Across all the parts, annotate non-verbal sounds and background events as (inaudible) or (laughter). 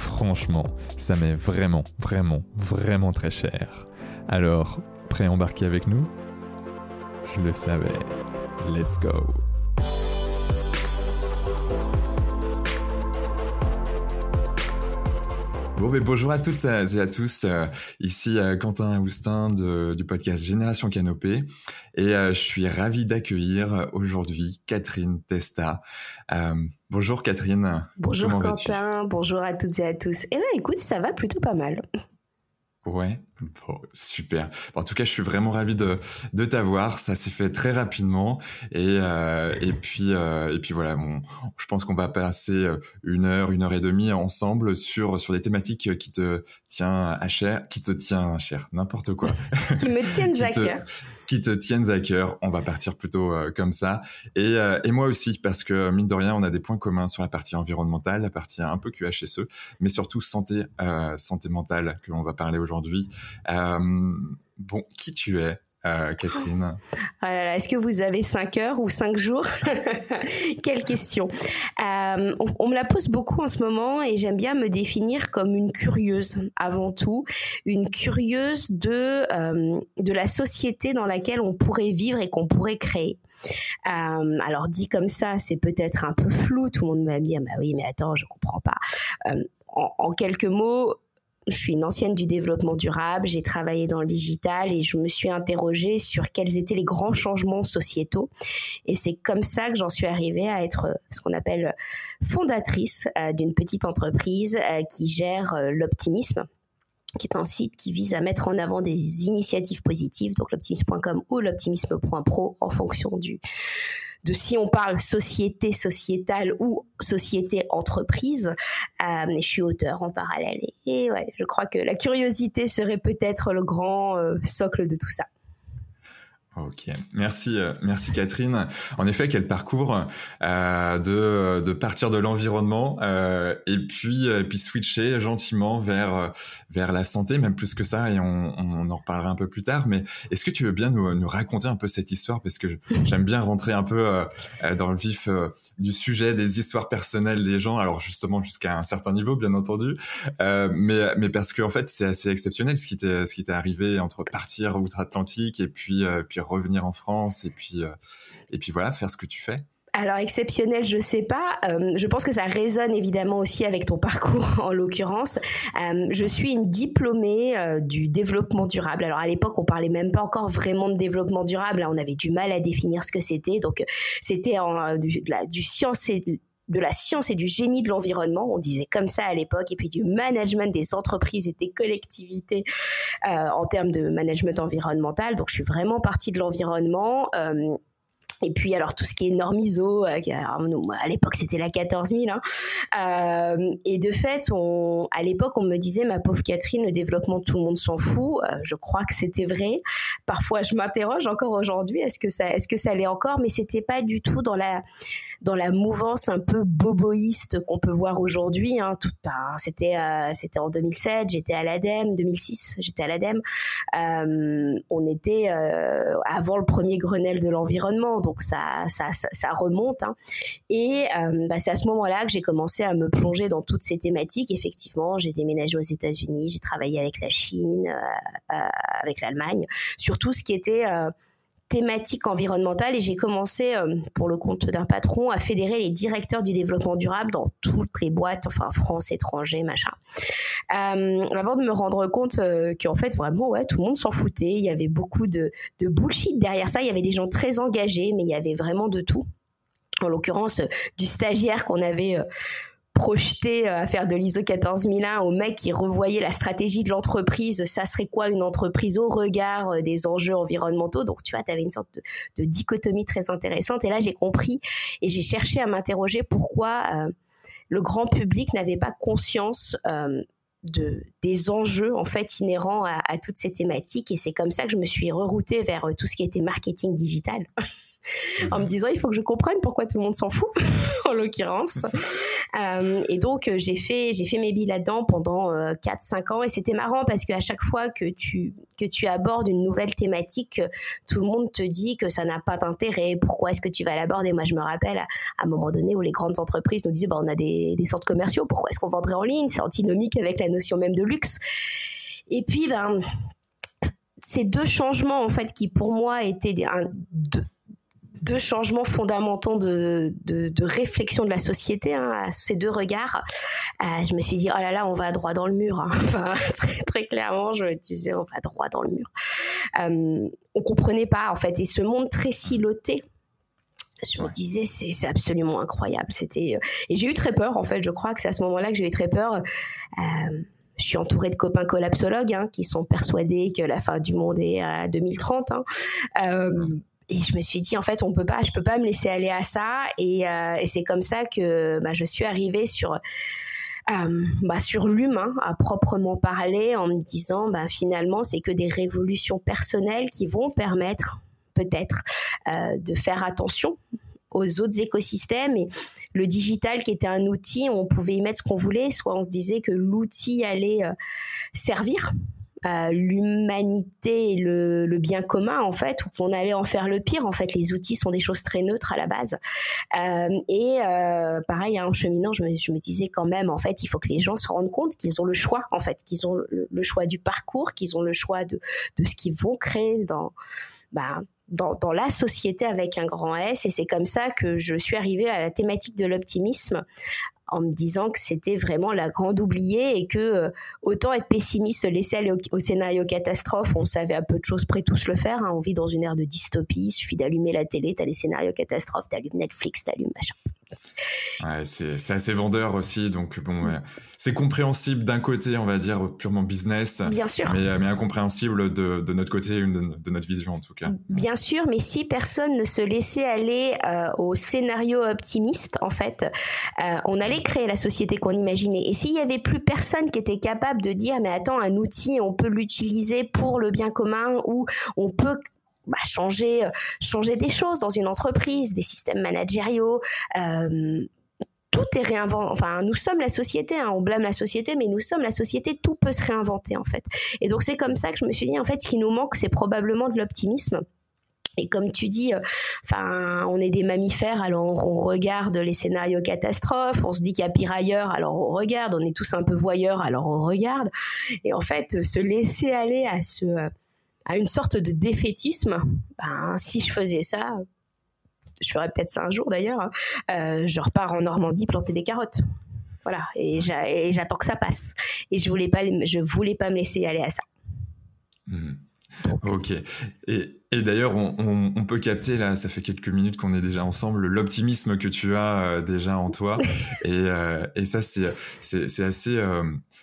Franchement, ça m'est vraiment, vraiment, vraiment très cher. Alors, prêt à embarquer avec nous? Je le savais. Let's go Bon, ben, bonjour à toutes et à tous. Euh, ici euh, Quentin Augustin du podcast Génération Canopée. Et euh, je suis ravi d'accueillir aujourd'hui Catherine Testa. Bonjour Catherine. Bonjour Quentin, bonjour à toutes et à tous. Eh bien écoute, ça va plutôt pas mal. Ouais, super. En tout cas, je suis vraiment ravi de, de t'avoir. Ça s'est fait très rapidement et euh, et puis euh, et puis voilà. Bon, je pense qu'on va passer euh, une heure, une heure et demie ensemble sur sur des thématiques qui te tient à cher, qui te tient cher, n'importe quoi. qui me tiennent (laughs) à cœur qui te tiennent à cœur. On va partir plutôt euh, comme ça. Et, euh, et, moi aussi, parce que mine de rien, on a des points communs sur la partie environnementale, la partie un peu QHSE, mais surtout santé, euh, santé mentale que l'on va parler aujourd'hui. bon, qui tu es? Euh, Catherine oh Est-ce que vous avez 5 heures ou 5 jours (laughs) Quelle question. Euh, on, me la pose beaucoup en ce moment et j'aime bien me définir comme une curieuse avant tout, une curieuse de, euh, de la société dans laquelle on pourrait vivre et qu'on pourrait créer. alors dit comme ça, c'est peut-être un peu flou, tout le monde va me dire, bah oui, mais attends, je comprends pas. en quelques mots, je suis une ancienne du développement durable, j'ai travaillé dans le digital et je me suis interrogée sur quels étaient les grands changements sociétaux. Et c'est comme ça que j'en suis arrivée à être euh, ce qu'on appelle fondatrice euh, d'une petite entreprise euh, qui gère l'optimisme qui est un site qui vise à mettre en avant des initiatives positives, donc l'optimisme.com ou l'optimisme.pro en fonction du, de si on parle société sociétale ou société entreprise. Euh, je suis auteur en parallèle et, ouais, je crois que la curiosité serait peut-être le grand euh, socle de tout ça. Ok, merci, euh, merci Catherine. En effet, quel parcours euh, de, de partir de l'environnement euh, et puis et puis switcher gentiment vers vers la santé, même plus que ça, et on, on en reparlera un peu plus tard. Mais est-ce que tu veux bien nous, nous raconter un peu cette histoire? Parce que j'aime bien rentrer un peu euh, dans le vif du sujet, des histoires personnelles des gens. Alors justement jusqu'à un certain niveau, bien entendu, mais mais parce que en fait c'est assez exceptionnel ce qui t'est ce qui t'est arrivé entre partir outre-Atlantique et puis puis revenir en France et puis, euh, et puis voilà, faire ce que tu fais alors exceptionnel, je sais pas. Euh, je pense que ça résonne évidemment aussi avec ton (laughs) parcours en l'occurrence. Euh, je suis une diplômée du développement durable. Alors à l'époque, on parlait même pas encore vraiment de développement durable. on avait du mal à définir ce que c'était. Donc c'était du, du science et de la science et du génie de l'environnement, on disait comme ça à l'époque, et puis du management des entreprises et des collectivités euh, en termes de management environnemental. Donc je suis vraiment partie de l'environnement. Euh, et puis alors tout ce qui est normes ISO, euh, à l'époque c'était la 14000. Hein. Euh, et de fait, à l'époque on me disait ma pauvre Catherine, le développement tout le monde s'en fout. Je crois que c'était vrai. Parfois je m'interroge encore aujourd'hui, est-ce que ça, est-ce que ça l'est encore? Mais c'était pas du tout dans la dans la mouvance un peu boboïste qu'on peut voir aujourd'hui. Hein, ben, c'était euh, c'était en 2007, j'étais à l'ADEME, 2006, j'étais à l'ADEME. Euh, on était euh, avant le premier Grenelle de l'environnement, donc ça ça, remonte. Hein. Et bah, c'est à ce moment-là que j'ai commencé à me plonger dans toutes ces thématiques. Effectivement, j'ai déménagé aux États-Unis, j'ai travaillé avec la Chine, avec l'Allemagne, sur tout ce qui était thématique environnementale et j'ai commencé, euh, pour le compte d'un patron, à fédérer les directeurs du développement durable dans toutes les boîtes, enfin France, étranger, machin. Euh, avant de me rendre compte euh, qu'en fait, vraiment, ouais, tout le monde s'en foutait. Il y avait beaucoup de, de bullshit derrière ça. Il y avait des gens très engagés, mais il y avait vraiment de tout en l'occurrence du stagiaire qu'on avait projeté euh, à faire de l'ISO 14001 au mec qui revoyait la stratégie de l'entreprise, ça serait quoi une entreprise au regard euh, des enjeux environnementaux? Donc tu vois, tu avais une sorte de, dichotomie très intéressante. Et là, j'ai compris et j'ai cherché à m'interroger pourquoi euh, le grand public n'avait pas conscience de, des enjeux en fait inhérents à, à toutes ces thématiques et c'est comme ça que je me suis reroutée vers tout ce qui était marketing digital. (laughs) en me mhm. disant il faut que je comprenne pourquoi tout le monde s'en fout (laughs) en l'occurrence. (laughs) Euh, et donc euh, j'ai fait j'ai fait mes billes là-dedans pendant 4-5 euh, ans. Et c'était marrant parce qu'à chaque fois que tu que tu abordes une nouvelle thématique tout le monde te dit que ça n'a pas d'intérêt. Pourquoi est-ce que tu vas l'aborder? Moi je me rappelle à, un moment donné où les grandes entreprises nous disaient bah, on a des, des centres commerciaux. Pourquoi est-ce qu'on vendrait en ligne? C'est antinomique avec la notion même de luxe. Et puis ben ces deux changements en fait qui pour moi étaient des, un, deux, deux changements fondamentaux de, de, réflexion de la société, hein, ces deux regards, euh, je me suis dit, oh là là, on va droit dans le mur. Hein. (laughs) Très, très, clairement, je me disais, on va droit dans le mur. Euh, on comprenait pas, en fait, et ce monde très siloté, je me disais c'est absolument incroyable c'était euh, et j'ai eu très peur en fait je crois que c'est à ce moment-là que j'ai eu très peur euh, je suis entourée de copains collapsologues hein, qui sont persuadés que la fin du monde est à 2030 hein. euh, et je me suis dit en fait on peut pas je peux pas me laisser aller à ça. Et, euh, c'est comme ça que bah, je suis arrivée sur euh, bah, sur l'humain à proprement parler en me disant bah, finalement c'est que des révolutions personnelles qui vont permettre peut-être euh, de faire attention aux autres écosystèmes. Et le digital qui était un outil on pouvait y mettre ce qu'on voulait. Soit on se disait que l'outil allait servir l'humanité et le, bien commun en fait, ou qu'on allait en faire le pire. En fait, les outils sont des choses très neutres à la base. Euh, et euh, pareil, hein, en cheminant, je me, disais quand même, en fait, il faut que les gens se rendent compte qu'ils ont le choix, en fait, qu'ils ont le, choix du parcours, qu'ils ont le choix de, de ce qu'ils vont créer dans, bah, dans, dans, la société avec un grand S. Et c'est comme ça que je suis arrivée à la thématique de l'optimisme en me disant que c'était vraiment la grande oubliée et que euh, autant être pessimiste, se laisser aller au, scénario catastrophe, on savait à peu de choses près tous le faire. Hein. on vit dans une ère de dystopie, il suffit d'allumer la télé, t'as les scénarios catastrophes, t'allumes Netflix, t'allumes machin. Ouais, c'est assez vendeur aussi, donc bon, c'est compréhensible d'un côté, on va dire purement business, bien sûr, mais, mais incompréhensible de, de, notre côté, de, de, notre vision en tout cas. Bien sûr, mais si personne ne se laissait aller euh, au scénario optimiste, en fait, euh, on allait créer la société qu'on imaginait. Et s'il y avait plus personne qui était capable de dire, mais attends, un outil, on peut l'utiliser pour le bien commun ou on peut bah, changer, euh, changer des choses dans une entreprise, des systèmes managériaux. Euh, tout est réinventé. Enfin, nous sommes la société. Hein, on blâme la société, mais nous sommes la société. Tout peut se réinventer en fait. Et donc c'est comme ça que je me suis dit en fait, ce qui nous manque, c'est probablement de l'optimisme. Et comme tu dis, euh, enfin, on est des mammifères, alors on, regarde les scénarios catastrophes, on se dit qu'il y a pire ailleurs, alors on regarde, on est tous un peu voyeurs, alors on regarde. Et en fait, se laisser aller à ce, à une sorte de défaitisme, ben, si je faisais ça, je ferais peut-être ça un jour d'ailleurs, hein, euh, je repars en Normandie planter des carottes. Voilà, et j'attends que ça passe. Et je voulais pas, je voulais pas me laisser aller à ça. Mmh. ok. Et, d'ailleurs, on, peut capter, là, ça fait quelques minutes qu'on est déjà ensemble, l'optimisme que tu as euh, déjà en toi. (laughs) et, euh, et, ça, c'est assez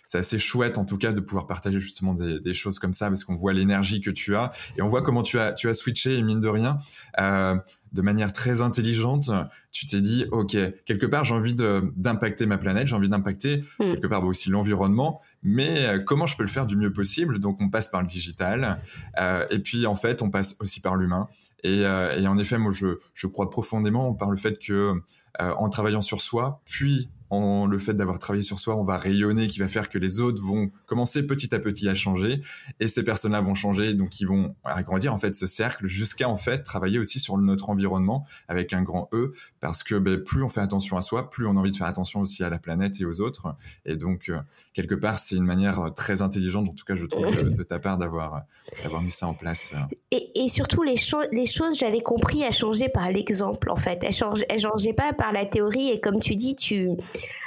c'est assez chouette en tout cas de pouvoir partager justement des, des choses comme ça parce qu'on voit l'énergie que tu as et on voit comment tu as tu as switché et mine de rien euh, de manière très intelligente tu t'es dit ok quelque part j'ai envie d'impacter ma planète j'ai envie d'impacter mm. quelque part bah, aussi l'environnement mais euh, comment je peux le faire du mieux possible? Donc on passe par le digital euh, et puis en fait on passe aussi par l'humain et, euh, et, en effet moi je, je crois profondément par le fait que euh, en travaillant sur soi puis le fait d'avoir travaillé sur soi, on va rayonner, qui va faire que les autres vont commencer petit à petit à changer, et ces personnes-là vont changer, donc ils vont agrandir en fait ce cercle jusqu'à en fait travailler aussi sur notre environnement avec un grand E, parce que ben, plus on fait attention à soi, plus on a envie de faire attention aussi à la planète et aux autres, et donc euh, quelque part c'est une manière très intelligente, en tout cas je trouve de, ta part d'avoir d'avoir mis ça en place. Et, surtout les, choses, les choses j'avais compris à changer par l'exemple en fait, elles changeaient pas par la théorie, et comme tu dis tu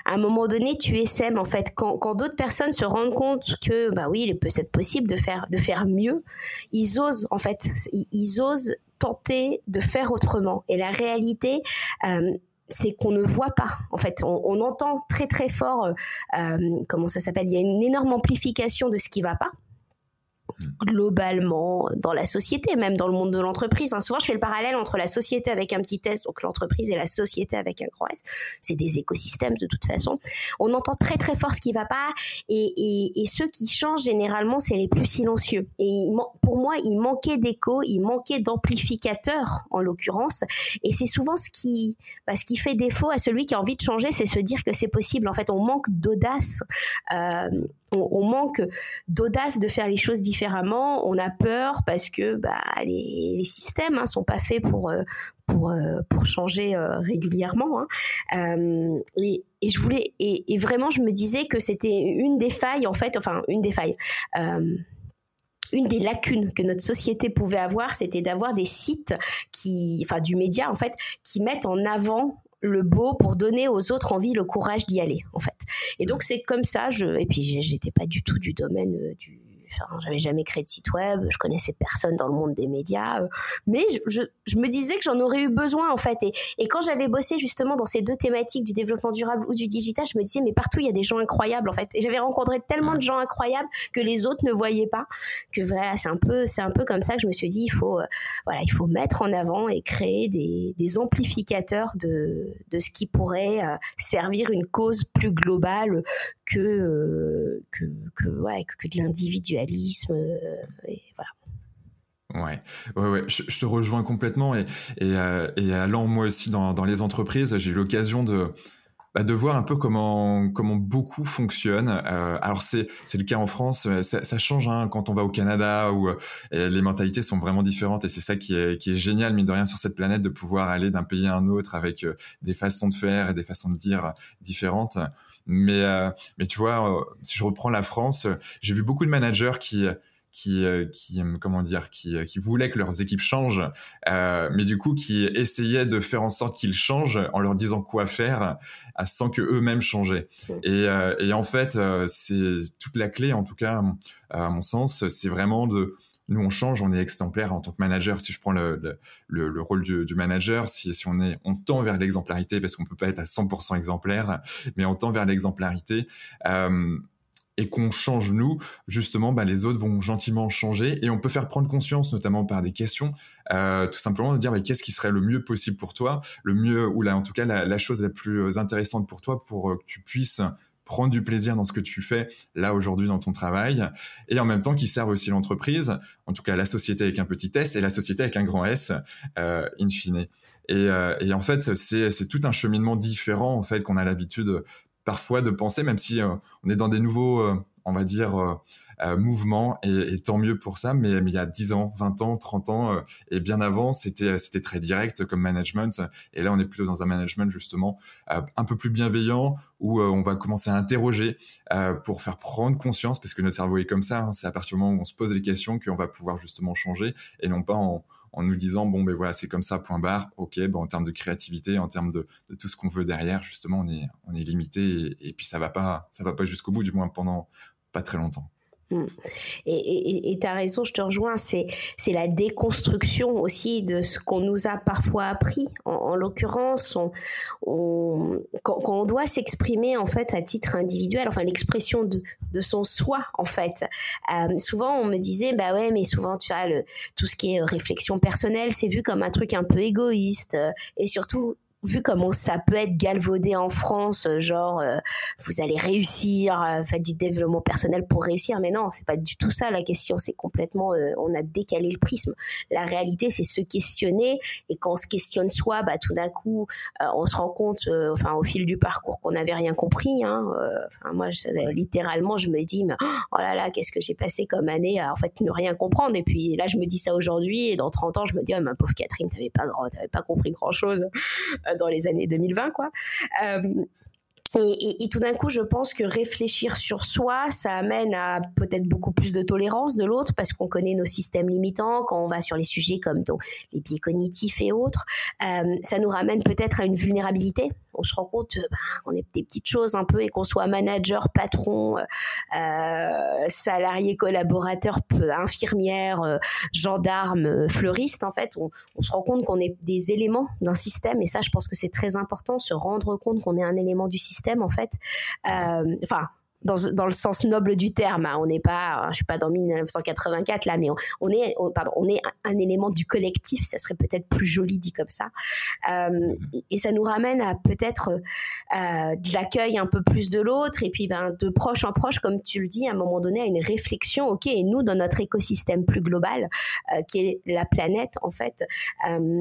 à un moment donné, tu essaimes en fait. Quand, d'autres personnes se rendent compte que, bah oui, il peut être possible de faire, de faire mieux, ils osent en fait, ils, osent tenter de faire autrement. Et la réalité, euh, c'est qu'on ne voit pas. En fait, on, entend très très fort, euh, comment ça s'appelle? Il y a une énorme amplification de ce qui va pas globalement dans la société, même dans le monde de l'entreprise. Hein. Souvent, je fais le parallèle entre la société avec un petit S, donc l'entreprise, et la société avec un grand S. C'est des écosystèmes de toute façon. On entend très très fort ce qui va pas, et, et, ceux qui changent généralement, c'est les plus silencieux. Et pour moi, il manquait d'écho, il manquait d'amplificateur en l'occurrence, et c'est souvent ce qui, bah, ce qui fait défaut à celui qui a envie de changer, c'est se dire que c'est possible. En fait, on manque d'audace. Euh, on, manque d'audace de faire les choses différemment. On a peur parce que bah, les, systèmes ne hein, sont pas faits pour, euh, pour, euh, pour changer euh, régulièrement. Hein. et, je voulais et, vraiment je me disais que c'était une des failles en fait, enfin une des failles. une des lacunes que notre société pouvait avoir, c'était d'avoir des sites qui, enfin du média en fait, qui mettent en avant le beau pour donner aux autres envie, le courage d'y aller, en fait. Et donc c'est comme ça. Je et puis j'étais pas du tout du domaine euh, du Enfin, j'avais jamais créé de site web, je connaissais personne dans le monde des médias, euh, mais je, je, me disais que j'en aurais eu besoin en fait. Et, et quand j'avais bossé justement dans ces deux thématiques du développement durable ou du digital, je me disais mais partout il y a des gens incroyables en fait. Et j'avais rencontré tellement de gens incroyables que les autres ne voyaient pas. Que voilà, c'est un peu, c'est un peu comme ça que je me suis dit il faut, euh, voilà, il faut mettre en avant et créer des, des amplificateurs de, de ce qui pourrait euh, servir une cause plus globale que, que, que, ouais, que de l'individuel euh. Ouais, ouais, ouais. Je, te rejoins complètement et, euh, allant moi aussi dans, les entreprises, j'ai eu l'occasion de, bah, de voir un peu comment comment beaucoup fonctionnent. Euh, alors c'est le cas en France, ça, change hein, quand on va au Canada où les mentalités sont vraiment différentes et c'est ça qui est génial mine de rien sur cette planète de pouvoir aller d'un pays à un autre avec des façons de faire et des façons de dire différentes. Mais, euh, mais tu vois, euh, si je reprends la France, j'ai vu beaucoup de managers qui qui, euh, qui comment dire, qui, qui voulaient que leurs équipes changent, euh, mais du coup qui essayaient de faire en sorte qu'ils changent en leur disant quoi faire, sans que eux-mêmes changeaient. Et, et en fait, c'est toute la clé, en tout cas à mon sens, c'est vraiment de nous on change, on est exemplaire en tant que manager. Si je prends le, le, le rôle du, manager, si, si on est, on tend vers l'exemplarité parce qu'on peut pas être à 100% exemplaire, mais on tend vers l'exemplarité. Euh, et qu'on change nous, justement, bah, les autres vont gentiment changer et on peut faire prendre conscience, notamment par des questions, euh, tout simplement de dire bah, qu'est-ce qui serait le mieux possible pour toi, le mieux ou là en tout cas la, la chose la plus intéressante pour toi pour que tu puisses prendre du plaisir dans ce que tu fais là aujourd'hui dans ton travail, et en même temps qui servent aussi l'entreprise, en tout cas la société avec un petit S et la société avec un grand S, euh, in fine. Et, euh, en fait, c'est tout un cheminement différent en fait qu'on a l'habitude parfois de penser, même si euh, on est dans des nouveaux, euh, on va dire euh, mouvement et, tant mieux pour ça. Mais, il y a 10 ans, 20 ans, 30 ans euh, et bien avant, c'était très direct comme management. Et là, on est plutôt dans un management justement euh, un peu plus bienveillant où on va commencer à interroger pour faire prendre conscience parce que notre cerveau est comme ça. Hein. c'est à partir du moment où on se pose des questions qu'on va pouvoir justement changer et non pas en en nous disant bon ben voilà c'est comme ça point barre ok bon en termes de créativité en termes de, de tout ce qu'on veut derrière justement on est on est limité et, et, puis ça va pas ça va pas jusqu'au bout du moins pendant pas très longtemps Mm. Et tu as raison, je te rejoins, c'est la déconstruction aussi de ce qu'on nous a parfois appris. En, l'occurrence, on, quand, on doit s'exprimer en fait à titre individuel, enfin l'expression de, de, son soi en fait. Euh, souvent, on me disait, bah ouais, mais souvent, tu as le, tout ce qui est réflexion personnelle, c'est vu comme un truc un peu égoïste. et surtout, vu comment ça peut être galvaudé en France, euh, genre euh, vous allez réussir, euh, faites du développement personnel pour réussir, mais non, c'est pas du tout ça la question. C'est complètement, on a décalé le prisme. La réalité, c'est se questionner, et quand on se questionne soi, bah tout d'un coup, on se rend compte, enfin au fil du parcours, qu'on n'avait rien compris. Hein, enfin moi, littéralement, je me dis, mais, oh là là, qu'est-ce que j'ai passé comme année à en fait ne rien comprendre. Et puis là, je me dis ça aujourd'hui, et dans 30 ans, je me dis, oh, ma pauvre Catherine, t'avais pas t'avais pas compris grand chose dans les années 2020, quoi. Et, tout d'un coup, je pense que réfléchir sur soi, ça amène à peut-être beaucoup plus de tolérance de l'autre parce qu'on connaît nos systèmes limitants quand on va sur les sujets comme les biais cognitifs et autres. Euh, ça nous ramène peut-être à une vulnérabilité on se rend compte euh, ben, qu'on est des petites choses un peu et qu'on soit manager, patron, euh, salarié, collaborateur, infirmière, gendarme, fleuriste, en fait, on, se rend compte qu'on est des éléments d'un système et ça, je pense que c'est très important, se rendre compte qu'on est un élément du système, en fait. enfin, dans, dans, le sens noble du terme. Hein. On n'est pas, je suis pas dans 1984 là, mais on, est, pardon, on est un, élément du collectif. Ça serait peut-être plus joli dit comme ça. Euh, et ça nous ramène à peut-être euh, de l'accueil un peu plus de l'autre, et puis ben, de proche en proche, comme tu le dis, à un moment donné, à une réflexion. Ok, et nous, dans notre écosystème plus global, euh, qui est la planète, en fait,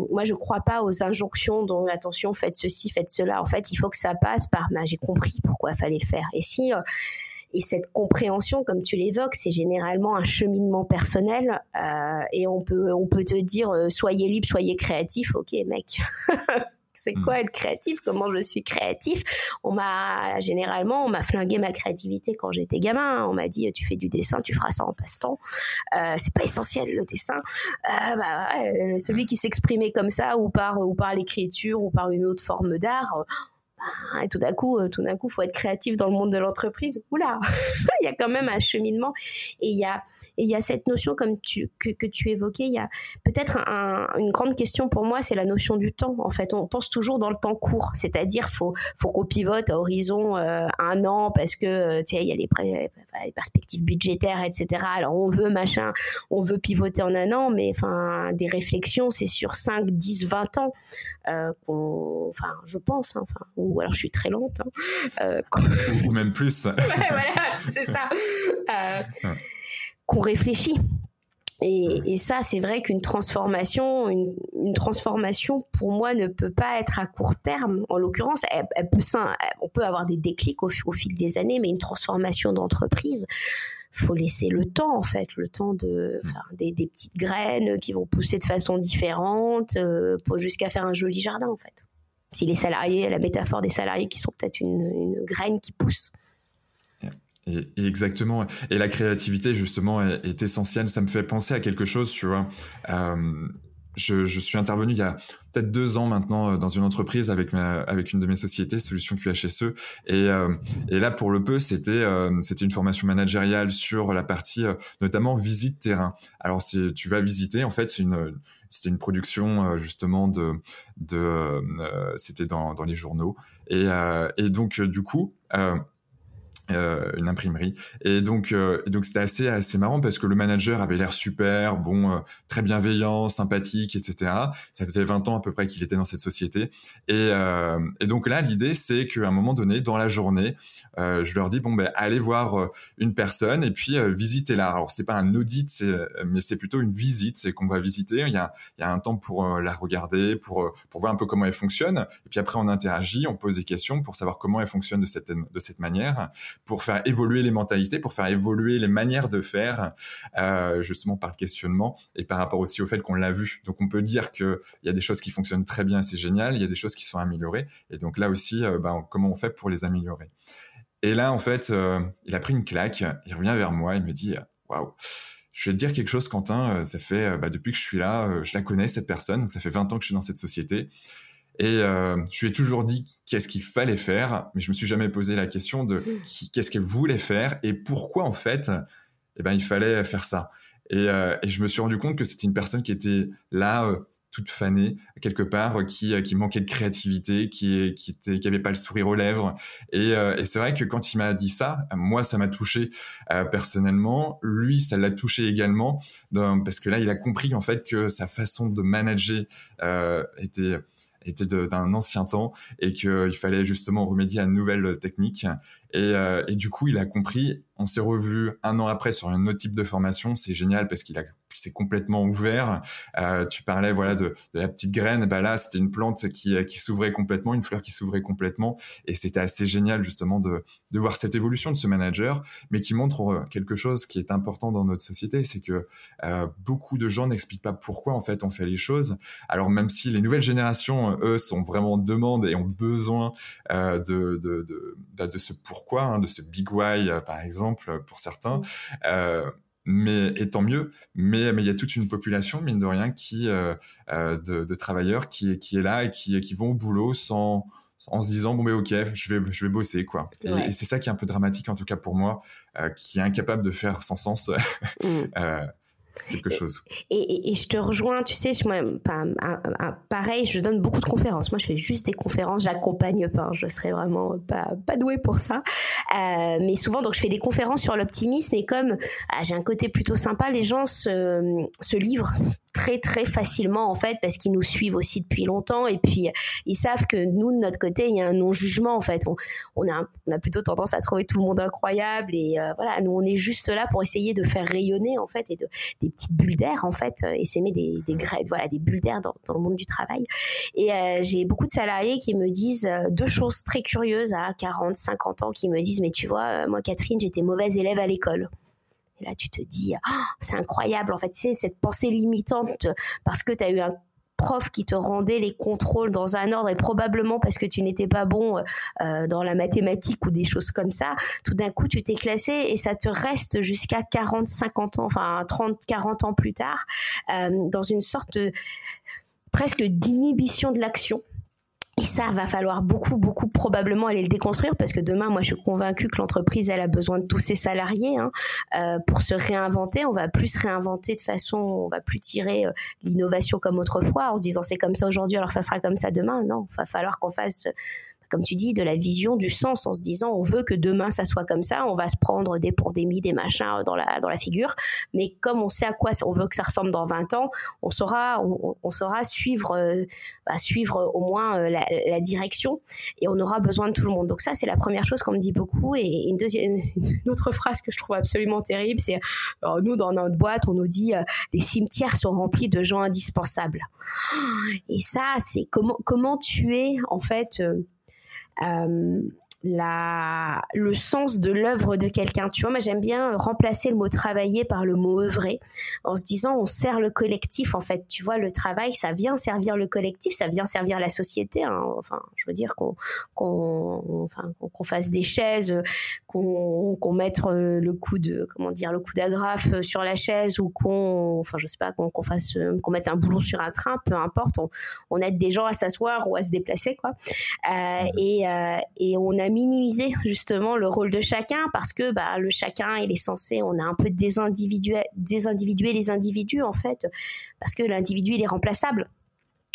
moi, je crois pas aux injonctions dont attention, faites ceci, faites cela. En fait, il faut que ça passe par. Ben, J'ai compris pourquoi il fallait le faire. Et si et cette compréhension, comme tu l'évoques, c'est généralement un cheminement personnel. Euh, et on peut, on peut te dire, euh, soyez libre, soyez créatif. Ok, mec. (laughs) c'est quoi hmm. être créatif? Comment je suis créatif? On m'a généralement, on m'a flingué ma créativité quand j'étais gamin. On m'a dit, tu fais du dessin, tu feras ça en passe-temps. Euh, c'est pas essentiel le dessin. Euh, bah, celui qui s'exprimait comme ça, ou par, ou par l'écriture, ou par une autre forme d'art et tout d'un coup, euh, tout d'un coup, faut être créatif dans le monde de l'entreprise. Oula, (laughs) il y a quand même un cheminement. Et il y a, et il y a cette notion, comme tu, que, tu évoquais, il y a peut-être une grande question pour moi, c'est la notion du temps. En fait, on pense toujours dans le temps court, c'est-à-dire faut, faut qu'on pivote à horizon euh, un an parce que euh, tu il y a les, les, perspectives budgétaires, etc. Alors on veut machin, on veut pivoter en un an, mais enfin des réflexions, c'est sur 5, 10, 20 ans. Euh, enfin, je pense, hein, enfin, ou alors je suis très lente, hein, euh, (laughs) ou même plus. voilà, c'est ça. Euh, qu'on réfléchit. Et, ça, c'est vrai qu'une transformation, une, transformation, pour moi, ne peut pas être à court terme. En l'occurrence, elle, peut, on peut avoir des déclics au, fil des années, mais une transformation d'entreprise, faut laisser le temps en fait, le temps de faire des, petites graines qui vont pousser de façon différente, euh, jusqu'à faire un joli jardin en fait. Si les salariés, la métaphore des salariés qui sont peut-être une, graine qui pousse. Et, exactement. Et la créativité, justement, est, essentielle. Ça me fait penser à quelque chose, tu vois. Euh, je, suis intervenu il y a peut-être deux ans maintenant euh, dans une entreprise avec avec une de mes sociétés, Solutions QHSE, et, euh, et là pour le peu c'était c'était une formation managériale sur la partie notamment visite terrain. Alors si tu vas visiter, en fait c'est une c'était une production justement de de c'était dans dans les journaux et et donc du coup euh, une imprimerie. Et donc euh, donc c'était assez assez marrant parce que le manager avait l'air super bon euh, très bienveillant sympathique etc ça faisait 20 ans à peu près qu'il était dans cette société. Et, et donc là l'idée c'est qu'à un moment donné dans la journée je leur dis bon ben allez voir une personne et puis visitez-la. Alors c'est pas un audit mais c'est plutôt une visite c'est qu'on va visiter. Il y a il y a un temps pour la regarder pour pour voir un peu comment elle fonctionne. Et puis après on interagit on pose des questions pour savoir comment elle fonctionne de cette de cette manière pour faire évoluer les mentalités, pour faire évoluer les manières de faire, euh, justement par le questionnement et par rapport aussi au fait qu'on l'a vu. Donc on peut dire qu'il y a des choses qui fonctionnent très bien, c'est génial, il y a des choses qui sont améliorées, et donc là aussi, euh, ben, comment on fait pour les améliorer? Et là, en fait, euh, il a pris une claque, il revient vers moi, il me dit, waouh. Je vais te dire quelque chose, Quentin. Ça fait bah, depuis que je suis là, je la connais cette personne. Ça fait 20 ans que je suis dans cette société. Et euh, je lui ai toujours dit qu'est-ce qu'il fallait faire, mais je me suis jamais posé la question de mm. qu'est-ce qu'elle voulait faire et pourquoi en fait, eh ben il fallait faire ça. Et, euh, et je me suis rendu compte que c'était une personne qui était là, euh, toute fanée quelque part, qui, qui manquait de créativité, qui qui était, qui avait pas le sourire aux lèvres. Et, et c'est vrai que quand il m'a dit ça, moi ça m'a touché personnellement. Lui, ça l'a touché également, parce que là, il a compris en fait que sa façon de manager était était d'un ancien temps et qu'il fallait justement remédier à une nouvelle technique. Et, euh, et, du coup, il a compris. On s'est revu un an après sur un autre type de formation. C'est génial parce qu'il a c'est complètement ouvert. Euh, tu parlais voilà de, de, la petite graine, bah là c'était une plante qui, qui s'ouvrait complètement, une fleur qui s'ouvrait complètement, et c'était assez génial justement de, de voir cette évolution de ce manager, mais qui montre euh, quelque chose qui est important dans notre société, c'est que euh, beaucoup de gens n'expliquent pas pourquoi en fait on fait les choses. Alors même si les nouvelles générations, eux, sont vraiment en demande et ont besoin euh, de, de, de, bah, de, ce pourquoi, hein, de ce big why euh, par exemple pour certains. Euh, mais et tant mieux. Mais mais il y a toute une population mine de rien qui euh, euh de, de, travailleurs qui qui est là et qui qui vont au boulot sans en se disant bon mais ok je vais je vais bosser quoi et, c'est ça qui est un peu dramatique en tout cas pour moi euh, qui est incapable de faire sans sens (laughs) mm. euh, quelque chose. Et, je te rejoins, tu sais, moi, pareil, je donne beaucoup de conférences. Moi, je fais juste des conférences, j'accompagne pas. Je serais vraiment pas, pas douée pour ça. Euh, mais souvent, donc, je fais des conférences sur l'optimisme et comme ah, j'ai un côté plutôt sympa, les gens se, se livrent très très facilement en fait parce qu'ils nous suivent aussi depuis longtemps. Et puis ils savent que nous de notre côté il y a un non jugement en fait. On, on, a, on a plutôt tendance à trouver tout le monde incroyable. Et euh, voilà nous on est juste là pour essayer de faire rayonner en fait et de des petites bulles d'air en fait et s'aimer des, des graines voilà des bulles d'air dans, dans, le monde du travail. Et euh, j'ai beaucoup de salariés qui me disent euh, deux choses très curieuses à 40 50 ans qui me disent mais tu vois moi Catherine j'étais mauvaise élève à l'école et là, tu te dis, ah, c'est incroyable. En fait, c'est cette pensée limitante parce que tu as eu un prof qui te rendait les contrôles dans un ordre et probablement parce que tu n'étais pas bon euh, dans la mathématique ou des choses comme ça, tout d'un coup tu t'es classé et ça te reste jusqu'à 40, 50 ans, enfin 30, 40 ans plus tard, euh, dans une sorte presque d'inhibition de l'action. Et ça, va falloir beaucoup, beaucoup probablement aller le déconstruire parce que demain, moi, je suis convaincue que l'entreprise, elle a besoin de tous ses salariés hein, euh, pour se réinventer. On va plus se réinventer de façon, on va plus tirer euh, l'innovation comme autrefois en se disant c'est comme ça aujourd'hui, alors ça sera comme ça demain. Non, va falloir qu'on fasse comme tu dis, de la vision, du sens, en se disant on veut que demain ça soit comme ça, on va se prendre des pour des machins dans la, dans la figure, mais comme on sait à quoi on veut que ça ressemble dans 20 ans, on saura, on, saura suivre, euh, bah, suivre au moins euh, la, direction et on aura besoin de tout le monde. Donc ça, c'est la première chose qu'on me dit beaucoup. Et une deuxième, une autre phrase que je trouve absolument terrible, c'est nous dans notre boîte, on nous dit euh, les cimetières sont remplis de gens indispensables. Et ça, c'est comment comment tuer en fait euh, la, le sens de l'œuvre de quelqu'un. Tu vois, moi j'aime bien remplacer le mot travailler par le mot œuvrer, en se disant on sert le collectif en fait. Tu vois, le travail, ça vient servir le collectif, ça vient servir la société. Hein. Enfin, je veux dire qu'on qu'on enfin, qu'on fasse des chaises, qu'on qu'on mette euh, le coup de comment dire le coup d'agrafe sur la chaise ou qu'on enfin je sais pas qu'on fasse qu'on mette un boulon sur un train, peu importe. On, on aide des gens à s'asseoir ou à se déplacer quoi. Euh, et, euh, et on a minimiser justement le rôle de chacun parce que bah, le chacun il est censé on a un peu désindividué, les individus en fait parce que l'individu il est remplaçable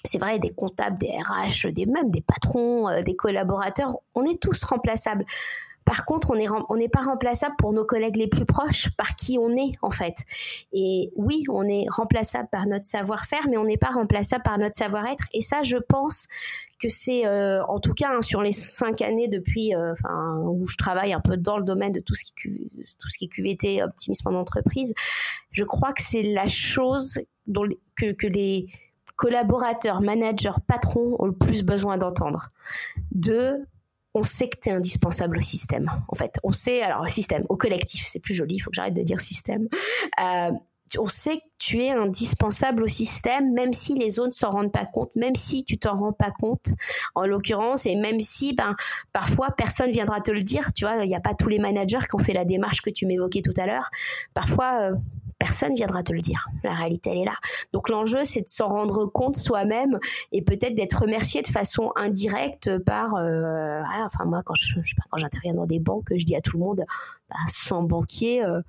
c'est vrai, des comptables, des RH, des mêmes des patrons, euh, des collaborateurs, on est tous remplaçables. Par contre, on n'est on n'est pas remplaçable pour nos collègues les plus proches, par qui on est en fait. Et oui, on est remplaçable par notre savoir-faire, mais on n'est pas remplaçable par notre savoir-être. Et ça, je pense que c'est, euh, en tout cas, hein, sur les cinq années depuis, euh, où je travaille un peu dans le domaine de tout ce qui, tout ce qui est QVT, optimisme en entreprise, je crois que c'est la chose dont, que, les collaborateurs, managers, patrons ont le plus besoin d'entendre. De on sait que tu es indispensable au système. En fait, on sait, alors système, au collectif, c'est plus joli, il faut que j'arrête de dire système. Euh, on sait que tu es indispensable au système, même si les autres ne s'en rendent pas compte, même si tu t'en rends pas compte, en l'occurrence, et même si, ben, parfois, personne viendra te le dire. Tu vois, il n'y a pas tous les managers qui ont fait la démarche que tu m'évoquais tout à l'heure. Parfois, euh, personne viendra te le dire. La réalité, elle est là. Donc l'enjeu, c'est de s'en rendre compte soi-même et peut-être d'être remercié de façon indirecte par... Euh, enfin, moi, quand j'interviens dans des banques, je dis à tout le monde, bah, sans banquier... Euh,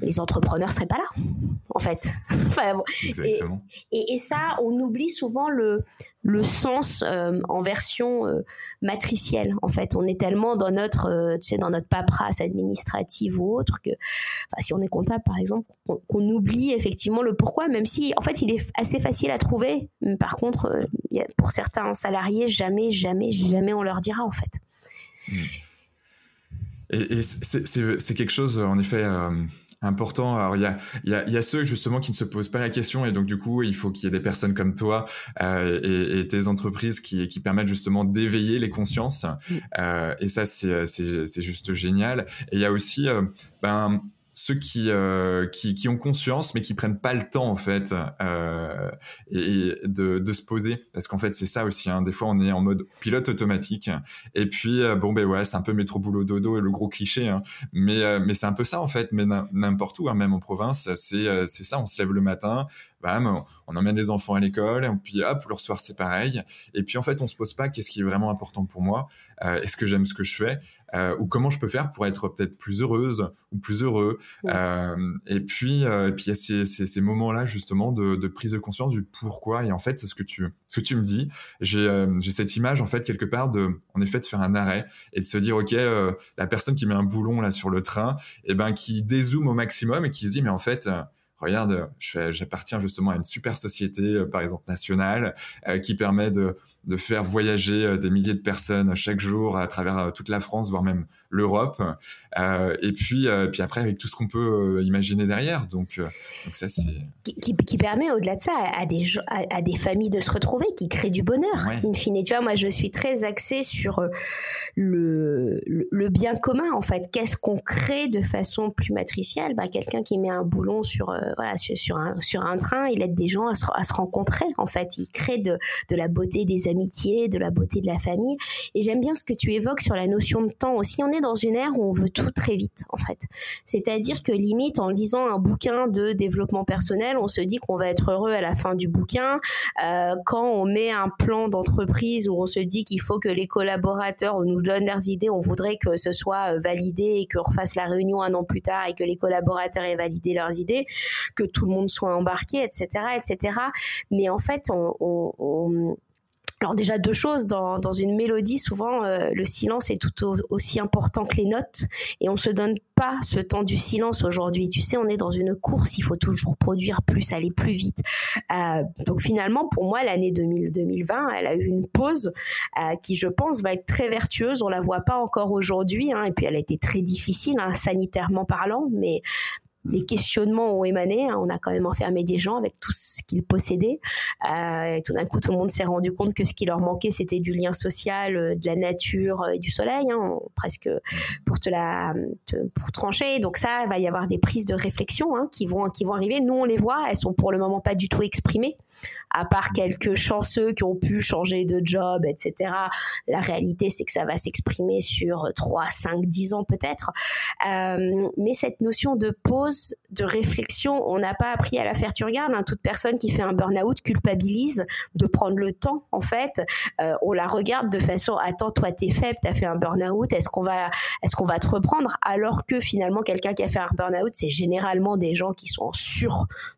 les entrepreneurs seraient pas là, en fait. (laughs) et, ça, on oublie souvent le, le sens euh, en version euh, matricielle. En fait, on est tellement dans notre, euh, tu sais, dans notre paperasse administrative ou autre que, si on est comptable par exemple, qu'on oublie effectivement le pourquoi, même si, en fait, il est assez facile à trouver. Par contre, pour certains salariés, jamais, jamais, jamais on leur dira en fait. Hmm. Et, c'est quelque chose, en effet important. Alors il y a, y, a, y a ceux justement qui ne se posent pas la question et donc du coup il faut qu'il y ait des personnes comme toi euh, et, et, tes entreprises qui, qui permettent justement d'éveiller les consciences euh, et ça c'est c'est juste génial. Et il y a aussi euh, ben ceux qui, euh, qui, qui ont conscience mais qui prennent pas le temps en fait euh, et, de, de, se poser parce qu'en fait c'est ça aussi hein. des fois on est en mode pilote automatique et puis euh, bon ben ouais c'est un peu métro boulot dodo et le gros cliché hein. mais euh, mais c'est un peu ça en fait mais n'importe où hein, même en province c'est c'est ça on se lève le matin bam, on emmène les enfants à l'école, et puis hop, le soir c'est pareil. Et puis en fait, on se pose pas qu'est-ce qui est vraiment important pour moi, euh, est-ce que j'aime ce que je fais, euh, ou comment je peux faire pour être peut-être plus heureuse ou plus heureux. Euh, et puis, et puis il y a ces, ces, ces moments-là justement de, de, prise de conscience du pourquoi. Et en fait, ce que tu, ce que tu me dis, j'ai, j'ai cette image en fait quelque part de, en effet, de faire un arrêt et de se dire, ok, la personne qui met un boulon là sur le train, et eh ben qui dézoome au maximum et qui se dit, mais en fait regarde, j'appartiens justement à une super société, euh, par exemple nationale, euh, qui permet de, de faire voyager euh, des milliers de personnes chaque jour à travers toute la France, voire même l'Europe. Euh, et puis, euh, puis après, avec tout ce qu'on peut euh, imaginer derrière. Donc, donc ça, c'est. Qui, qui, permet, au-delà de ça, à des, à, des familles de se retrouver, qui crée du bonheur, in fine. Tu vois, moi, je suis très axée sur le, le, bien commun, en fait. Qu'est-ce qu'on crée de façon plus matricielle? Bah, Quelqu'un qui met un boulon sur, voilà, sur, un, sur un train, il aide des gens à se, à se rencontrer, en fait. Il crée de, de la beauté des amitiés, de la beauté de la famille. Et j'aime bien ce que tu évoques sur la notion de temps aussi. On est dans une ère où on veut tout très vite, en fait. C'est-à-dire que limite, en lisant un bouquin de développement personnel, on se dit qu'on va être heureux à la fin du bouquin. Euh, quand on met un plan d'entreprise où on se dit qu'il faut que les collaborateurs nous donnent leurs idées, on voudrait que ce soit euh, validé et qu'on refasse la réunion un an plus tard et que les collaborateurs aient validé leurs idées, que tout le monde soit embarqué, etc., etc. Mais en fait, on alors déjà deux choses. Dans, dans une mélodie souvent euh, le silence est tout aussi important que les notes. Et on se donne pas ce temps du silence aujourd'hui. Tu sais on est dans une course. Il faut toujours produire plus aller plus vite. Euh, donc finalement pour moi l'année 2020 elle a eu une pause euh, qui je pense va être très vertueuse. On la voit pas encore aujourd'hui hein, et puis elle a été très difficile hein, sanitairement parlant. Mais les questionnements ont émané. Hein. On a quand même enfermé des gens avec tout ce qu'ils possédaient. Euh, et tout d'un coup, tout le monde s'est rendu compte que ce qui leur manquait, c'était du lien social, euh, de la nature euh, et du soleil, hein, presque pour te la, pour trancher. Donc ça, il va y avoir des prises de réflexion hein, qui vont, qui vont arriver. Nous, on les voit. Elles sont pour le moment pas du tout exprimées, à part quelques chanceux qui ont pu changer de job, etc. La réalité, c'est que ça va s'exprimer sur 3, 5, 10 ans peut-être. Euh, mais cette notion de pause de réflexion. On n'a pas appris à la faire. Tu regardes, hein, toute personne qui fait un burn-out culpabilise de prendre le temps, en fait. Euh, on la regarde de façon, attends, toi, t'es faible, t'as fait un burn-out, est-ce qu'on va, qu'on va te reprendre? Alors que finalement, quelqu'un qui a fait un burn-out, c'est généralement des gens qui sont en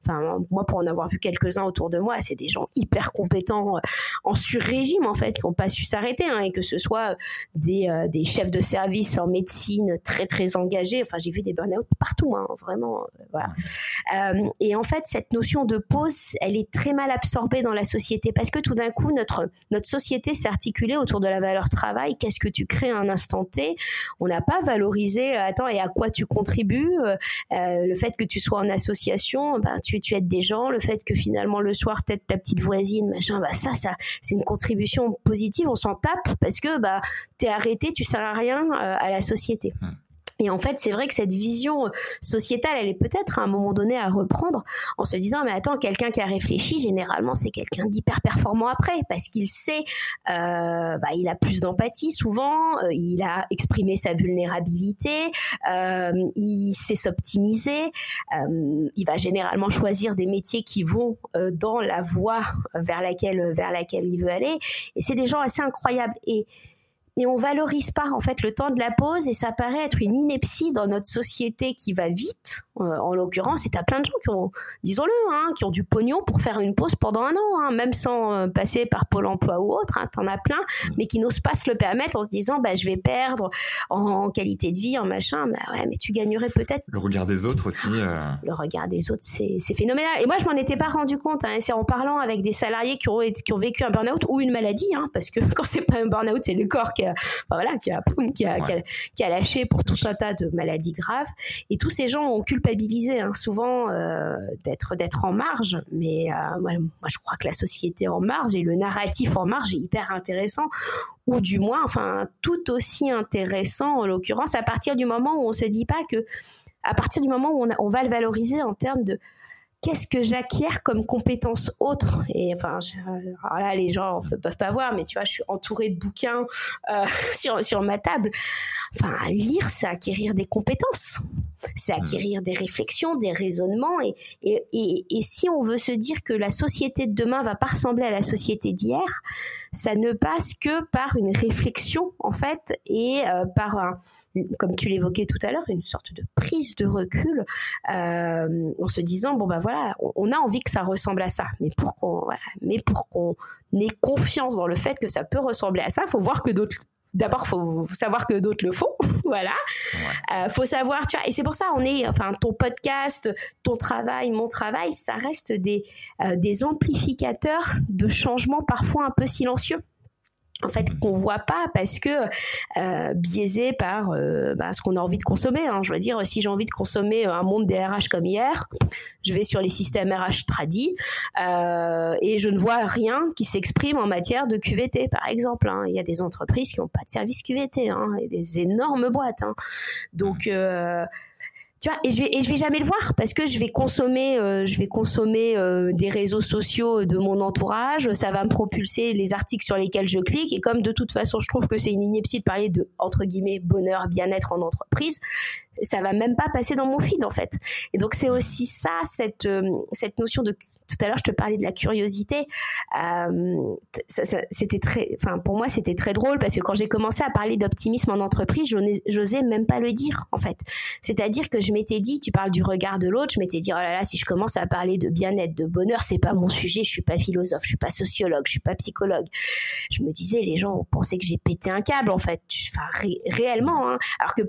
enfin, moi, pour en avoir vu quelques-uns autour de moi, c'est des gens hyper compétents, euh, en sur-régime, en fait, qui n'ont pas su s'arrêter, hein, et que ce soit des, euh, des chefs de service en médecine très, très engagés. Enfin, j'ai vu des burn-out partout, hein, vraiment euh, euh, et en fait, cette notion de pause, elle est très mal absorbée dans la société parce que tout d'un coup, notre, notre société s'est articulée autour de la valeur travail. Qu'est-ce que tu crées à un instant T? On n'a pas valorisé, euh, attends, et à quoi tu contribues Le fait que tu sois en association, ben, tu, tu aides des gens. Le fait que finalement, le soir, t'aides ta petite voisine, machin, bah, ça, ça c'est une contribution positive. On s'en tape parce que bah, t'es arrêté, tu sers à rien à la société. Mmh. Et en fait, c'est vrai que cette vision sociétale, elle est peut-être à un moment donné à reprendre en se disant, mais attends, quelqu'un qui a réfléchi, généralement, c'est quelqu'un d'hyper performant après, parce qu'il sait, euh, bah, il a plus d'empathie souvent, euh, il a exprimé sa vulnérabilité, euh, il sait s'optimiser, euh, il va généralement choisir des métiers qui vont euh, dans la voie vers laquelle, vers laquelle il veut aller. Et c'est des gens assez incroyables. Et on valorise pas en fait le temps de la pause et ça paraît être une ineptie dans notre société qui va vite en l'occurrence et t'as plein de gens qui ont disons-le hein, qui ont du pognon pour faire une pause pendant un an hein, même sans euh, passer par Pôle Emploi ou autre hein, t'en as plein mais qui n'osent pas se le permettre en se disant bah je vais perdre en, qualité de vie en machin bah ouais mais tu gagnerais peut-être. Le regard des autres aussi euh. le regard des autres c'est, c'est phénoménal. Et moi je m'en étais pas rendu compte hein, c'est en parlant avec des salariés qui ont, qui ont vécu un burn-out ou une maladie hein, parce que (laughs) quand c'est pas un burn-out c'est le corps qui voilà, qui a, qui a, qui a, lâché pour tout un tas de maladies graves. Et tous ces gens ont culpabilisé hein, souvent euh, d'être en marge. Mais euh, moi, je crois que la société en marge et le narratif en marge est hyper intéressant ou du moins, enfin, tout aussi intéressant en l'occurrence à partir du moment où on se dit pas que, à partir du moment où on, va le valoriser en termes de qu'est-ce que j'acquiers comme compétences autres Et enfin, là, les gens ne peuvent pas voir, mais tu vois, je suis entourée de bouquins euh, (laughs) sur, sur ma table. Enfin, lire, c'est acquérir des compétences. C'est mmh. acquérir des réflexions, des raisonnements. Et, et, et, si on veut se dire que la société de demain va pas ressembler à la société d'hier, ça ne passe que par une réflexion, en fait, et euh, par, un, comme tu l'évoquais tout à l'heure, une sorte de prise de recul euh, en se disant, bon, ben voilà, on, a envie que ça ressemble à ça. Mais pour qu'on voilà, mais pour qu'on ait confiance dans le fait que ça peut ressembler à ça, il faut voir que d'autres d'abord faut savoir que d'autres le font. (laughs) Voilà. Euh, faut savoir tu vois et c'est pour ça on est enfin ton podcast ton travail mon travail ça reste des euh, des amplificateurs de changements parfois un peu silencieux en fait qu'on voit pas parce que euh, biaisé par euh, bah, ce qu'on a envie de consommer. Hein. Je veux dire, si j'ai envie de consommer un monde des RH comme hier, je vais sur les systèmes RH tradis euh, et je ne vois rien qui s'exprime en matière de QVT, par exemple. Hein. Il y a des entreprises qui n'ont pas de service QVT, hein, et des énormes boîtes. Donc euh, tu vois, et je vais et je vais jamais le voir parce que je vais consommer euh, je vais consommer euh, des réseaux sociaux de mon entourage. Ça va me propulser les articles sur lesquels je clique. Et comme de toute façon je trouve que c'est une ineptie de parler de entre guillemets bonheur bien-être en entreprise ça va même pas passer dans mon feed en fait. Et donc c'est aussi ça, cette euh, cette notion de tout à l'heure je te parlais de la curiosité. Euh, c'était très, pour moi c'était très drôle parce que quand j'ai commencé à parler d'optimisme en entreprise, j'osais même pas le dire en fait. C'est-à-dire que je m'étais dit, tu parles du regard de l'autre, je m'étais dit oh là là si je commence à parler de bien-être, de bonheur, c'est pas mon sujet, je suis pas philosophe, je suis pas sociologue, je suis pas psychologue. Je me disais les gens pensaient que j'ai pété un câble en fait, enfin réellement. Hein. Alors que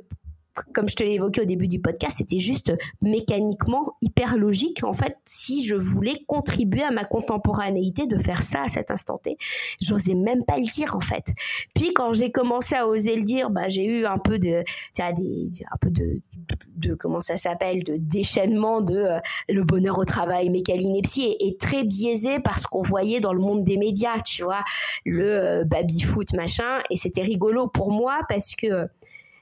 comme je te l'ai évoqué au début du podcast, c'était juste mécaniquement hyper logique en fait si je voulais contribuer à ma contemporanéité de faire ça à cet instant T. J'osais même pas le dire en fait. Puis quand j'ai commencé à oser le dire, bah j'ai eu un peu de tu des, un peu de, comment ça s'appelle de déchaînement de euh, le bonheur au travail, mais est, est, très biaisé par ce qu'on voyait dans le monde des médias, tu vois, le euh, baby foot machin et c'était rigolo pour moi parce que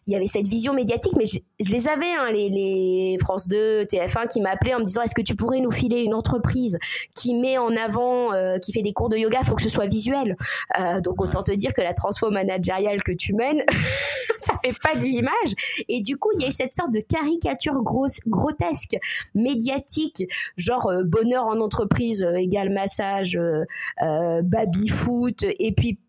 il y avait cette vision médiatique, mais je, les avais, hein, les, les, France 2, TF1, qui m'appelaient en me disant est-ce que tu pourrais nous filer une entreprise qui met en avant, euh, qui fait des cours de yoga, il faut que ce soit visuel. Euh, donc autant te dire que la transfo managériale que tu mènes, (laughs) ça fait pas de l'image. Et du coup, il y a eu cette sorte de caricature grosse, grotesque, médiatique, genre euh, bonheur en entreprise égale massage, baby foot, et puis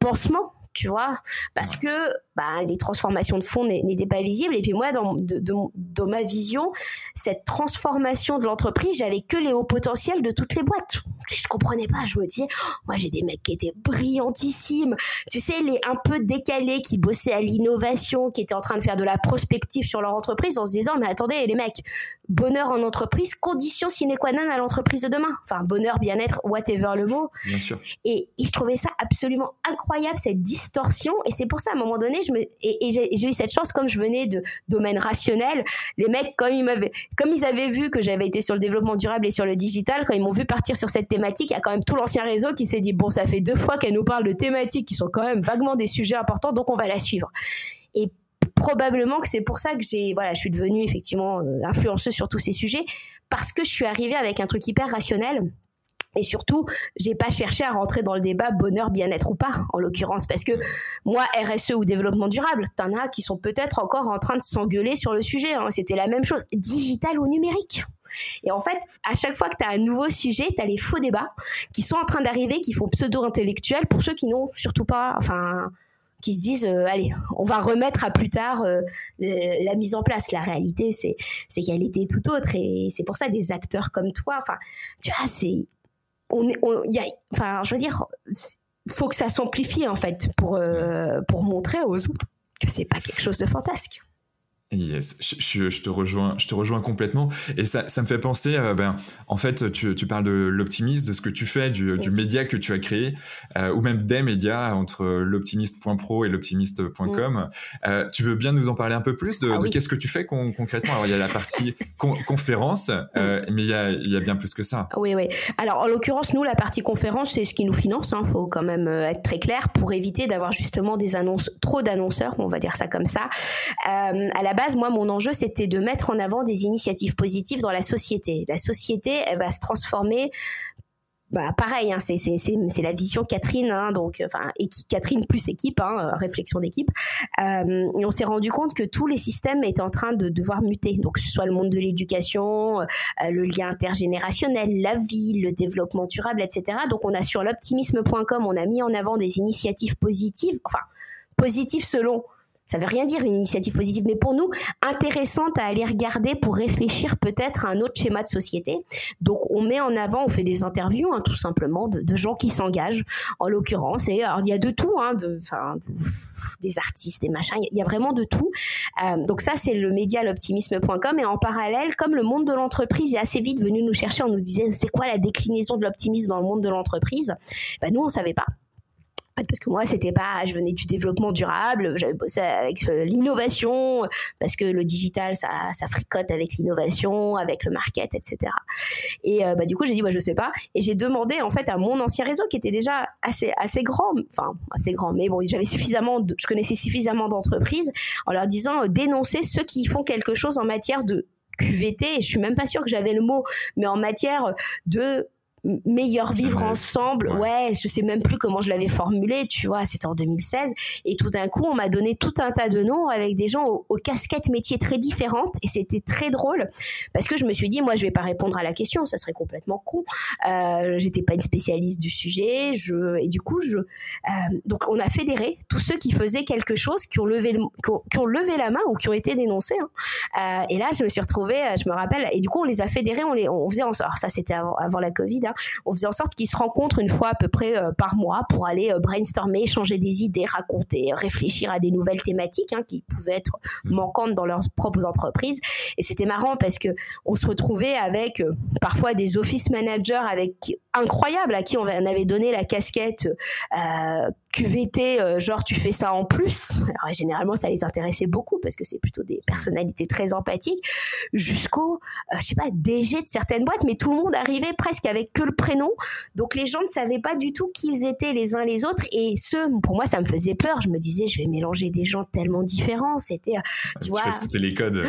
pansement tu vois, parce que bah, les transformations de fond n'étaient pas visibles. Et puis moi, dans, dans ma vision, cette transformation de l'entreprise, j'avais que les hauts potentiels de toutes les boîtes. Je comprenais pas. Je me disais, oh, moi j'ai des mecs qui étaient brillantissimes. Tu sais, les un peu décalés qui bossaient à l'innovation, qui étaient en train de faire de la prospective sur leur entreprise en se disant, mais attendez, les mecs, bonheur en entreprise, condition sine qua non à l'entreprise de demain. Enfin, bonheur, bien-être, whatever le mot. Bien sûr. Et, je trouvais ça absolument incroyable, cette distorsion. Et c'est pour ça, à un moment donné, me, et, j'ai eu cette chance, comme je venais de domaine rationnel, les mecs, comme ils m'avaient, comme ils avaient vu que j'avais été sur le développement durable et sur le digital, quand ils m'ont vu partir sur cette thématique, il y a quand même tout l'ancien réseau qui s'est dit, bon, ça fait deux fois qu'elle nous parle de thématiques qui sont quand même vaguement des sujets importants, donc on va la suivre. Et probablement que c'est pour ça que j'ai voilà je suis devenue effectivement euh, influenceuse sur tous ces sujets parce que je suis arrivée avec un truc hyper rationnel et surtout, j'ai pas cherché à rentrer dans le débat bonheur, bien-être ou pas, en l'occurrence, parce que moi, RSE ou développement durable, t'en as qui sont peut-être encore en train de s'engueuler sur le sujet. Hein. C'était la même chose, digital ou numérique. Et en fait, à chaque fois que tu as un nouveau sujet, tu as les faux débats qui sont en train d'arriver, qui font pseudo-intellectuels pour ceux qui n'ont surtout pas, enfin, qui se disent euh, allez on va remettre à plus tard euh, la mise en place la réalité c'est qu'elle était tout autre et c'est pour ça des acteurs comme toi enfin tu vois c'est on, on y a enfin je veux dire faut que ça s'amplifie en fait pour euh, pour montrer aux autres que c'est pas quelque chose de fantasque Yes, je, je, te rejoins, je te rejoins complètement. Et ça, ça me fait penser, euh, ben, en fait, tu, tu parles de l'optimisme, de ce que tu fais, du, du média que tu as créé, euh, ou même des médias entre l'optimiste.pro et l'optimiste.com. Mm. Euh, tu veux bien nous en parler un peu plus de, ah de qu'est-ce que tu fais concrètement? Alors, il y a la partie conférence, euh, mm. mais il y, a, il y, a, bien plus que ça. Oui, oui. Alors, en l'occurrence, nous, la partie conférence, c'est ce qui nous finance. Il hein, faut quand même euh, être très clair pour éviter d'avoir justement des annonces, trop d'annonceurs, on va dire ça comme ça. Euh, à la base, moi, mon enjeu, c'était de mettre en avant des initiatives positives dans la société. La société, elle va se transformer bah, pareil, hein, c'est, c'est, c'est, la vision Catherine, hein, donc enfin Catherine plus équipe, hein, réflexion d'équipe. Euh, on s'est rendu compte que tous les systèmes étaient en train de devoir muter. Donc que ce soit le monde de l'éducation, euh, le lien intergénérationnel, la vie, le développement durable, etc. Donc on a sur l'optimisme.com, on a mis en avant des initiatives positives, enfin positives selon ça veut rien dire une initiative positive, mais pour nous, intéressante à aller regarder pour réfléchir peut-être à un autre schéma de société. Donc on met en avant, on fait des interviews hein, tout simplement de, gens qui s'engagent, en l'occurrence. Et alors il y a de tout, hein, de, des artistes, des machins, il y, a vraiment de tout. Euh, donc ça c'est le média l'optimisme.com et en parallèle, comme le monde de l'entreprise est assez vite venu nous chercher, on nous disait c'est quoi la déclinaison de l'optimisme dans le monde de l'entreprise? Ben, Nous on savait pas parce que moi c'était pas je venais du développement durable j'avais bossé avec euh, l'innovation parce que le digital ça, fricote avec l'innovation avec le market etc et euh, bah du coup j'ai dit bah je sais pas. Et j'ai demandé en fait à mon ancien réseau qui était déjà assez assez grand enfin assez grand mais bon j'avais suffisamment je connaissais suffisamment d'entreprises en leur disant euh, dénoncer ceux qui font quelque chose en matière de QVT et je suis même pas sûre que j'avais le mot mais en matière de meilleur vivre ensemble. Ouais. je sais même plus comment je l'avais formulé, tu vois, c'était en 2016. Et tout d'un coup, on m'a donné tout un tas de noms avec des gens aux, casquettes métiers très différentes. Et c'était très drôle parce que je me suis dit, moi, je vais pas répondre à la question, ça serait complètement con. Euh, J'étais pas une spécialiste du sujet. Je, et du coup, je, euh, donc on a fédéré tous ceux qui faisaient quelque chose, qui ont levé, qui, ont, levé la main ou qui ont été dénoncés. Hein. Euh, et là, je me suis retrouvée, euh, je me rappelle, et du coup, on les a fédérés, on les, on faisait en sorte. Ça, c'était avant, avant, la Covid. Hein, on faisait en sorte qu'ils se rencontrent une fois à peu près euh, par mois pour aller euh, brainstormer, échanger des idées, raconter, réfléchir à des nouvelles thématiques hein, qui pouvaient être mmh. manquantes dans leurs propres entreprises. Et c'était marrant parce que on se retrouvait avec euh, parfois des office managers avec incroyables à qui on avait donné la casquette QVT, euh, genre tu fais ça en plus. Alors, généralement, ça les intéressait beaucoup parce que c'est plutôt des personnalités très empathiques, jusqu'au, euh, je sais pas, DG de certaines boîtes, mais tout le monde arrivait presque avec que le prénom. Donc les gens ne savaient pas du tout qui ils étaient les uns les autres. Et ce, pour moi, ça me faisait peur. Je me disais, je vais mélanger des gens tellement différents. C'était, euh, tu vois. C'était les codes.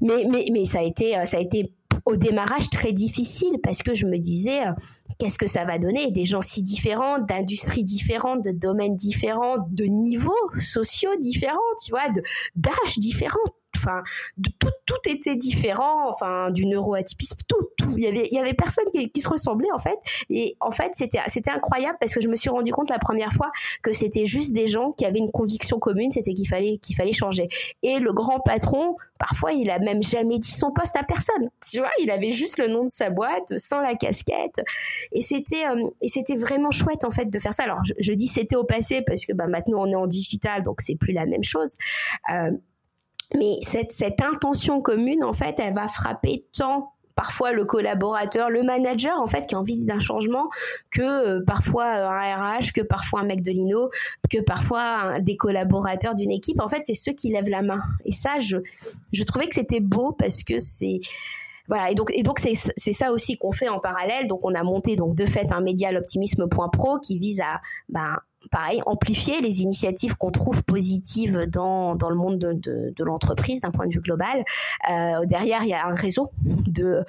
Mais, mais, mais ça a été, ça a été au démarrage très difficile parce que je me disais euh, qu'est-ce que ça va donner? Des gens si différents d'industries différentes de domaines différents de niveaux sociaux différents tu vois d'âges différents enfin tout, tout était différent enfin du neuroatypisme tout tout. Il y avait il y avait personne qui, se ressemblait en fait. Et en fait c'était c'était incroyable parce que je me suis rendu compte la première fois que c'était juste des gens qui avaient une conviction commune c'était qu'il fallait qu'il fallait changer. Et le grand patron parfois il a même jamais dit son poste à personne. Tu vois il avait juste le nom de sa boîte sans la casquette. Et c'était euh, et c'était vraiment chouette en fait de faire ça. Alors je, dis c'était au passé parce que bah maintenant on est en digital donc c'est plus la même chose. Euh, mais cette, cette intention commune, en fait, elle va frapper tant parfois le collaborateur, le manager en fait qui a envie d'un changement que euh, parfois un RH, que parfois un mec de l'INO, que parfois des collaborateurs d'une équipe. En fait, c'est ceux qui lèvent la main. Et ça, je, je trouvais que c'était beau parce que c'est voilà et donc et donc c'est c'est ça aussi qu'on fait en parallèle donc on a monté donc de fait un média l'optimisme.pro qui vise à ben pareil, amplifier les initiatives qu'on trouve positives dans, le monde de, de, de l'entreprise d'un point de vue global. Euh, derrière, il y a un réseau de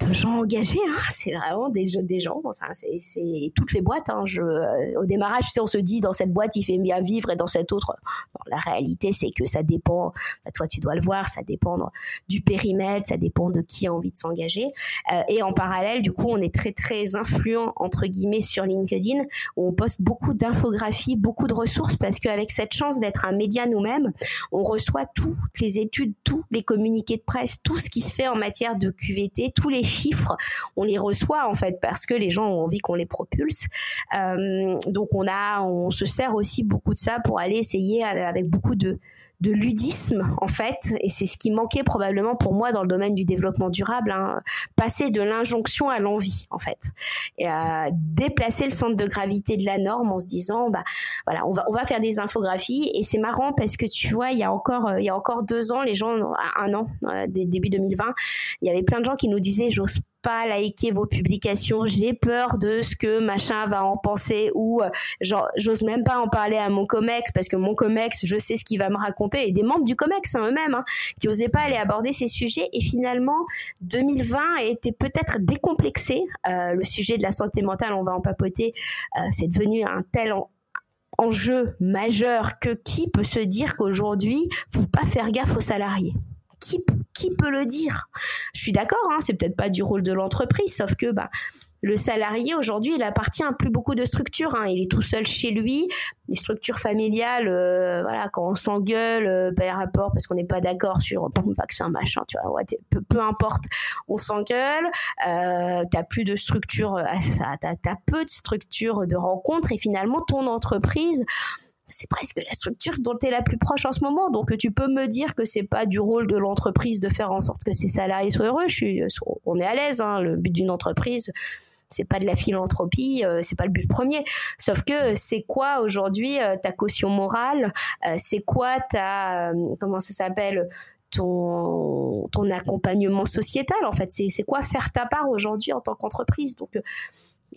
de gens engagés, hein. c'est vraiment des, gens, enfin c'est toutes les boîtes. Hein. Euh, au démarrage, si on se dit dans cette boîte il fait bien vivre et dans cette autre, la réalité c'est que ça dépend, bah, toi tu dois le voir, ça dépend du périmètre, ça dépend de qui a envie de s'engager. Euh, et en parallèle, du coup, on est très très influent entre guillemets sur LinkedIn où on poste beaucoup d'infographies, beaucoup de ressources parce qu'avec cette chance d'être un média nous-mêmes, on reçoit toutes les études, tous les communiqués de presse, tout ce qui se fait en matière de QVT, tous les chiffres, on les reçoit en fait parce que les gens ont envie qu'on les propulse. Euh, donc on a, on se sert aussi beaucoup de ça pour aller essayer avec beaucoup de de ludisme en fait et c'est ce qui manquait probablement pour moi dans le domaine du développement durable hein. passer de l'injonction à l'envie en fait et euh, déplacer le centre de gravité de la norme en se disant bah voilà on va on va faire des infographies et c'est marrant parce que tu vois il y a encore euh, il y a encore deux ans les gens un an euh, début 2020 il y avait plein de gens qui nous disaient j'ose pas liker vos publications, j'ai peur de ce que machin va en penser ou euh, genre j'ose même pas en parler à mon comex parce que mon comex, je sais ce qu'il va me raconter et des membres du comex hein, eux-mêmes hein, qui osaient pas aller aborder ces sujets. Et finalement 2020 a été peut-être décomplexé. Euh, le sujet de la santé mentale, on va en papoter, euh, c'est devenu un tel enjeu majeur que qui peut se dire qu'aujourd'hui, faut pas faire gaffe aux salariés? Qui, peut le dire? Je suis d'accord, hein, c'est peut-être pas du rôle de l'entreprise, sauf que bah, le salarié aujourd'hui, il appartient à plus beaucoup de structures. Hein. Il est tout seul chez lui. Les structures familiales, euh, voilà, quand on s'engueule euh, par rapport parce qu'on n'est pas d'accord sur bon, vaccin machin, tu vois, peu, peu, importe, on s'engueule. Euh, t'as plus de structure, euh, (laughs) t'as as peu de structures de rencontres et finalement ton entreprise c'est presque la structure dont tu es la plus proche en ce moment. Donc tu peux me dire que c'est pas du rôle de l'entreprise de faire en sorte que ses salariés soient heureux. Suis, on est à l'aise. Hein. Le but d'une entreprise, c'est pas de la philanthropie, euh, c'est pas le but premier. Sauf que c'est quoi aujourd'hui euh, ta caution morale? Euh, C'est quoi ta comment ça s'appelle? Ton, ton accompagnement sociétal en fait? C'est quoi faire ta part aujourd'hui en tant qu'entreprise? Donc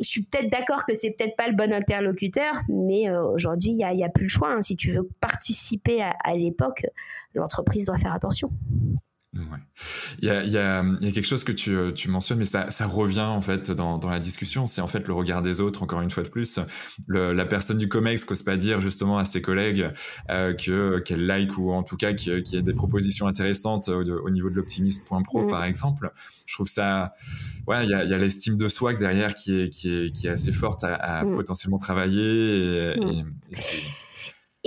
je suis peut-être d'accord que c'est peut-être pas le bon interlocuteur, mais aujourd'hui, il n'y a, plus le choix. Hein. Si tu veux participer à l'époque, l'entreprise doit faire attention. Il, y a, il, y a, il y, a, quelque chose que tu, euh, tu mentionnes, mais ça, ça, revient en fait dans, dans la discussion. C'est en fait le regard des autres, encore une fois de plus. Le, la personne du COMEX n'ose pas dire justement à ses collègues euh, que qu'elle like ou en tout cas qu'il y ait des propositions intéressantes au, au niveau de l'optimisme.pro mm. par exemple. Je trouve ça, ouais, il y a, il y a l'estime de soi derrière qui est, qui est, qui est assez forte à, à mm. potentiellement travailler. Et, mm. et, et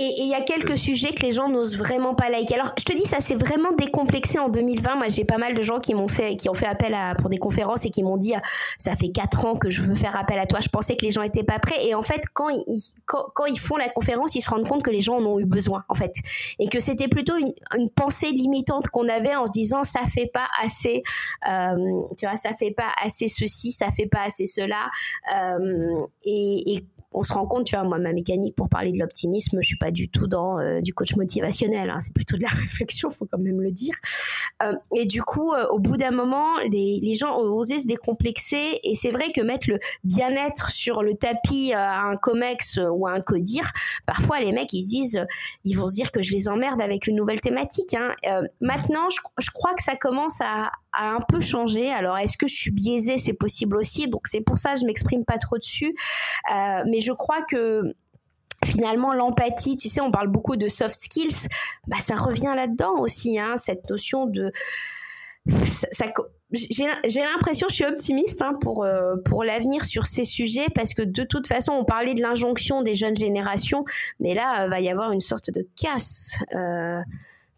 et il y a quelques sujets que les gens n'osent vraiment pas liker. Alors, je te dis, ça s'est vraiment décomplexé en 2020. Moi, j'ai pas mal de gens qui m'ont fait, qui ont fait appel à, pour des conférences et qui m'ont dit, ah, ça fait quatre ans que je veux faire appel à toi. Je pensais que les gens étaient pas prêts. Et en fait, quand ils, quand, ils font la conférence, ils se rendent compte que les gens en ont eu besoin, en fait. Et que c'était plutôt une, une, pensée limitante qu'on avait en se disant, ça fait pas assez, euh, tu vois, ça fait pas assez ceci, ça fait pas assez cela. Euh, et, et on se rend compte, tu vois, moi, ma mécanique pour parler de l'optimisme, je suis pas du tout dans euh, du coach motivationnel, hein, c'est plutôt de la (laughs) réflexion, faut quand même le dire. Euh, et du coup, euh, au bout d'un moment, les, les, gens ont osé se décomplexer, et c'est vrai que mettre le bien-être sur le tapis à un comex ou à un codir, parfois les mecs ils se disent, ils vont se dire que je les emmerde avec une nouvelle thématique. Hein. maintenant, je, je, crois que ça commence à, a un peu changé. Alors, est-ce que je suis biaisée? C'est possible aussi. Donc, c'est pour ça que je m'exprime pas trop dessus. Euh, mais je crois que finalement l'empathie, tu sais, on parle beaucoup de soft skills, bah ça revient là-dedans aussi, hein, cette notion de ça, j'ai l'impression, je suis optimiste hein, pour euh, pour l'avenir sur ces sujets parce que de toute façon, on parlait de l'injonction des jeunes générations, mais là, il va y avoir une sorte de casse. Euh,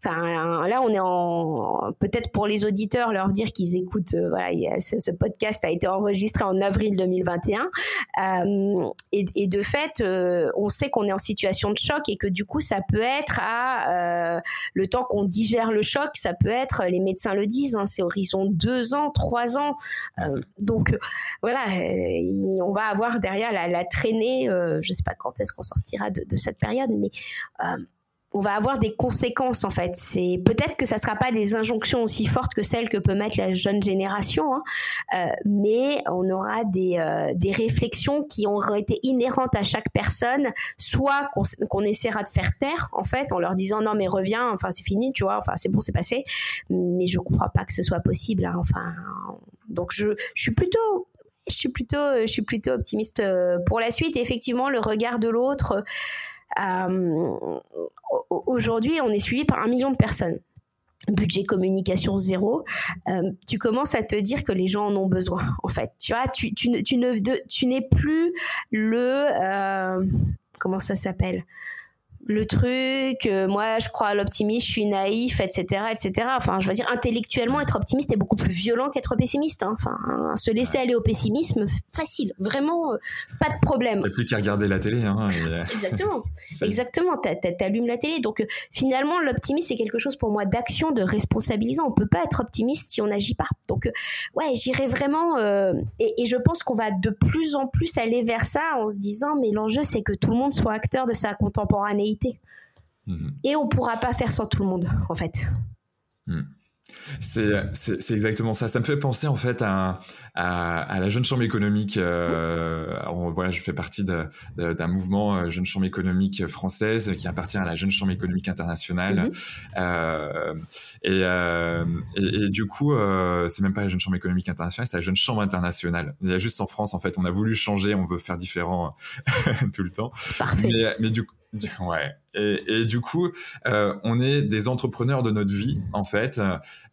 Enfin, là, on est en peut-être pour les auditeurs leur dire qu'ils écoutent. Euh, voilà, ce, podcast a été enregistré en avril 2021, euh, et, de fait, euh, on sait qu'on est en situation de choc et que du coup, ça peut être à euh, le temps qu'on digère le choc, ça peut être, les médecins le disent, hein, c'est horizon deux ans, trois ans. Euh, donc voilà, on va avoir derrière la, traînée. je sais pas quand est-ce qu'on sortira de, de, cette période, mais on va avoir des conséquences en fait. C'est peut-être que ça sera pas des injonctions aussi fortes que celles que peut mettre la jeune génération, hein, euh, mais on aura des, euh, des réflexions qui auront été inhérentes à chaque personne, soit qu'on essaiera de faire taire en fait en leur disant non mais reviens, enfin c'est fini, tu vois, enfin c'est bon c'est passé, mais je crois pas que ce soit possible. Hein, enfin donc je, je suis plutôt je suis plutôt je suis plutôt optimiste euh, pour la suite. Effectivement, le regard de l'autre. Euh, aujourd'hui, on est suivi par un million de personnes. Budget communication zéro, euh, tu commences à te dire que les gens en ont besoin. En fait, tu vois, tu, tu, tu ne, tu n'es plus le euh, comment ça s'appelle? Le truc, euh, moi je crois à l'optimisme, je suis naïf, etc., etc. Enfin, je veux dire, intellectuellement, être optimiste est beaucoup plus violent qu'être pessimiste. Hein. Enfin, hein, se laisser aller au pessimisme, facile, vraiment, euh, pas de problème. Il n'y a plus qu'à regarder la télé. Hein, euh, Exactement, (laughs) exactement. T'allumes la télé. Donc, finalement, l'optimisme c'est quelque chose pour moi d'action, de responsabilisant. On peut pas être optimiste si on n'agit pas. Donc, ouais, j'irai vraiment, et, et je pense qu'on va de plus en plus aller vers ça en se disant, mais l'enjeu c'est que tout le monde soit acteur de sa contemporanéité Mhm. Et on pourra pas faire sans tout le monde, en fait. Mhm. C'est exactement ça. Ça me fait penser en fait à, à, à la Jeune Chambre économique. Euh, voilà, je fais partie d'un mouvement euh, Jeune Chambre économique française qui appartient à la Jeune Chambre économique internationale. Mm-hmm. euh, et, euh, et, et, du coup, c'est même pas la Jeune Chambre économique internationale, c'est la Jeune Chambre internationale. Il y a juste en France, en fait, on a voulu changer, on veut faire différent (laughs) tout le temps. Parfait. Mais, mais du coup, Ouais. Et, et, du coup, euh, on est des entrepreneurs de notre vie, en fait.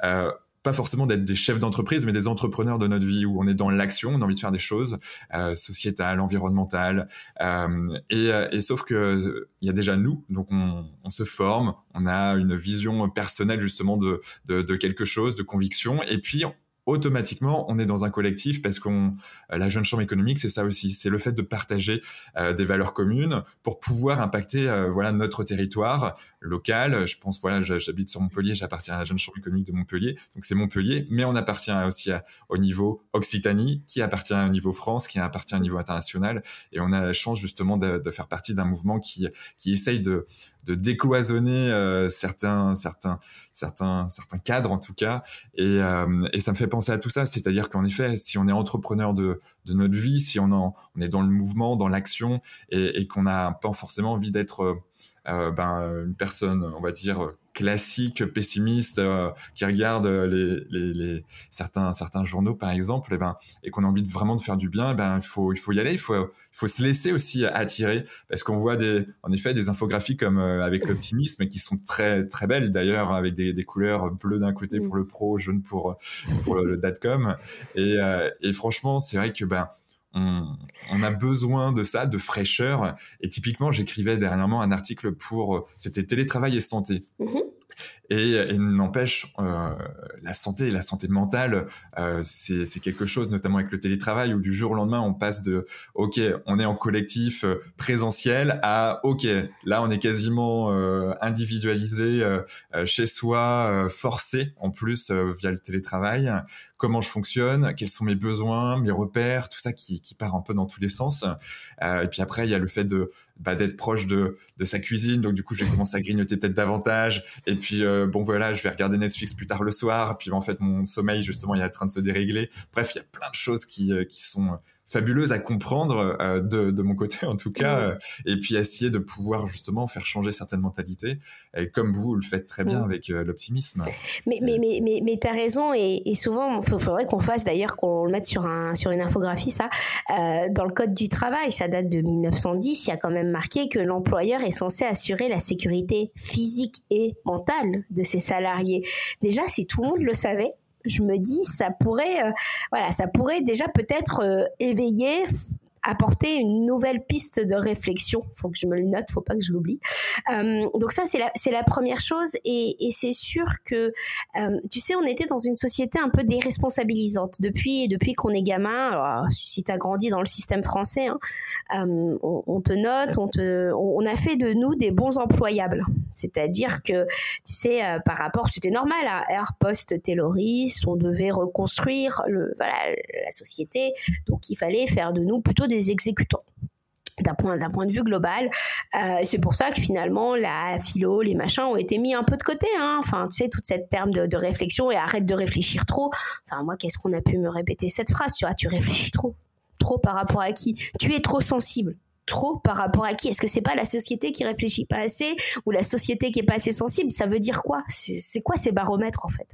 Euh, pas forcément d'être des chefs d'entreprise, mais des entrepreneurs de notre vie où on est dans l'action, on a envie de faire des choses euh, sociétales, environnementales. Euh, et, et, sauf que il y a déjà nous, donc on, on, se forme, on a une vision personnelle justement de, de, de quelque chose, de conviction, et puis automatiquement, on est dans un collectif parce qu'on, la jeune chambre économique, c'est ça aussi, c'est le fait de partager euh, des valeurs communes pour pouvoir impacter, euh, voilà, notre territoire local. Je pense, voilà, j'habite sur Montpellier, j'appartiens à la jeune chambre économique de Montpellier, donc c'est Montpellier, mais on appartient aussi au niveau Occitanie, qui appartient au niveau France, qui appartient au niveau international, et on a la chance justement de, de faire partie d'un mouvement qui qui essaye de de décloisonner euh, certains certains certains certains cadres en tout cas. Et, euh, et ça me fait penser à tout ça. C'est-à-dire qu'en effet si on est entrepreneur de de notre vie si on en, on est dans le mouvement dans l'action et, qu'on n'a pas forcément envie d'être euh, ben une personne on va dire classique pessimiste euh, qui regarde les, les, les, certains certains journaux par exemple et ben et qu'on a envie de vraiment de faire du bien ben il faut il faut y aller il faut il faut se laisser aussi attirer parce qu'on voit des en effet des infographies comme euh, avec l'optimisme qui sont très très belles d'ailleurs avec des, des couleurs bleues d'un côté pour le pro jaune pour pour le, datcom et, euh, et franchement c'est vrai que ben on, on, a besoin de ça, de fraîcheur. Et typiquement, j'écrivais dernièrement un article pour, c'était télétravail et santé. Mm-hmm. Et, n'empêche, euh, la santé la santé mentale, euh, c'est quelque chose, notamment avec le télétravail, où du jour au lendemain, on passe de OK, on est en collectif euh, présentiel à OK, là, on est quasiment individualisé chez soi, forcé en plus via le télétravail. Comment je fonctionne, quels sont mes besoins, mes repères, tout ça qui part un peu dans tous les sens. et puis après, il y a le fait de bah, d'être proche de, sa cuisine, donc du coup, j'ai commencé à grignoter peut-être davantage. Et puis euh, bon voilà, je vais regarder Netflix plus tard le soir. Puis en fait, mon sommeil justement, il est en train de se dérégler. Bref, il y a plein de choses qui euh, qui sont fabuleuse à comprendre euh, de, de, mon côté en tout cas, euh, et puis essayer de pouvoir justement faire changer certaines mentalités, et comme vous le faites très bien avec euh, l'optimisme. Mais, mais, mais, mais, mais tu as raison, et, et souvent, il faudrait qu'on fasse d'ailleurs, qu'on le mette sur, un, sur une infographie, ça, dans le Code du travail, ça date de 1910, il y a quand même marqué que l'employeur est censé assurer la sécurité physique et mentale de ses salariés. Déjà, si tout le monde le savait, je me dis ça pourrait euh, voilà ça pourrait déjà peut-être euh, éveiller apporter une nouvelle piste de réflexion. Faut que je me le note, faut pas que je l'oublie. Euh, donc ça, c'est la, première chose. Et, c'est sûr que, euh, tu sais, on était dans une société un peu déresponsabilisante. Depuis, depuis qu'on est gamin, alors, si tu as grandi dans le système français, hein, euh, on, te note, on, te, on a fait de nous des bons employables. C'est-à-dire que, tu sais, par rapport, c'était normal à Air Post Tayloris, on devait reconstruire le, voilà, la société. Donc il fallait faire de nous plutôt des exécutants d'un point, point de vue global. Euh, c'est pour ça que finalement, la philo, les machins ont été mis un peu de côté. Hein. Enfin, tu sais, toute cette terme de, de, réflexion et arrête de réfléchir trop. Enfin, moi, qu'est-ce qu'on a pu me répéter cette phrase Tu vois, tu réfléchis trop. Trop par rapport à qui? Tu es trop sensible trop par rapport à qui? Est-ce que c'est pas la société qui réfléchit pas assez ou la société qui est pas assez sensible? Ça veut dire quoi? C'est quoi ces baromètres en fait?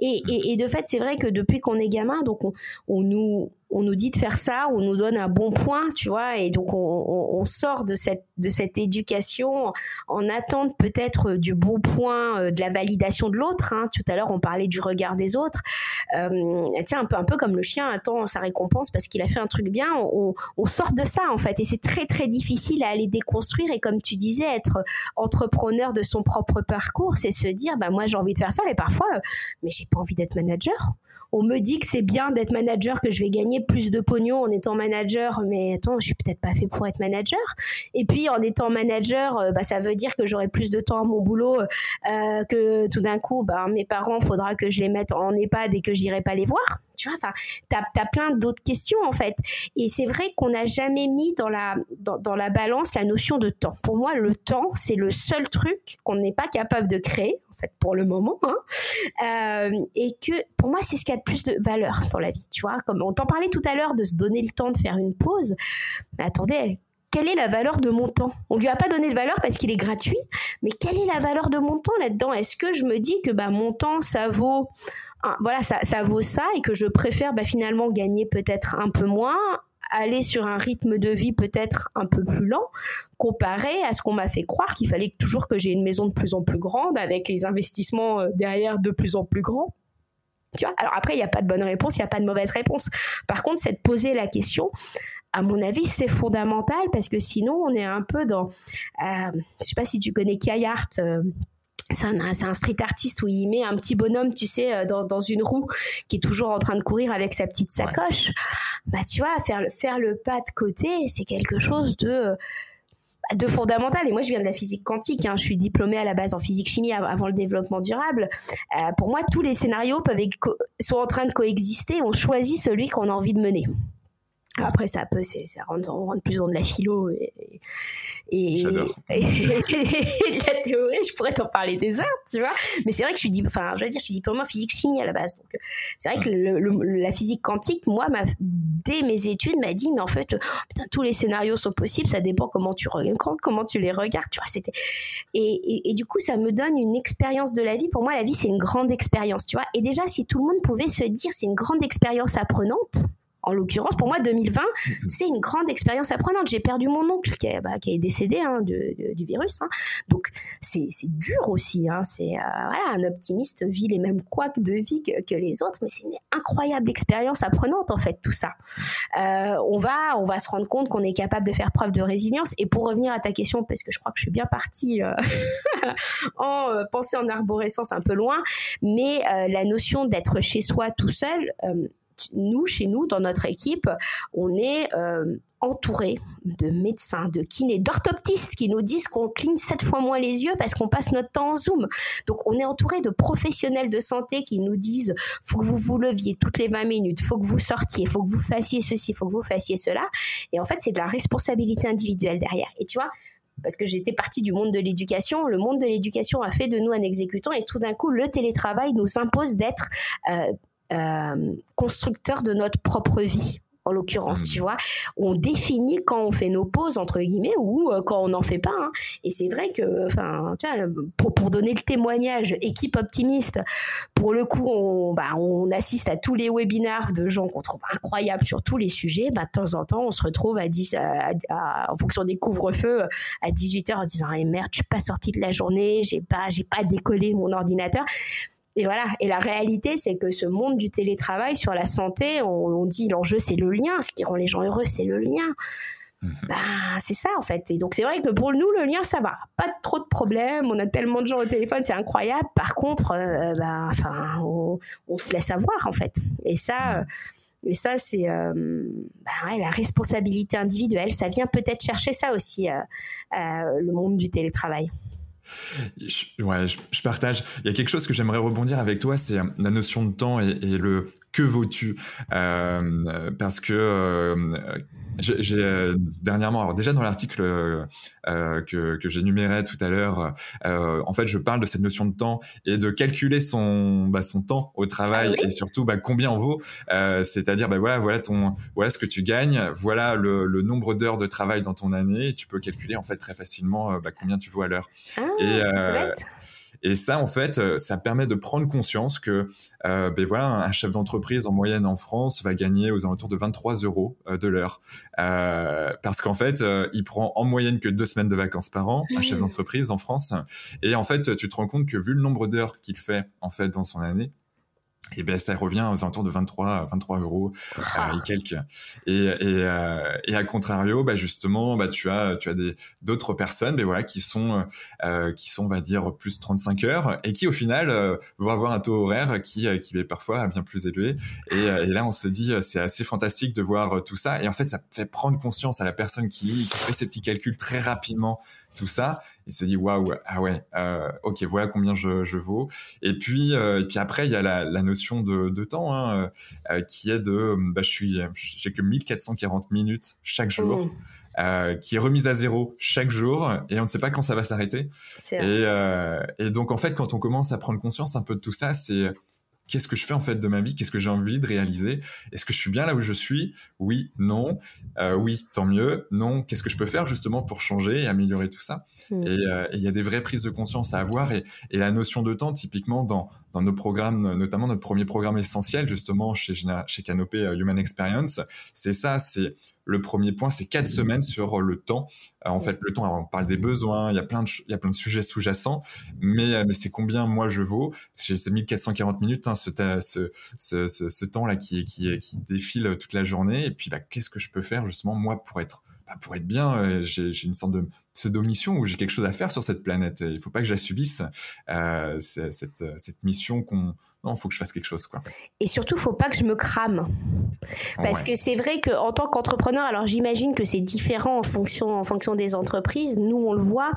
Et, et, et, de fait, c'est vrai que depuis qu'on est gamin, donc on, on nous on nous dit de faire ça, on nous donne un bon point, tu vois, et donc on, sort de cette de cette éducation en attente peut-être du bon point, euh, de la validation de l'autre. Hein. Tout à l'heure, on parlait du regard des autres. Euh, tiens, un peu un peu comme le chien attend sa récompense parce qu'il a fait un truc bien. On, on sort de ça en fait, et c'est très très difficile à aller déconstruire. Et comme tu disais, être entrepreneur de son propre parcours, c'est se dire, bah moi j'ai envie de faire ça, et parfois, euh, mais j'ai pas envie d'être manager on me dit que c'est bien d'être manager, que je vais gagner plus de pognon en étant manager, mais attends, je suis peut-être pas fait pour être manager. Et puis en étant manager, euh, bah, ça veut dire que j'aurai plus de temps à mon boulot, euh, que tout d'un coup, bah, mes parents, faudra que je les mette en EHPAD et que j'irai pas les voir. Tu vois, enfin, t'as as plein d'autres questions en fait. Et c'est vrai qu'on n'a jamais mis dans la dans la balance la notion de temps. Pour moi, le temps, c'est le seul truc qu'on n'est pas capable de créer pour le moment. Hein. et que pour moi, c'est ce qui a le plus de valeur dans la vie, tu vois. Comme on t'en parlait tout à l'heure de se donner le temps de faire une pause. Mais attendez, quelle est la valeur de mon temps? On lui a pas donné de valeur parce qu'il est gratuit, mais quelle est la valeur de mon temps là-dedans? Est-ce que je me dis que bah, mon temps, ça vaut voilà, ça, ça, vaut ça et que je préfère bah, finalement gagner peut-être un peu moins, aller sur un rythme de vie peut-être un peu plus lent, comparé à ce qu'on m'a fait croire qu'il fallait toujours que j'ai une maison de plus en plus grande avec les investissements euh, derrière de plus en plus grands. Tu vois? Alors après, il n'y a pas de bonne réponse, il n'y a pas de mauvaise réponse. Par contre, c'est de poser la question à mon avis, c'est fondamental parce que sinon, on est un peu dans. Euh, je sais pas si tu connais Kayart. Euh, c'est un, street artiste où il met un petit bonhomme, tu sais, euh, dans, une roue, qui est toujours en train de courir avec sa petite sacoche. Bah, tu vois, faire, faire le pas de côté, c'est quelque chose de de fondamental. Et moi, je viens de la physique quantique. Hein. Je suis diplômée à la base en physique chimie avant le développement durable. Euh, pour moi, tous les scénarios peuvent sont en train de coexister. On choisit celui qu'on a envie de mener. Après, ça peut, c'est, ça rentre, on rentre plus dans de la philo et, et, (laughs) la théorie, je pourrais t'en parler des heures, tu vois. Mais c'est vrai que je suis, enfin, je veux dire, je suis diplômée en physique chimie à la base. Donc, c'est vrai que la physique quantique, moi, dès mes études, m'a dit, mais en fait, putain, tous les scénarios sont possibles, ça dépend comment tu comment tu les regardes, tu vois. C'était et, et, du coup, ça me donne une expérience de la vie. Pour moi, la vie, c'est une grande expérience, tu vois. Et déjà, si tout le monde pouvait se dire, c'est une grande expérience apprenante en l'occurrence, pour moi, 2020, mm-hmm. c'est une grande expérience apprenante. J'ai perdu mon oncle qui, bah, est décédé hein, du virus. Hein. Donc, c'est dur aussi. Hein. C'est euh, voilà, un optimiste vit les mêmes couacs de vie que, les autres, mais c'est une incroyable expérience apprenante en fait tout ça. Euh, on va on va se rendre compte qu'on est capable de faire preuve de résilience. Et pour revenir à ta question, parce que je crois que je suis bien partie euh, (laughs) en pensée en arborescence un peu loin, mais la notion d'être chez soi tout seul nous, chez nous, dans notre équipe, on est euh, entouré de médecins, de kinés, d'orthoptistes qui nous disent qu'on cligne sept fois moins les yeux parce qu'on passe notre temps en Zoom. Donc, on est entouré de professionnels de santé qui nous disent faut que vous vous leviez toutes les 20 minutes, faut que vous sortiez, faut que vous fassiez ceci, faut que vous fassiez cela. Et en fait, c'est de la responsabilité individuelle derrière. Et tu vois, parce que j'étais partie du monde de l'éducation. Le monde de l'éducation a fait de nous un exécutant et tout d'un coup, le télétravail nous impose d'être euh, euh, constructeur de notre propre vie en l'occurrence, tu mmh. vois. On définit quand on fait nos pauses, entre guillemets, ou euh, quand on n'en fait pas. Hein. Et c'est vrai que, enfin, pour, pour donner le témoignage, équipe optimiste, pour le coup, on, bah, on assiste à tous les webinars de gens qu'on trouve incroyables sur tous les sujets. Bah, de temps en temps, on se retrouve à 10, en fonction des couvre-feux, à 18h en disant, eh merde, je suis pas sortie de la journée, j'ai pas, j'ai pas décollé mon ordinateur. Et voilà. Et la réalité, c'est que ce monde du télétravail sur la santé, on, dit l'enjeu, c'est le lien. Ce qui rend les gens heureux, c'est le lien. Ben, c'est ça en fait. Et donc c'est vrai que pour nous le lien ça va, pas trop de problèmes. On a tellement de gens au téléphone, c'est incroyable. Par contre, euh, ben, enfin, on, se laisse avoir en fait. Et ça, mhm. et ça c'est euh, ben la responsabilité individuelle. Ça vient peut-être chercher ça aussi, euh, le monde du télétravail. Ouais, je, partage. Il y a quelque chose que j'aimerais rebondir avec toi, c'est la notion de temps et, et le que vaux-tu? Euh, Parce que euh, j'ai euh, dernièrement, alors déjà dans l'article euh, que, que j'énumérais tout à l'heure, en fait, je parle de cette notion de temps et de calculer son bah, son temps au travail ah et surtout bah, combien en vaut. C'est-à-dire, bah, voilà, voilà ton, voilà ce que tu gagnes, voilà le, le nombre d'heures de travail dans ton année. Et tu peux calculer en fait très facilement bah, combien tu vaux à l'heure. Ah, et, et ça, en fait, euh, ça permet de prendre conscience que, euh, ben voilà, un chef d'entreprise en moyenne en France va gagner aux alentours de 23 euros euh, de l'heure, euh, parce qu'en fait, euh, il prend en moyenne que deux semaines de vacances par an, un chef d'entreprise en France, et en fait, tu te rends compte que vu le nombre d'heures qu'il fait en fait dans son année, et ben ça revient aux alentours de 23 23 euros euh, ah. et quelques. Et et, euh, et à contrario bah justement bah tu as tu as des d'autres personnes mais voilà qui sont euh, qui sont on va dire plus 35 heures et qui au final euh, vont avoir un taux horaire qui qui est parfois bien plus élevé. Et, et là on se dit c'est assez fantastique de voir tout ça. Et en fait ça fait prendre conscience à la personne qui, qui fait ces petits calculs très rapidement tout ça il se dit waouh ah ouais euh, ok voilà combien je, je vaux et puis euh, et puis après il y a la, la notion de, de temps hein, euh, qui est de bah, je suis j'ai que 1440 minutes chaque jour mmh. qui est remise à zéro chaque jour et on ne sait pas quand ça va s'arrêter. Et, et donc en fait, quand on commence à prendre conscience un peu de tout ça, c'est qu'est-ce que je fais en fait de ma vie? Qu'est-ce que j'ai envie de réaliser? Est-ce que je suis bien là où je suis? Oui, non. Euh, oui, tant mieux. Non, qu'est-ce que je peux faire justement pour changer et améliorer tout ça? Mmh. euh, Et il y a des vraies prises de conscience à avoir et, et la notion de temps, typiquement dans, dans nos programmes, notamment notre premier programme essentiel justement chez, chez Canopé euh, Human Experience, c'est ça, c'est le premier point, c'est quatre semaines sur le temps. Euh, en fait, le temps, on parle des besoins, il y a plein de, il y a plein de sujets sous-jacents, mais, euh, mais c'est combien moi je vaux? C'est 1440 minutes, hein, ce, ce, ce, ce, temps-là qui, qui, qui défile toute la journée. Et puis, bah, qu'est-ce que je peux faire justement moi pour être bah, pour être bien, j'ai une sorte de pseudo-mission où j'ai quelque chose à faire sur cette planète. Il ne faut pas que j'assubisse euh, cette, cette mission qu'on non, faut que je fasse quelque chose, quoi. Et surtout, faut pas que je me crame, parce que c'est vrai que en tant qu'entrepreneur, alors j'imagine que c'est différent en fonction, en fonction des entreprises. Nous, on le voit,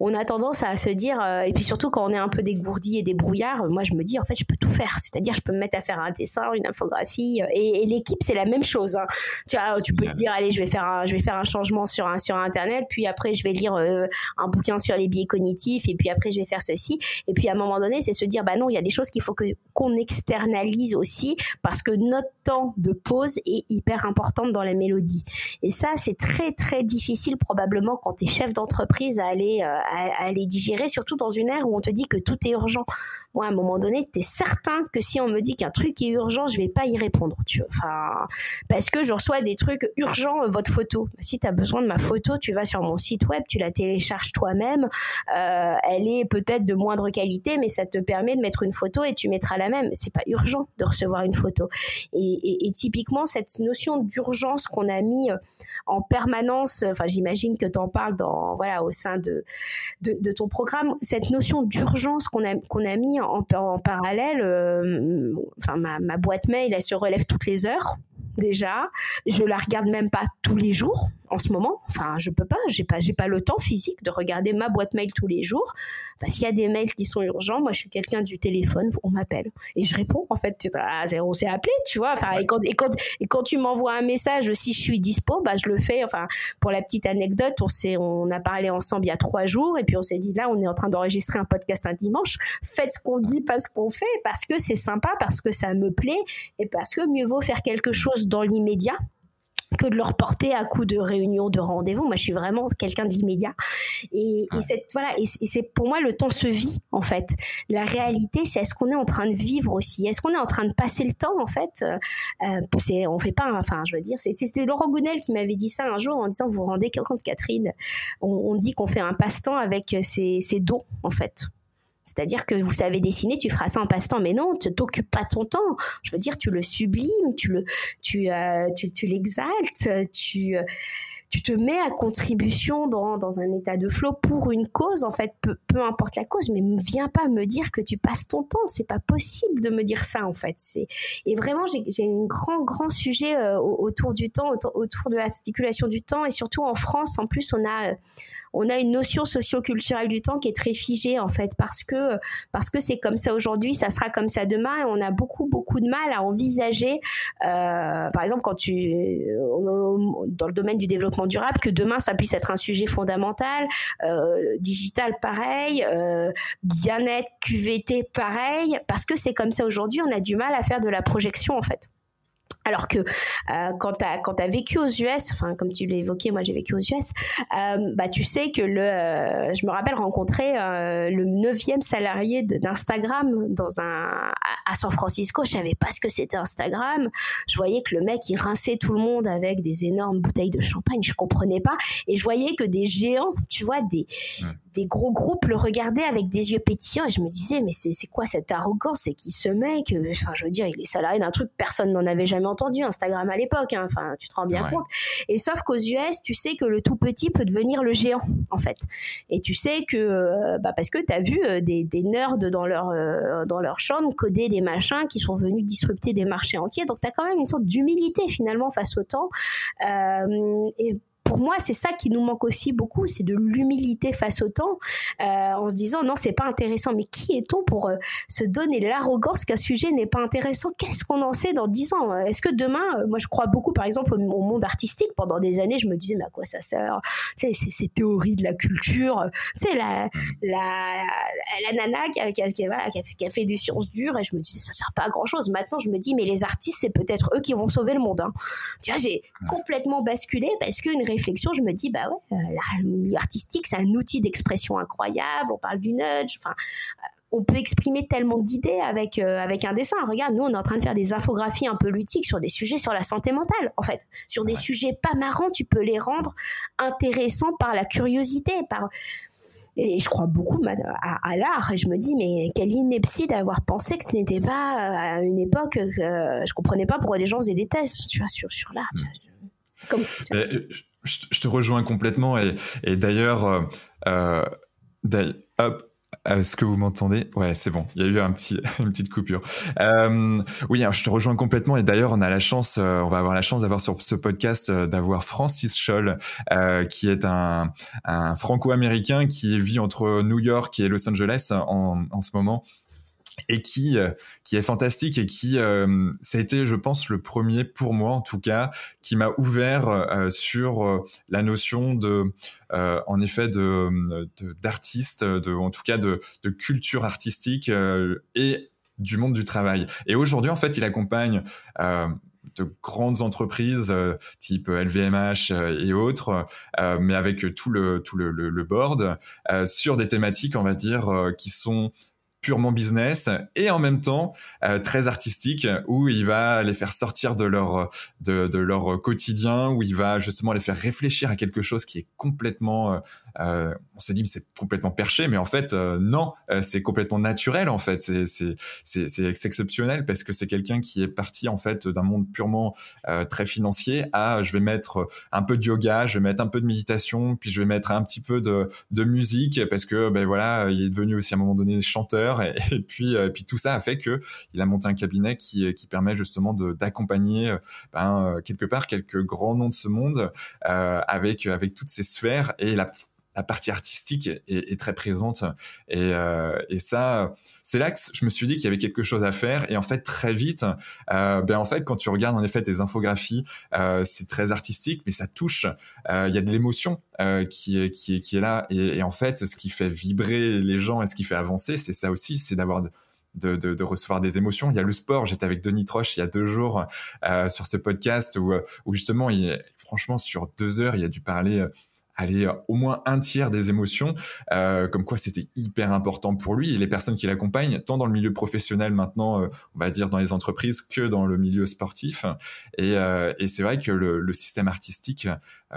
on a tendance à se dire, euh, et puis surtout quand on est un peu dégourdi et débrouillard, moi je me dis en fait, je peux tout faire. C'est-à-dire, je peux me mettre à faire un dessin, une infographie, euh, et, l'équipe c'est la même chose. Hein. Tu vois, tu peux te dire, allez, je vais faire un, je vais faire un changement sur un sur internet, puis après je vais lire euh, un bouquin sur les biais cognitifs, et puis après je vais faire ceci, et puis à un moment donné, c'est se dire, bah non, il y a des choses qu'il faut que qu'on externalise aussi parce que notre temps de pause est hyper important dans la mélodie. Et ça, c'est très très difficile probablement quand tu es chef d'entreprise à aller, euh, à, aller digérer, surtout dans une ère où on te dit que tout est urgent. Moi, à un moment donné, tu es certain que si on me dit qu'un truc est urgent, je vais pas y répondre. Tu enfin, parce que je reçois des trucs urgents, euh, votre photo. Si tu as besoin de ma photo, tu vas sur mon site web, tu la télécharges toi-même. Euh, elle est peut-être de moindre qualité, mais ça te permet de mettre une photo et tu mettras la même. C'est pas urgent de recevoir une photo. Et, typiquement, cette notion d'urgence qu'on a mis euh, en permanence, enfin, j'imagine que tu en parles dans, voilà, au sein de, de, ton programme, cette notion d'urgence qu'on a, qu'on a mis en, parallèle, euh, enfin, ma boîte mail, elle se relève toutes les heures déjà. Je la regarde même pas tous les jours en ce moment. Enfin, je peux pas, j'ai pas, j'ai pas le temps physique de regarder ma boîte mail tous les jours. S'il y a des mails qui sont urgents, moi je suis quelqu'un du téléphone, on m'appelle et je réponds. En fait, ah, on s'est appelé, tu vois. Enfin, et quand, et quand, et quand tu m'envoies un message, si je suis dispo, bah je le fais. Enfin, pour la petite anecdote, on s'est, on a parlé ensemble il y a trois jours et puis on s'est dit là, on est en train d'enregistrer un podcast un dimanche. Faites ce qu'on dit, pas ce qu'on fait, parce que c'est sympa, parce que ça me plaît et parce que mieux vaut faire quelque chose dans l'immédiat que de leur porter à coup de réunion, de rendez-vous. Moi, je suis vraiment quelqu'un de l'immédiat. Et, voilà, et, c'est pour moi le temps se vit en fait. La réalité, c'est est-ce qu'on est en train de vivre aussi? Est-ce qu'on est en train de passer le temps en fait? Euh, euh On fait pas. Enfin, je veux dire, c'était Laurent Gounel qui m'avait dit ça un jour en disant vous vous rendez compte, Catherine, on, dit qu'on fait un passe-temps avec ses, ses dons en fait. C'est-à-dire que vous savez dessiner, tu feras ça en passe-temps, mais non, tu t'occupes pas ton temps. Je veux dire, tu le sublimes, tu le, tu, euh, tu, tu l'exaltes, tu, euh, tu te mets à contribution dans, dans, un état de flot pour une cause, en fait, peu, peu importe la cause, mais viens pas me dire que tu passes ton temps. C'est pas possible de me dire ça, en fait. C'est et vraiment, j'ai un grand, grand sujet euh, autour du temps, autour, autour de l'articulation du temps, et surtout en France, en plus, on a on a une notion socioculturelle du temps qui est très figée en fait parce que parce que c'est comme ça aujourd'hui, ça sera comme ça demain et on a beaucoup beaucoup de mal à envisager, euh, par exemple quand tu dans le domaine du développement durable que demain ça puisse être un sujet fondamental, euh, digital pareil, euh, bien-être QVT pareil parce que c'est comme ça aujourd'hui, on a du mal à faire de la projection en fait. Alors que euh, quand tu as, vécu aux US, enfin comme tu l'as évoqué, moi j'ai vécu aux US, euh, bah, tu sais que euh, je me rappelle rencontrer le neuvième salarié d'Instagram à San Francisco. Je savais pas ce que c'était Instagram. Je voyais que le mec il rinçait tout le monde avec des énormes bouteilles de champagne. Je comprenais pas. Et je voyais que des géants, tu vois, des, des gros groupes le regardaient avec des yeux pétillants. Et je me disais, mais c'est quoi cette arrogance C'est qui ce mec? Enfin, je veux dire, il est salarié d'un truc personne n'en avait jamais entendu Instagram à l'époque, hein. enfin tu te rends bien compte. Et sauf qu'aux US, tu sais que le tout petit peut devenir le géant en fait. Et tu sais que euh, bah, parce que tu as vu euh, des, nerds dans leur euh, dans leur chambre coder des machins qui sont venus disrupter des marchés entiers. Donc tu as quand même une sorte d'humilité finalement face au temps. et pour moi, c'est ça qui nous manque aussi beaucoup, c'est de l'humilité face au temps, euh, en se disant non, c'est pas intéressant. Mais qui est-on pour euh, se donner l'arrogance qu'un sujet n'est pas intéressant? Qu'est-ce qu'on en sait dans dix ans? Est-ce que demain, moi je crois beaucoup par exemple au, monde artistique. Pendant des années, je me disais mais à quoi ça sert? Tu sais, ces théories de la culture, tu sais, la, la, la nana qui a, qui, a, qui, a fait, des sciences dures et je me disais ça sert pas à grand chose. Maintenant, je me dis mais les artistes, c'est peut-être eux qui vont sauver le monde. Hein. Tu vois, j'ai complètement basculé parce qu'une réflexion, je me dis bah ouais, euh, l'artistique, c'est un outil d'expression incroyable. On parle du nudge, enfin on peut exprimer tellement d'idées avec, euh, avec un dessin. Regarde, nous, on est en train de faire des infographies un peu ludiques sur des sujets sur la santé mentale, en fait. Sur des sujets pas marrants, tu peux les rendre intéressants par la curiosité, par... Et je crois beaucoup à, l'art. Et je me dis, mais quelle ineptie d'avoir pensé que ce n'était pas euh, à une époque que je comprenais pas pourquoi les gens faisaient des tests, tu vois, sur, sur l'art. Je, te rejoins complètement. Et, d'ailleurs, euh, hop, est-ce que vous m'entendez? Ouais, c'est bon. Il y a eu un petit, (laughs) une petite coupure. Euh, oui, je te rejoins complètement. Et d'ailleurs, on a la chance, euh, on va avoir la chance d'avoir sur ce podcast euh, d'avoir Francis Scholl, euh, qui est un, un Franco-américain qui vit entre New York et Los Angeles en, en ce moment et qui euh, qui est fantastique et qui euh, ça a été je pense le premier pour moi en tout cas qui m'a ouvert euh, sur la notion de en effet de d'artiste de, en tout cas de, de culture artistique et du monde du travail. Et aujourd'hui en fait il accompagne de grandes entreprises type LVMH et autres, mais avec tout le tout le, le, le board sur des thématiques, on va dire, qui sont purement business et en même temps euh, très artistique où il va les faire sortir de leur de, leur quotidien où il va justement les faire réfléchir à quelque chose qui est complètement euh, euh, on se dit mais c'est complètement perché mais en fait non c'est complètement naturel en fait. C'est c'est c'est exceptionnel parce que c'est quelqu'un qui est parti en fait d'un monde purement très financier à je vais mettre un peu de yoga je vais mettre un peu de méditation puis je vais mettre un petit peu de de musique parce que ben voilà il est devenu aussi à un moment donné chanteur (laughs) et, puis et puis tout ça a fait que il a monté un cabinet qui qui permet justement d'accompagner ben, quelque part quelques grands noms de ce monde avec avec toutes ces sphères et la la partie artistique est, très présente. Euh, et, ça, c'est là que je me suis dit qu'il y avait quelque chose à faire. Et en fait, très vite, euh, ben en fait, quand tu regardes en effet tes infographies, euh, c'est très artistique, mais ça touche. Il y a de l'émotion qui est là. Et, en fait, ce qui fait vibrer les gens et ce qui fait avancer, c'est ça aussi, c'est d'avoir de, recevoir des émotions. Il y a le sport. J'étais avec Denis Troche il y a deux jours sur ce podcast où, justement, franchement, sur deux heures, il a dû parler aller euh, au moins un tiers des émotions, euh, comme quoi c'était hyper important pour lui et les personnes qui l'accompagnent, tant dans le milieu professionnel maintenant, euh, on va dire dans les entreprises, que dans le milieu sportif. Et, euh, et c'est vrai que le, le, système artistique,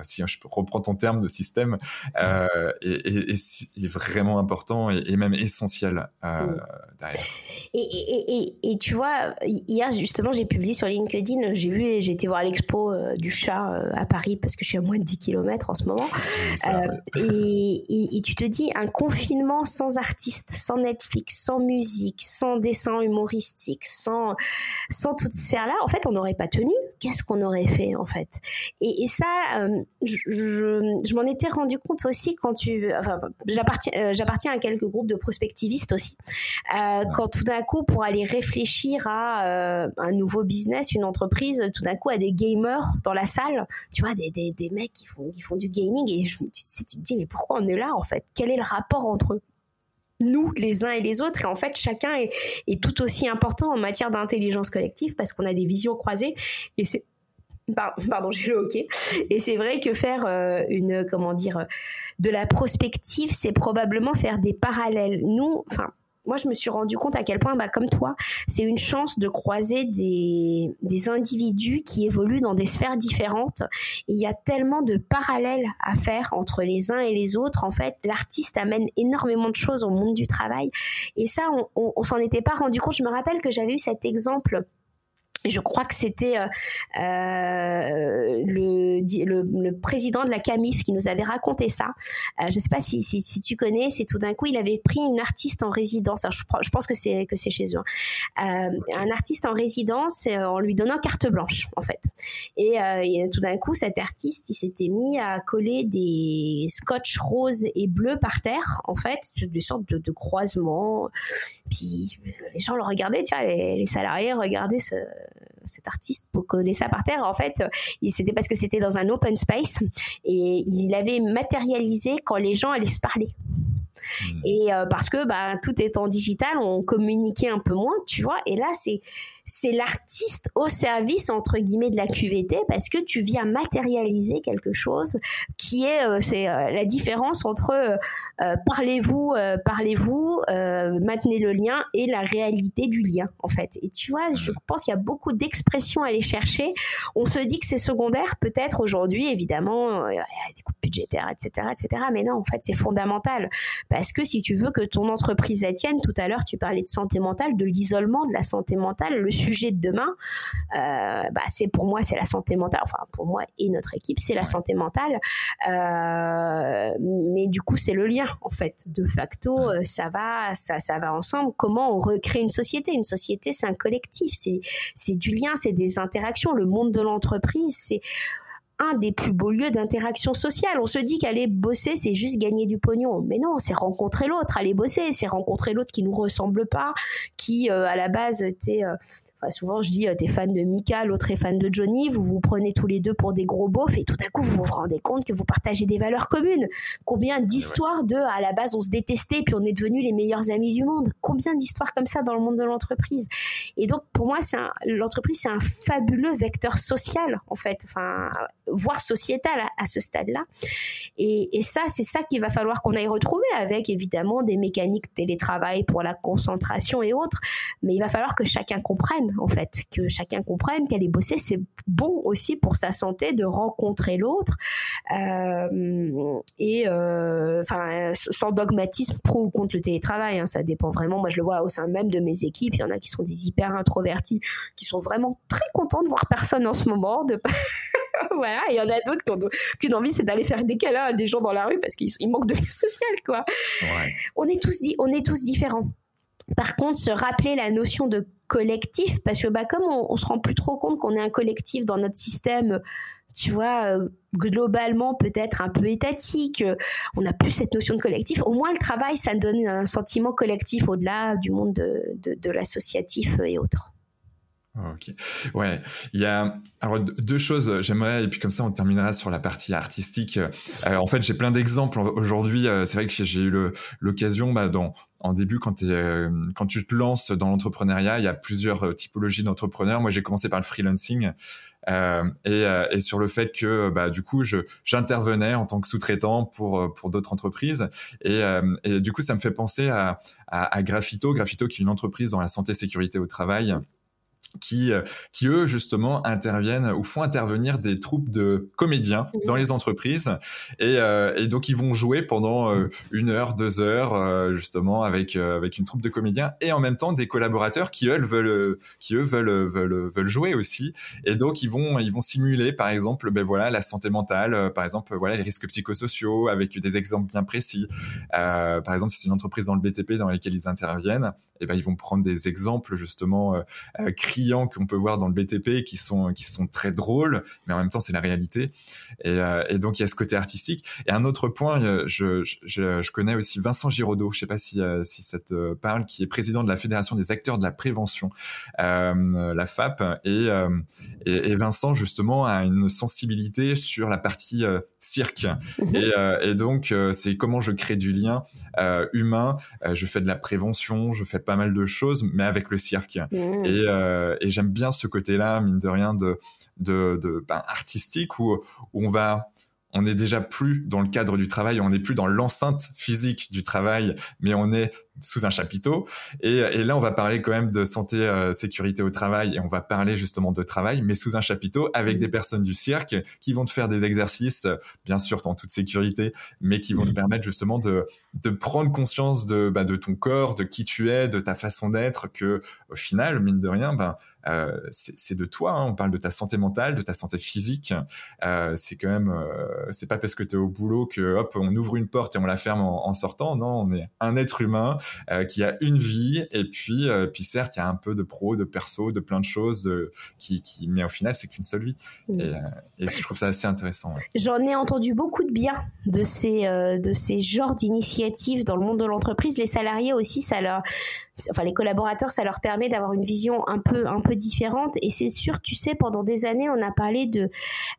si je reprends ton terme de système, (laughs) est, est, est, vraiment important et, et même essentiel derrière. Et, et, et, tu vois, hier justement, j'ai publié sur LinkedIn, j'ai vu, j'ai été voir l'expo du chat à Paris parce que je suis à moins de 10 km en ce moment. Euh, et, et, tu te dis, un confinement sans artistes, sans Netflix, sans musique, sans dessin humoristique, sans, sans toute sphère-là, en fait, on n'aurait pas tenu. Qu'est-ce qu'on aurait fait, en fait? Et, ça, euh, je, je, m'en étais rendu compte aussi quand tu... Enfin, j'appartiens, euh, j'appartiens à quelques groupes de prospectivistes aussi. Quand tout d'un coup, pour aller réfléchir à un nouveau business, une entreprise, tout d'un coup, à des gamers dans la salle, tu vois, des, des, des mecs qui font, qui font du gaming et je, tu, tu te dis, mais pourquoi on est là en fait? Quel est le rapport entre nous, les uns et les autres? Et en fait, chacun est, est tout aussi important en matière d'intelligence collective parce qu'on a des visions croisées. Et c'est. Pardon, (laughs) j'ai le hockey. Et c'est vrai que faire euh, une. Comment dire. De la prospective, c'est probablement faire des parallèles. Nous, enfin, moi, je me suis rendu compte à quel point, bah, comme toi, c'est une chance de croiser des, des, individus qui évoluent dans des sphères différentes. Il y a tellement de parallèles à faire entre les uns et les autres. En fait, l'artiste amène énormément de choses au monde du travail. Et ça, on, on, s'en était pas rendu compte. Je me rappelle que j'avais eu cet exemple je crois que c'était euh, euh le, le, le, président de la CAMIF qui nous avait raconté ça. Euh, je ne sais pas si, si, si, tu connais, c'est tout d'un coup, il avait pris une artiste en résidence. Alors, je, je, pense que c'est que c'est chez eux. Hein. Un artiste en résidence en lui donnant carte blanche, en fait. Et, et tout d'un coup, cet artiste, il s'était mis à coller des scotch roses et bleus par terre, en fait, des sortes de, de croisements. Puis les gens le regardaient, tu vois, les, les salariés regardaient ce cet artiste pour coller ça par terre. En fait, c'était parce que c'était dans un open space et il avait matérialisé quand les gens allaient se parler. Hmm. Et euh, parce que bah, tout étant digital, on communiquait un peu moins, tu vois. Et là, c'est c'est l'artiste au service entre guillemets de la QVT parce que tu viens matérialiser quelque chose qui est euh, c'est euh, la différence entre euh, parlez-vous parlez-vous maintenez le lien et la réalité du lien en fait. Et tu vois je pense qu'il y a beaucoup d'expressions à aller chercher. On se dit que c'est secondaire peut-être aujourd'hui évidemment il y a des coupes budgétaires etc etc mais non en fait c'est fondamental. Parce que si tu veux que ton entreprise tienne tout à l'heure tu parlais de santé mentale de l'isolement de la santé mentale le sujet de demain, euh, bah, c'est pour moi, c'est la santé mentale. Enfin, pour moi et notre équipe, c'est la santé mentale. Euh, mais du coup, c'est le lien, en fait. De facto, euh, ça va, ça, ça va ensemble. Comment on recrée une société? Une société, c'est un collectif. C'est du lien, c'est des interactions. Le monde de l'entreprise, c'est un des plus beaux lieux d'interaction sociale. On se dit qu'aller bosser, c'est juste gagner du pognon. Mais non, c'est rencontrer l'autre. Aller bosser, c'est rencontrer l'autre qui nous ressemble pas, qui à la base était souvent, je dis, euh, t'es fan de Mika, l'autre est fan de Johnny, vous vous prenez tous les deux pour des gros beaufs et tout à coup, vous vous rendez compte que vous partagez des valeurs communes. Combien d'histoires de, à la base, on se détestait puis on est devenus les meilleurs amis du monde. Combien d'histoires comme ça dans le monde de l'entreprise? Et donc, pour moi, c'est l'entreprise, c'est un fabuleux vecteur social, en fait, enfin, voire sociétal à, ce stade-là. Et, et ça, c'est ça qu'il va falloir qu'on aille retrouver avec, évidemment, des mécaniques télétravail pour la concentration et autres. Mais il va falloir que chacun comprenne en fait, que chacun comprenne qu'aller bosser, c'est bon aussi pour sa santé de rencontrer l'autre euh, et euh, enfin sans dogmatisme pro ou contre le télétravail, hein, ça dépend vraiment. Moi, je le vois au sein même de mes équipes, il y en a qui sont des hyper introvertis, qui sont vraiment très contents de voir personne en ce moment, de (laughs) voilà, il y en a d'autres qui ont qu'une envie, c'est d'aller faire des câlins à des gens dans la rue parce qu'ils manquent de (laughs) vie sociale, quoi. On est tous, on est tous différents. Par contre, se rappeler la notion de collectif, parce que bah, comme on, on se rend plus trop compte qu'on est un collectif dans notre système, tu vois, euh, globalement peut-être un peu étatique, euh, on n'a plus cette notion de collectif. Au moins, le travail, ça donne un sentiment collectif au-delà du monde de l'associatif et autres. Ok. Ouais, il y a alors deux choses. J'aimerais et puis comme ça on terminera sur la partie artistique. Euh, en fait, j'ai plein d'exemples aujourd'hui. Euh, c'est vrai que j'ai eu l'occasion, bah, dans en début quand, euh, quand tu te lances dans l'entrepreneuriat, il y a plusieurs typologies d'entrepreneurs. Moi, j'ai commencé par le freelancing. Euh, et, sur le fait que bah, du coup j'intervenais en tant que sous-traitant pour d'autres entreprises et, du coup ça me fait penser à, à, à Graffito Graffito qui est une entreprise dans la santé sécurité au travail qui, euh, qui eux justement interviennent ou font intervenir des troupes de comédiens dans les entreprises. Et, euh, et donc ils vont jouer pendant euh, une heure, deux heures justement avec avec une troupe de comédiens et en même temps des collaborateurs qui eux veulent qui eux veulent veulent veulent jouer aussi. Et donc ils vont ils vont simuler par exemple ben voilà la santé mentale par exemple voilà les risques psychosociaux avec des exemples bien précis. Par exemple si c'est une entreprise dans le BTP dans laquelle ils interviennent et ben ils vont prendre des exemples justement euh, qu'on peut voir dans le BTP qui sont qui sont très drôles, mais en même temps c'est la réalité. Et, euh, et, donc il y a ce côté artistique. Et un autre point, euh, je, je, je connais aussi Vincent Giraudot, je sais pas si euh, si ça te parle, qui est président de la Fédération des acteurs de la prévention, euh, la FAP. Et, et, et, Vincent justement a une sensibilité sur la partie cirque. Mhm. Et, et donc c'est comment je crée du lien humain. je fais de la prévention, je fais pas mal de choses, mais avec le cirque. Mhm. Et, euh, et j'aime bien ce côté-là, mine de rien, de, de, de ben, artistique où, où on va on n'est déjà plus dans le cadre du travail, on n'est plus dans l'enceinte physique du travail, mais on est sous un chapiteau. Et, là, on va parler quand même de santé, euh, sécurité au travail, et on va parler justement de travail, mais sous un chapiteau avec des personnes du cirque qui vont te faire des exercices, bien sûr en toute sécurité, mais qui vont te permettre justement de, de prendre conscience de, bah, de ton corps, de qui tu es, de ta façon d'être, que au final, mine de rien, ben, euh, c'est de toi. Hein. On parle de ta santé mentale, de ta santé physique. Euh, c'est quand même, euh, c'est pas parce que tu es au boulot que hop, on ouvre une porte et on la ferme en, sortant. Non, on est un être humain qui a une vie et puis, puis certes, il y a un peu de pro, de perso, de plein de choses qui, qui, mais au final, c'est qu'une seule vie. Et, je trouve ça assez intéressant. J'en ai entendu beaucoup de bien de ces, de ces genres d'initiatives dans le monde de l'entreprise. Les salariés aussi, ça leur enfin les collaborateurs, ça leur permet d'avoir une vision un peu un peu différente. Et c'est sûr, tu sais, pendant des années, on a parlé de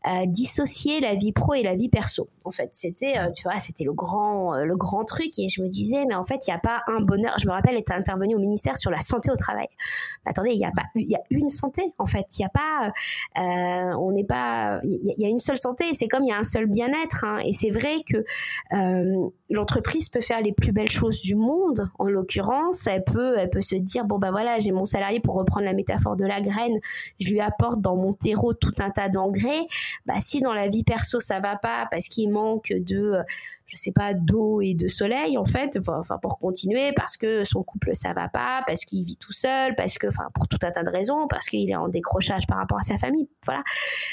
euh, dissocier la vie pro et la vie perso. En fait, c'était, euh, tu vois, c'était le grand euh, le grand truc. Et je me disais, mais en fait, il n'y a pas un bonheur. Je me rappelle être intervenu au ministère sur la santé au travail. attendez, il y a pas, il y a une santé. En fait, il y a pas, on n'est pas, il y, a une seule santé. C'est comme il y a un seul bien-être. Hein. Et c'est vrai que l'entreprise peut faire les plus belles choses du monde. En l'occurrence, elle peut elle peut se dire bon bah voilà, j'ai mon salarié pour reprendre la métaphore de la graine, je lui apporte dans mon terreau tout un tas d'engrais. Bah si dans la vie perso ça va pas parce qu'il manque de je sais pas d'eau et de soleil en fait, pour continuer parce que son couple ça va pas, parce qu'il vit tout seul, parce que enfin pour tout un tas de raisons, parce qu'il est en décrochage par rapport à sa famille, voilà.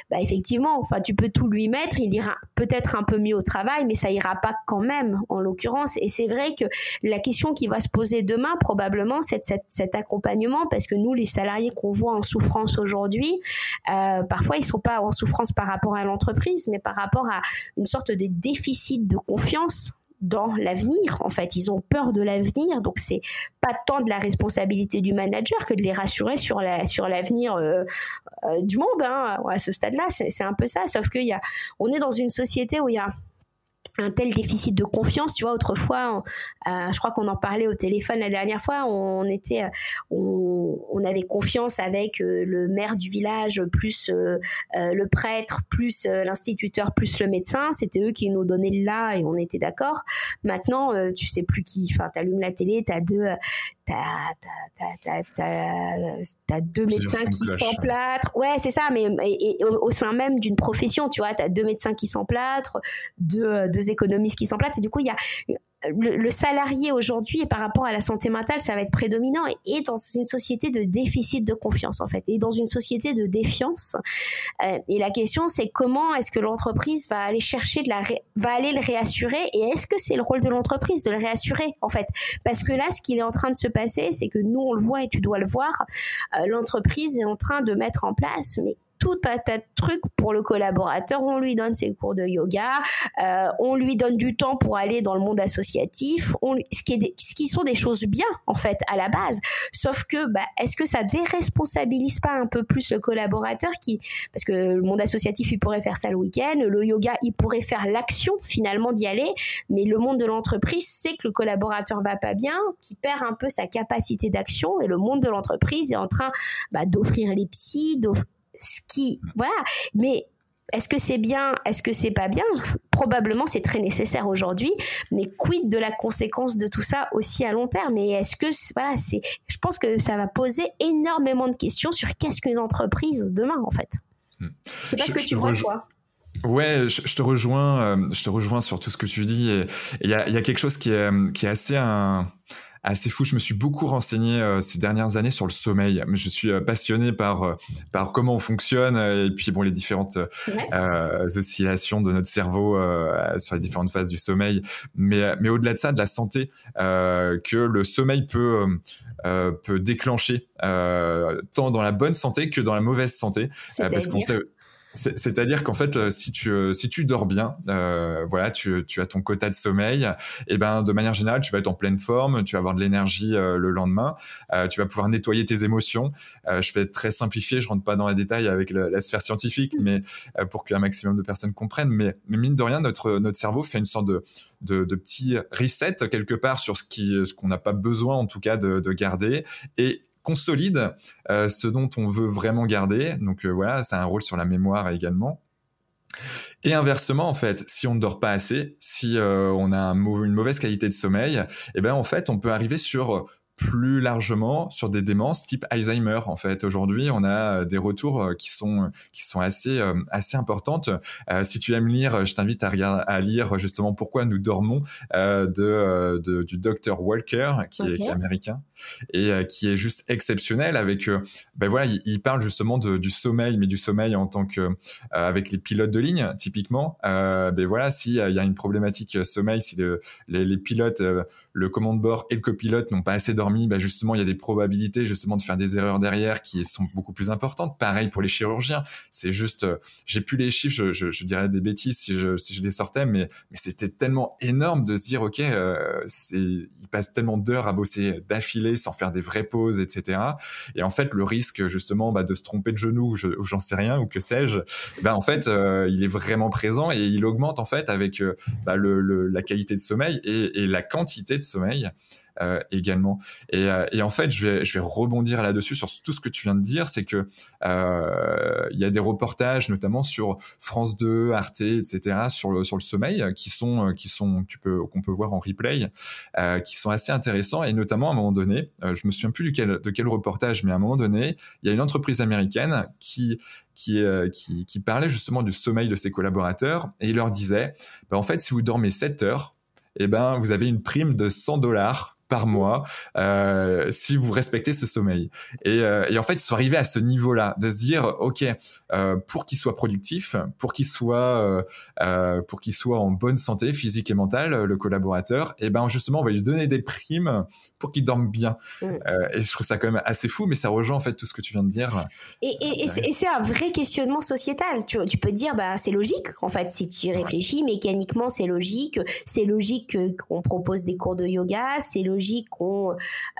Bah effectivement, enfin tu peux tout lui mettre, il ira peut-être un peu mieux au travail, mais ça ira pas quand même en l'occurrence. Et c'est vrai que la question qui va se poser demain probablement c'est cet accompagnement parce que nous les salariés qu'on voit en souffrance aujourd'hui, euh, parfois ils sont pas en souffrance par rapport à l'entreprise, mais par rapport à une sorte de déficit de confiance dans l'avenir. En fait, ils ont peur de l'avenir, donc c'est pas tant de la responsabilité du manager que de les rassurer sur la sur l'avenir euh, euh, du monde. Hein. À ce stade-là, c'est un peu ça. Sauf qu'il y a, on est dans une société où il y a un tel déficit de confiance. Tu vois, autrefois, euh, je crois qu'on en parlait au téléphone la dernière fois, on était, euh, on, avait confiance avec euh, le maire du village, plus le prêtre, plus l'instituteur, plus le médecin. C'était eux qui nous donnaient le là et on était d'accord. Maintenant, tu sais plus qui. Enfin, t'allumes la télé, t'as deux, t'as deux médecins qui s'emplâtrent. Ouais, c'est ça, mais au, sein même d'une profession, tu vois, t'as deux médecins qui s'emplâtrent, deux, deux économistes qui s'emplâtrent, et du coup, il y a le, salarié aujourd'hui et par rapport à la santé mentale, ça va être prédominant et, est dans une société de déficit de confiance en fait, et dans une société de défiance. Euh, et la question c'est comment est-ce que l'entreprise va aller chercher de la, va aller le réassurer et est-ce que c'est le rôle de l'entreprise de le réassurer en fait? Parce que là, ce qui est en train de se passer, c'est que nous on le voit et tu dois le voir, euh, l'entreprise est en train de mettre en place mais tout un tas de trucs pour le collaborateur. On lui donne ses cours de yoga, euh, on lui donne du temps pour aller dans le monde associatif, on, ce, qui est ce qui sont des choses bien en fait à la base. Sauf que bah, est-ce que ça déresponsabilise pas un peu plus le collaborateur qui, parce que le monde associatif il pourrait faire ça le week-end, le yoga il pourrait faire l'action finalement d'y aller, mais le monde de l'entreprise sait que le collaborateur va pas bien, qui perd un peu sa capacité d'action et le monde de l'entreprise est en train bah, d'offrir les psys, d'offrir ce qui, voilà. Mais est-ce que c'est bien Est-ce que c'est pas bien? Probablement, c'est très nécessaire aujourd'hui. Mais quid de la conséquence de tout ça aussi à long terme? Et est-ce que, voilà, c'est, je pense que ça va poser énormément de questions sur qu'est-ce qu'une entreprise demain, en fait. Hmm. Je sais pas ce que tu vois, toi. Ouais, je, te rejoins. Euh, je te rejoins sur tout ce que tu dis. Et il y a, y a, quelque chose qui est, qui est assez un assez fou. Je me suis beaucoup renseigné euh, ces dernières années sur le sommeil. Je suis euh, passionné par euh, par comment on fonctionne et puis bon les différentes oscillations de notre cerveau sur les différentes phases du sommeil. Mais mais au-delà de ça, de la santé que le sommeil peut peut déclencher tant dans la bonne santé que dans la mauvaise santé parce qu'on sait c'est-à-dire qu'en fait, euh, si tu euh, si tu dors bien, euh, voilà, tu, tu as ton quota de sommeil, et ben de manière générale, tu vas être en pleine forme, tu vas avoir de l'énergie le lendemain, tu vas pouvoir nettoyer tes émotions. je vais être très simplifié, je rentre pas dans les détails avec la sphère scientifique, mais pour qu'un maximum de personnes comprennent. Mais, mais, mine de rien, notre notre cerveau fait une sorte de de, de petit reset quelque part sur ce qui ce qu'on n'a pas besoin en tout cas de, de garder et consolide euh, ce dont on veut vraiment garder. Donc euh, voilà, ça a un rôle sur la mémoire également. Et inversement, en fait, si on ne dort pas assez, si euh, on a une mauvaise qualité de sommeil, eh ben en fait, on peut arriver sur plus largement sur des démences type Alzheimer. En fait, aujourd'hui, on a des retours qui sont qui sont assez assez importantes. si tu aimes lire, je t'invite à, regarder, à lire justement pourquoi nous dormons de, de, du docteur Walker, qui, est, qui, est, américain et qui est juste exceptionnel. Avec, ben voilà, il, parle justement de, du sommeil, mais du sommeil en tant que avec les pilotes de ligne, typiquement. ben voilà, s'il y a une problématique sommeil, si le, les, les, pilotes, le commande bord et le copilote n'ont pas assez dormi, ben justement, il y a des probabilités justement de faire des erreurs derrière qui sont beaucoup plus importantes. Pareil pour les chirurgiens. C'est juste, j'ai plus les chiffres, je, dirais des bêtises si je, les sortais, mais, c'était tellement énorme de se dire, OK, euh, ils passent tellement d'heures à bosser d'affilée sans faire des vraies pauses, etc. Et en fait, le risque justement bah, de se tromper de genou, ou j'en sais rien, ou que sais-je, ben en fait, euh, il est vraiment présent et il augmente en fait avec euh, bah, la qualité de sommeil et la quantité de sommeil. Euh, également. Et, euh, et, en fait, je vais, rebondir là-dessus sur tout ce que tu viens de dire, c'est que euh, il y a des reportages, notamment sur France 2, Arte, etc., sur le sommeil, qui sont qu'on peut voir en replay, qui sont assez intéressants. Et notamment à un moment donné, je me souviens plus de quel reportage, mais à un moment donné, il y a une entreprise américaine qui, parlait justement du sommeil de ses collaborateurs et il leur disait, bah, en fait, si vous dormez 7 heures, eh ben, vous avez une prime de 100 dollars par mois euh, si vous respectez ce sommeil. Et, euh, et, en fait, ils sont arrivés à ce niveau-là de se dire, ok, euh, pour qu'il soit productif, pour qu'il soit, pour qu'il soit en bonne santé physique et mentale, le collaborateur, et eh ben justement, on va lui donner des primes pour qu'il dorme bien. Mm. et je trouve ça quand même assez fou, mais ça rejoint en fait tout ce que tu viens de dire. Et, et, et c'est un vrai questionnement sociétal. Tu, tu peux te dire, bah c'est logique en fait si tu réfléchis mécaniquement, c'est logique. C'est logique qu'on propose des cours de yoga, c'est logique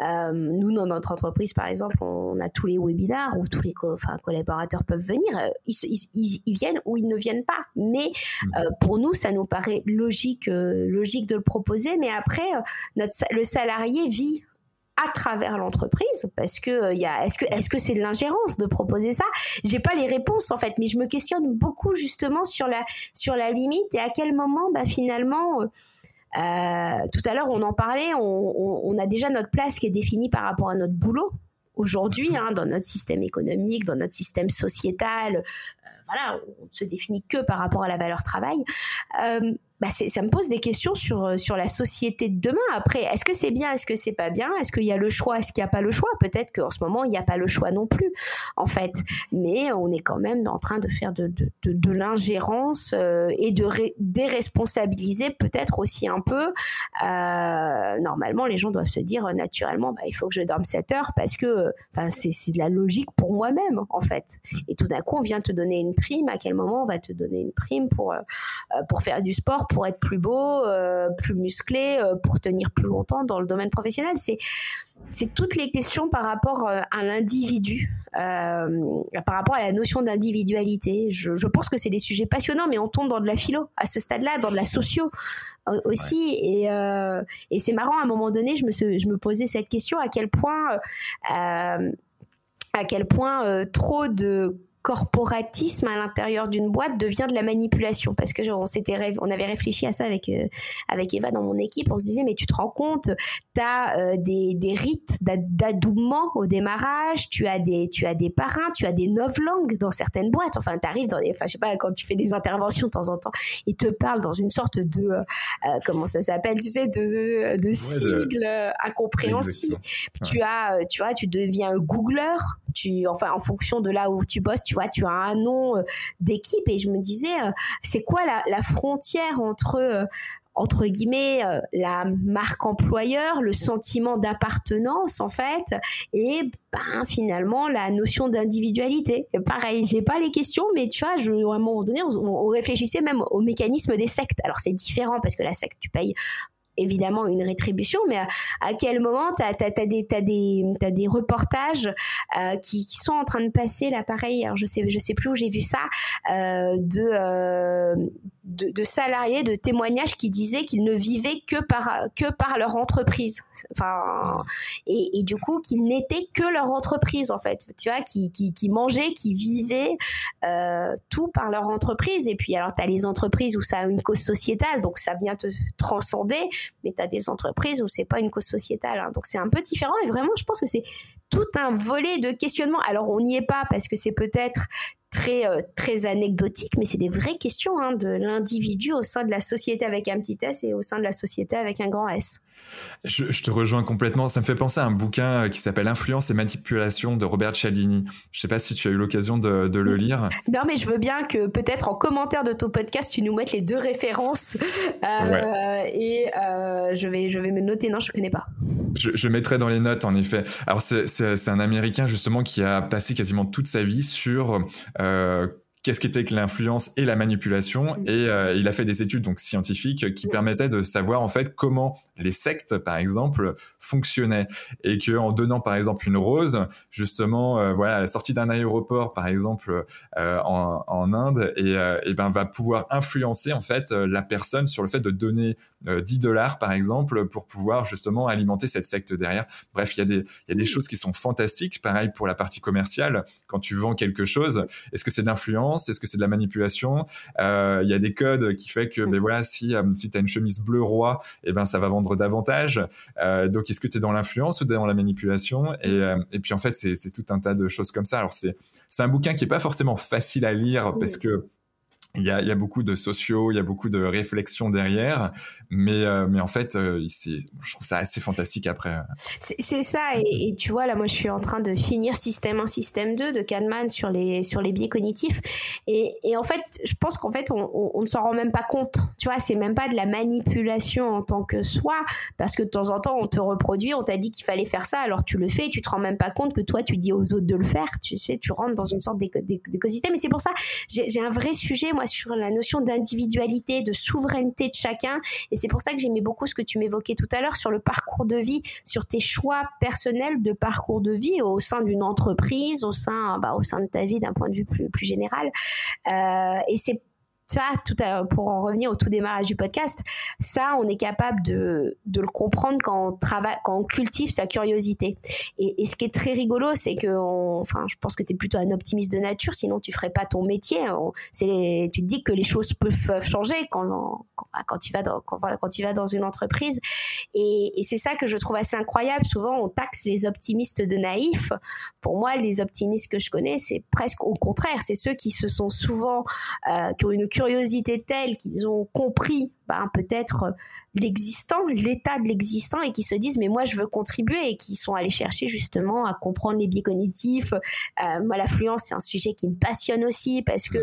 euh, nous dans notre entreprise par exemple, on a tous les webinaires où tous les collaborateurs peuvent venir. Euh, ils, ils, viennent ou ils ne viennent pas. Mais mmh. euh, pour nous, ça nous paraît logique, logique de le proposer. Mais après, notre, le salarié vit à travers l'entreprise parce que il a est-ce que est-ce que c'est de l'ingérence de proposer ça? J'ai pas les réponses en fait mais je me questionne beaucoup justement sur la sur la limite et à quel moment bah finalement euh, tout à l'heure, on en parlait, on, a déjà notre place qui est définie par rapport à notre boulot aujourd'hui, hein, dans notre système économique, dans notre système sociétal. Euh, voilà, on ne se définit que par rapport à la valeur travail. Euh, bah ça me pose des questions sur, euh, sur la société de demain. Après, est-ce que c'est bien, est-ce que c'est pas bien? Est-ce qu'il y a le choix, est-ce qu'il n'y a pas le choix? Peut-être qu'en ce moment, il n'y a pas le choix non plus, en fait. Mais on est quand même en train de faire de, de, de, l'ingérence euh, et de déresponsabiliser peut-être aussi un peu. Euh, normalement, les gens doivent se dire naturellement, bah, il faut que je dorme 7 heures parce que c'est de la logique pour moi-même, en fait. Et tout d'un coup, on vient te donner une prime. À quel moment on va te donner une prime pour, pour faire du sport pour être plus beau, euh, plus musclé, euh, pour tenir plus longtemps dans le domaine professionnel. C'est c'est toutes les questions par rapport euh, à l'individu, par rapport à la notion d'individualité. Je, pense que c'est des sujets passionnants, mais on tombe dans de la philo à ce stade-là, dans de la socio aussi. Et, et c'est marrant, à un moment donné, je me, je me posais cette question à quel point, à quel point trop de corporatisme à l'intérieur d'une boîte devient de la manipulation. Parce que on s'était on avait réfléchi à ça avec euh, avec Eva dans mon équipe. On se disait mais tu te rends compte tu as euh, des, des rites d'adoubement au démarrage tu as des tu as des parrains tu as des langues dans certaines boîtes. Enfin tu arrives dans des enfin je sais pas quand tu fais des interventions de temps en temps ils te parlent dans une sorte de euh, comment ça s'appelle tu sais de de, sigle incompréhensible. Tu as tu vois tu deviens un googler tu enfin en fonction de là où tu bosses tu tu as un nom euh, d'équipe et je me disais, euh, c'est quoi la, frontière entre euh, entre guillemets la marque employeur, le sentiment d'appartenance en fait, et ben finalement la notion d'individualité? Pareil, j'ai pas les questions, mais tu vois, je, à un moment donné, on, on réfléchissait même au mécanisme des sectes. Alors c'est différent parce que la secte, tu payes évidemment une rétribution, mais à, quel moment tu as, des, des, des reportages euh, qui, sont en train de passer là, pareil, alors je sais, je sais plus où j'ai vu ça, euh, euh, de, de, salariés, de témoignages qui disaient qu'ils ne vivaient que par, que par leur entreprise. Enfin, et, du coup, qu'ils n'étaient que leur entreprise, en fait. Tu vois, qui, qui, qui mangeaient, qui vivaient tout par leur entreprise. Et puis, alors, tu as les entreprises où ça a une cause sociétale, donc ça vient te transcender mais tu as des entreprises où c'est pas une cause sociétale. Hein. donc c'est un peu différent et vraiment, je pense que c'est tout un volet de questionnement. Alors on n'y est pas parce que c'est peut-être très, euh, anecdotique, mais c'est des vraies questions hein, de l'individu au sein de la société avec un petit s et au sein de la société avec un grand S. Je, te rejoins complètement. Ça me fait penser à un bouquin euh, qui s'appelle Influence et manipulation de Robert Cialdini. Je ne sais pas si tu as eu l'occasion de, le lire. Non, mais je veux bien que peut-être en commentaire de ton podcast, tu nous mettes les deux références. Euh, et euh, je, vais, je vais me noter. Non, je ne connais pas. Je, mettrai dans les notes, en effet. Alors, c'est un Américain, justement, qui a passé quasiment toute sa vie sur qu'est-ce qu'était que l'influence et la manipulation mm. et euh, il a fait des études donc scientifiques qui mm. permettaient de savoir en fait comment les sectes par exemple fonctionnaient et que en donnant par exemple une rose justement euh, voilà à la sortie d'un aéroport par exemple euh, en, en, Inde et, et, ben va pouvoir influencer en fait la personne sur le fait de donner 10 dollars par exemple pour pouvoir justement alimenter cette secte derrière bref il y a des il y a des mm. choses qui sont fantastiques pareil pour la partie commerciale quand tu vends quelque chose est-ce que c'est d'influence est-ce que c'est de la manipulation. Euh, Il y a des codes qui fait que, ben voilà, si euh, si as une chemise bleu roi, et eh ben ça va vendre davantage. Euh, donc est-ce que tu es dans l'influence ou dans la manipulation? Et, et puis en fait c'est tout un tas de choses comme ça. Alors c'est c'est un bouquin qui est pas forcément facile à lire parce que il y, a, il y a, beaucoup de sociaux, il y a beaucoup de réflexions derrière, mais, euh, mais en fait, euh, je trouve ça assez fantastique après. C'est ça, et, tu vois, là, moi, je suis en train de finir Système 1, Système 2 de Kahneman sur les, sur les biais cognitifs, et, et en fait, je pense qu'en fait, on, on, ne s'en rend même pas compte, tu vois, c'est même pas de la manipulation en tant que soi, parce que de temps en temps, on te reproduit, on t'a dit qu'il fallait faire ça, alors tu le fais, et tu te rends même pas compte que toi, tu dis aux autres de le faire, tu sais, tu rentres dans une sorte d'écosystème, et c'est pour ça, j'ai un vrai sujet, sur la notion d'individualité, de souveraineté de chacun. Et c'est pour ça que j'aimais beaucoup ce que tu m'évoquais tout à l'heure sur le parcours de vie, sur tes choix personnels de parcours de vie au sein d'une entreprise, au sein, bah, au sein de ta vie d'un point de vue plus, plus général. Euh, et c'est tout pour en revenir au tout démarrage du podcast, ça, on est capable de, de le comprendre quand on travaille, quand on cultive sa curiosité. Et, ce qui est très rigolo, c'est que, enfin, je pense que tu es plutôt un optimiste de nature, sinon tu ferais pas ton métier. C'est, tu te dis que les choses peuvent changer quand, quand, tu vas dans, quand, tu vas dans une entreprise. Et, c'est ça que je trouve assez incroyable. Souvent, on taxe les optimistes de naïfs. Pour moi, les optimistes que je connais, c'est presque au contraire. C'est ceux qui se sont souvent, euh, qui ont une telle qu'ils ont compris ben, peut-être euh, l'existant, l'état de l'existant et qui se disent mais moi je veux contribuer et qui sont allés chercher justement à comprendre les biais cognitifs. Euh, moi l'affluence c'est un sujet qui me passionne aussi parce que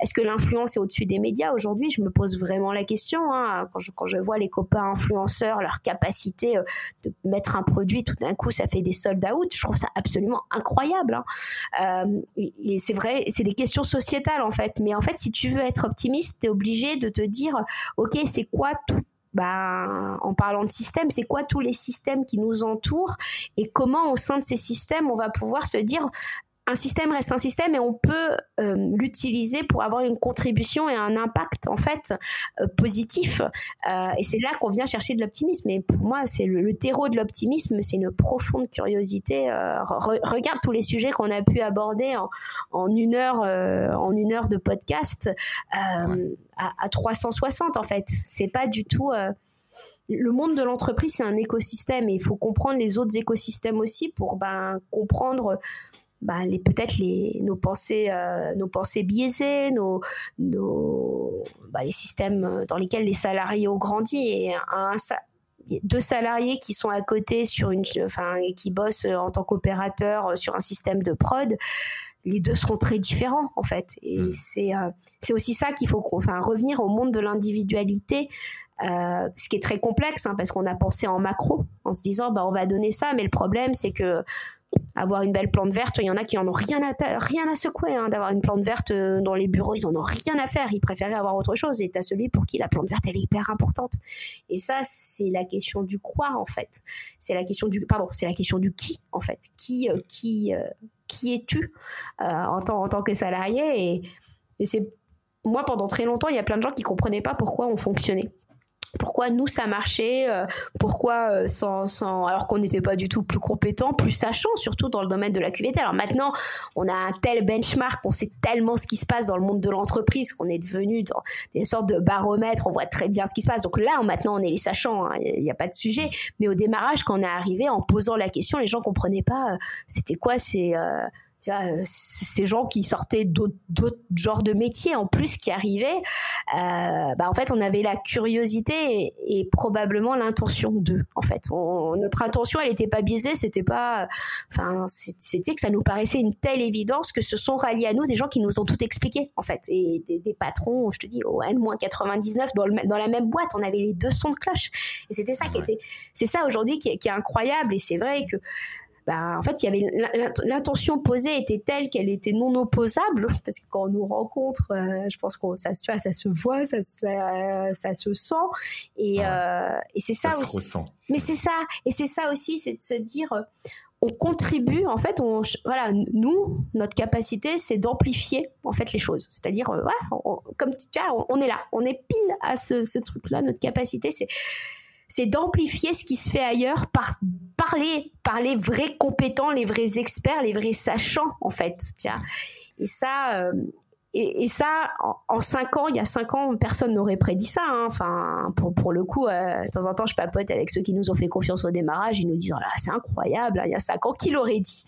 est-ce que l'influence est au-dessus des médias? Aujourd'hui Je me pose vraiment la question hein. quand, je, quand je vois les copains influenceurs, leur capacité euh, de mettre un produit tout d'un coup ça fait des sold out, je trouve ça absolument incroyable. Hein. et c'est vrai, c'est des questions sociétales en fait. Mais en fait si tu veux être optimiste, tu es obligé de te dire ok c'est quoi tout bah, en parlant de système, c'est quoi tous les systèmes qui nous entourent et comment au sein de ces systèmes on va pouvoir se dire un système reste un système et on peut euh, l'utiliser pour avoir une contribution et un impact en fait euh, positif. Euh, et c'est là qu'on vient chercher de l'optimisme. Et pour moi, c'est le, terreau de l'optimisme, c'est une profonde curiosité. regarde tous les sujets qu'on a pu aborder en, une heure, en une heure de podcast à, à, 360 en fait. C'est pas du tout le monde de l'entreprise, c'est un écosystème et il faut comprendre les autres écosystèmes aussi pour ben, comprendre bah, les peut-être les nos pensées euh, nos pensées biaisées nos, nos bah, les systèmes dans lesquels les salariés ont grandi et un, deux salariés qui sont à côté sur une enfin et qui bossent en tant qu'opérateurs sur un système de prod les deux seront très différents en fait et hmm. c'est euh, c'est aussi ça qu'il faut enfin revenir au monde de l'individualité euh, ce qui est très complexe hein, parce qu'on a pensé en macro en se disant bah on va donner ça mais le problème c'est que avoir une belle plante verte. Il y en a qui en ont rien à, rien à secouer hein, d'avoir une plante verte euh, dans les bureaux. Ils en ont rien à faire. Ils préféraient avoir autre chose. Et tu as celui pour qui la plante verte, elle est hyper importante. Et ça, c'est la question du quoi, en fait. C'est la question du, pardon, c'est la question du qui, en fait. Qui, euh, qui, euh, qui es-tu en, tant, en tant que salarié? Et, et c'est, moi, pendant très longtemps, il y a plein de gens qui comprenaient pas pourquoi on fonctionnait. Pourquoi nous ça marchait, euh, pourquoi euh, sans, sans, alors qu'on n'était pas du tout plus compétent, plus sachant, surtout dans le domaine de la QVT. Alors maintenant, on a un tel benchmark, on sait tellement ce qui se passe dans le monde de l'entreprise qu'on est devenu dans des sortes de baromètres, on voit très bien ce qui se passe. Donc là, maintenant, on est les sachants, hein, il n'y a, pas de sujet. Mais au démarrage, quand on est arrivé, en posant la question, les gens comprenaient pas, euh, c'était quoi c'est tu vois, euh, ces gens qui sortaient d'autres genres de métiers en plus qui arrivaient, euh, bah en fait, on avait la curiosité et, probablement l'intention d'eux. En fait, notre intention, elle n'était pas biaisée, c'était pas, enfin, c'était que ça nous paraissait une telle évidence que se sont ralliés à nous des gens qui nous ont tout expliqué, en fait, et des, patrons, je te dis, au N-99 dans, dans la même boîte, on avait les deux sons de cloche, et c'était ça qui était, c'est ça aujourd'hui qui, qui, est incroyable, et c'est vrai que bah, en fait, il y avait l'intention posée était telle qu'elle était non opposable (laughs) parce que quand on nous rencontre, euh, je pense que ça, ça se voit, ça, ça, se sent et, euh, et c'est ça, aussi. ressent. Mais c'est ça et c'est ça aussi, c'est de se dire euh, on contribue en fait on voilà nous notre capacité c'est d'amplifier en fait les choses c'est-à-dire voilà comme tu vois, on, est là on est pile à ce, ce truc là notre capacité c'est c'est d'amplifier ce qui se fait ailleurs par par les vrais compétents, les vrais experts, les vrais sachants en fait. Tiens. Et ça, euh, et, ça, en, cinq ans, il y a cinq ans, personne n'aurait prédit ça. Hein. Enfin, pour, pour le coup, euh, de temps en temps, je papote avec ceux qui nous ont fait confiance au démarrage. Ils nous disent, oh là, c'est incroyable, hein, il y a cinq ans, qui l'aurait dit?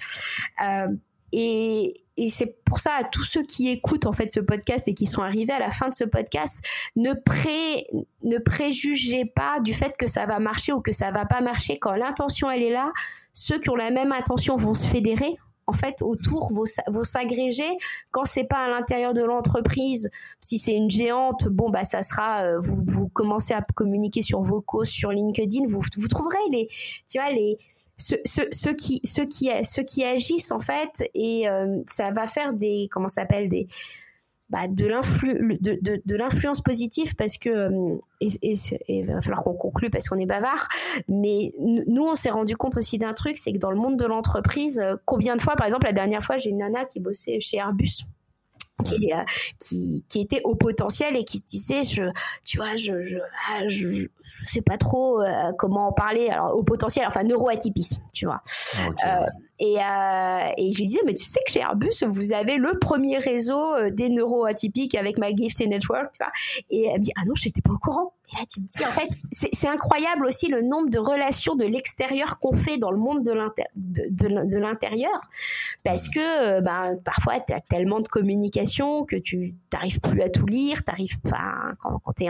Euh, Et, c'est pour ça à tous ceux qui écoutent en fait ce podcast et qui sont arrivés à la fin de ce podcast, ne pré ne préjugez pas du fait que ça va marcher ou que ça va pas marcher quand l'intention elle est là. Ceux qui ont la même intention vont se fédérer en fait autour vont, vont s'agréger quand c'est pas à l'intérieur de l'entreprise si c'est une géante bon bah ça sera euh, vous, vous commencez à communiquer sur vos causes sur LinkedIn vous, vous trouverez les tu vois les ceux, qui, ceux, qui, ceux qui agissent en fait et euh, ça va faire des comment s'appelle des bah, de l'influence positive parce que euh, et, il va falloir qu'on conclue parce qu'on est bavard mais nous on s'est rendu compte aussi d'un truc c'est que dans le monde de l'entreprise euh, combien de fois par exemple la dernière fois j'ai une nana qui bossait chez Airbus qui, qui, était au potentiel et qui se disait je tu vois je, ah, je, je sais pas trop euh, comment en parler. Alors, au potentiel, enfin, neuroatypisme, tu vois. Ah, euh, et, euh, et je lui disais, mais tu sais que chez Airbus, vous avez le premier réseau des neuroatypiques avec My Gifts Network, tu vois. Et elle me dit, ah non, je n'étais pas au courant. Et là, tu te dis, en fait, c'est incroyable aussi le nombre de relations de l'extérieur qu'on fait dans le monde de l'intérieur. Parce que ben, parfois, tu as tellement de communication que tu n'arrives plus à tout lire. Arrives, quand, quand tu es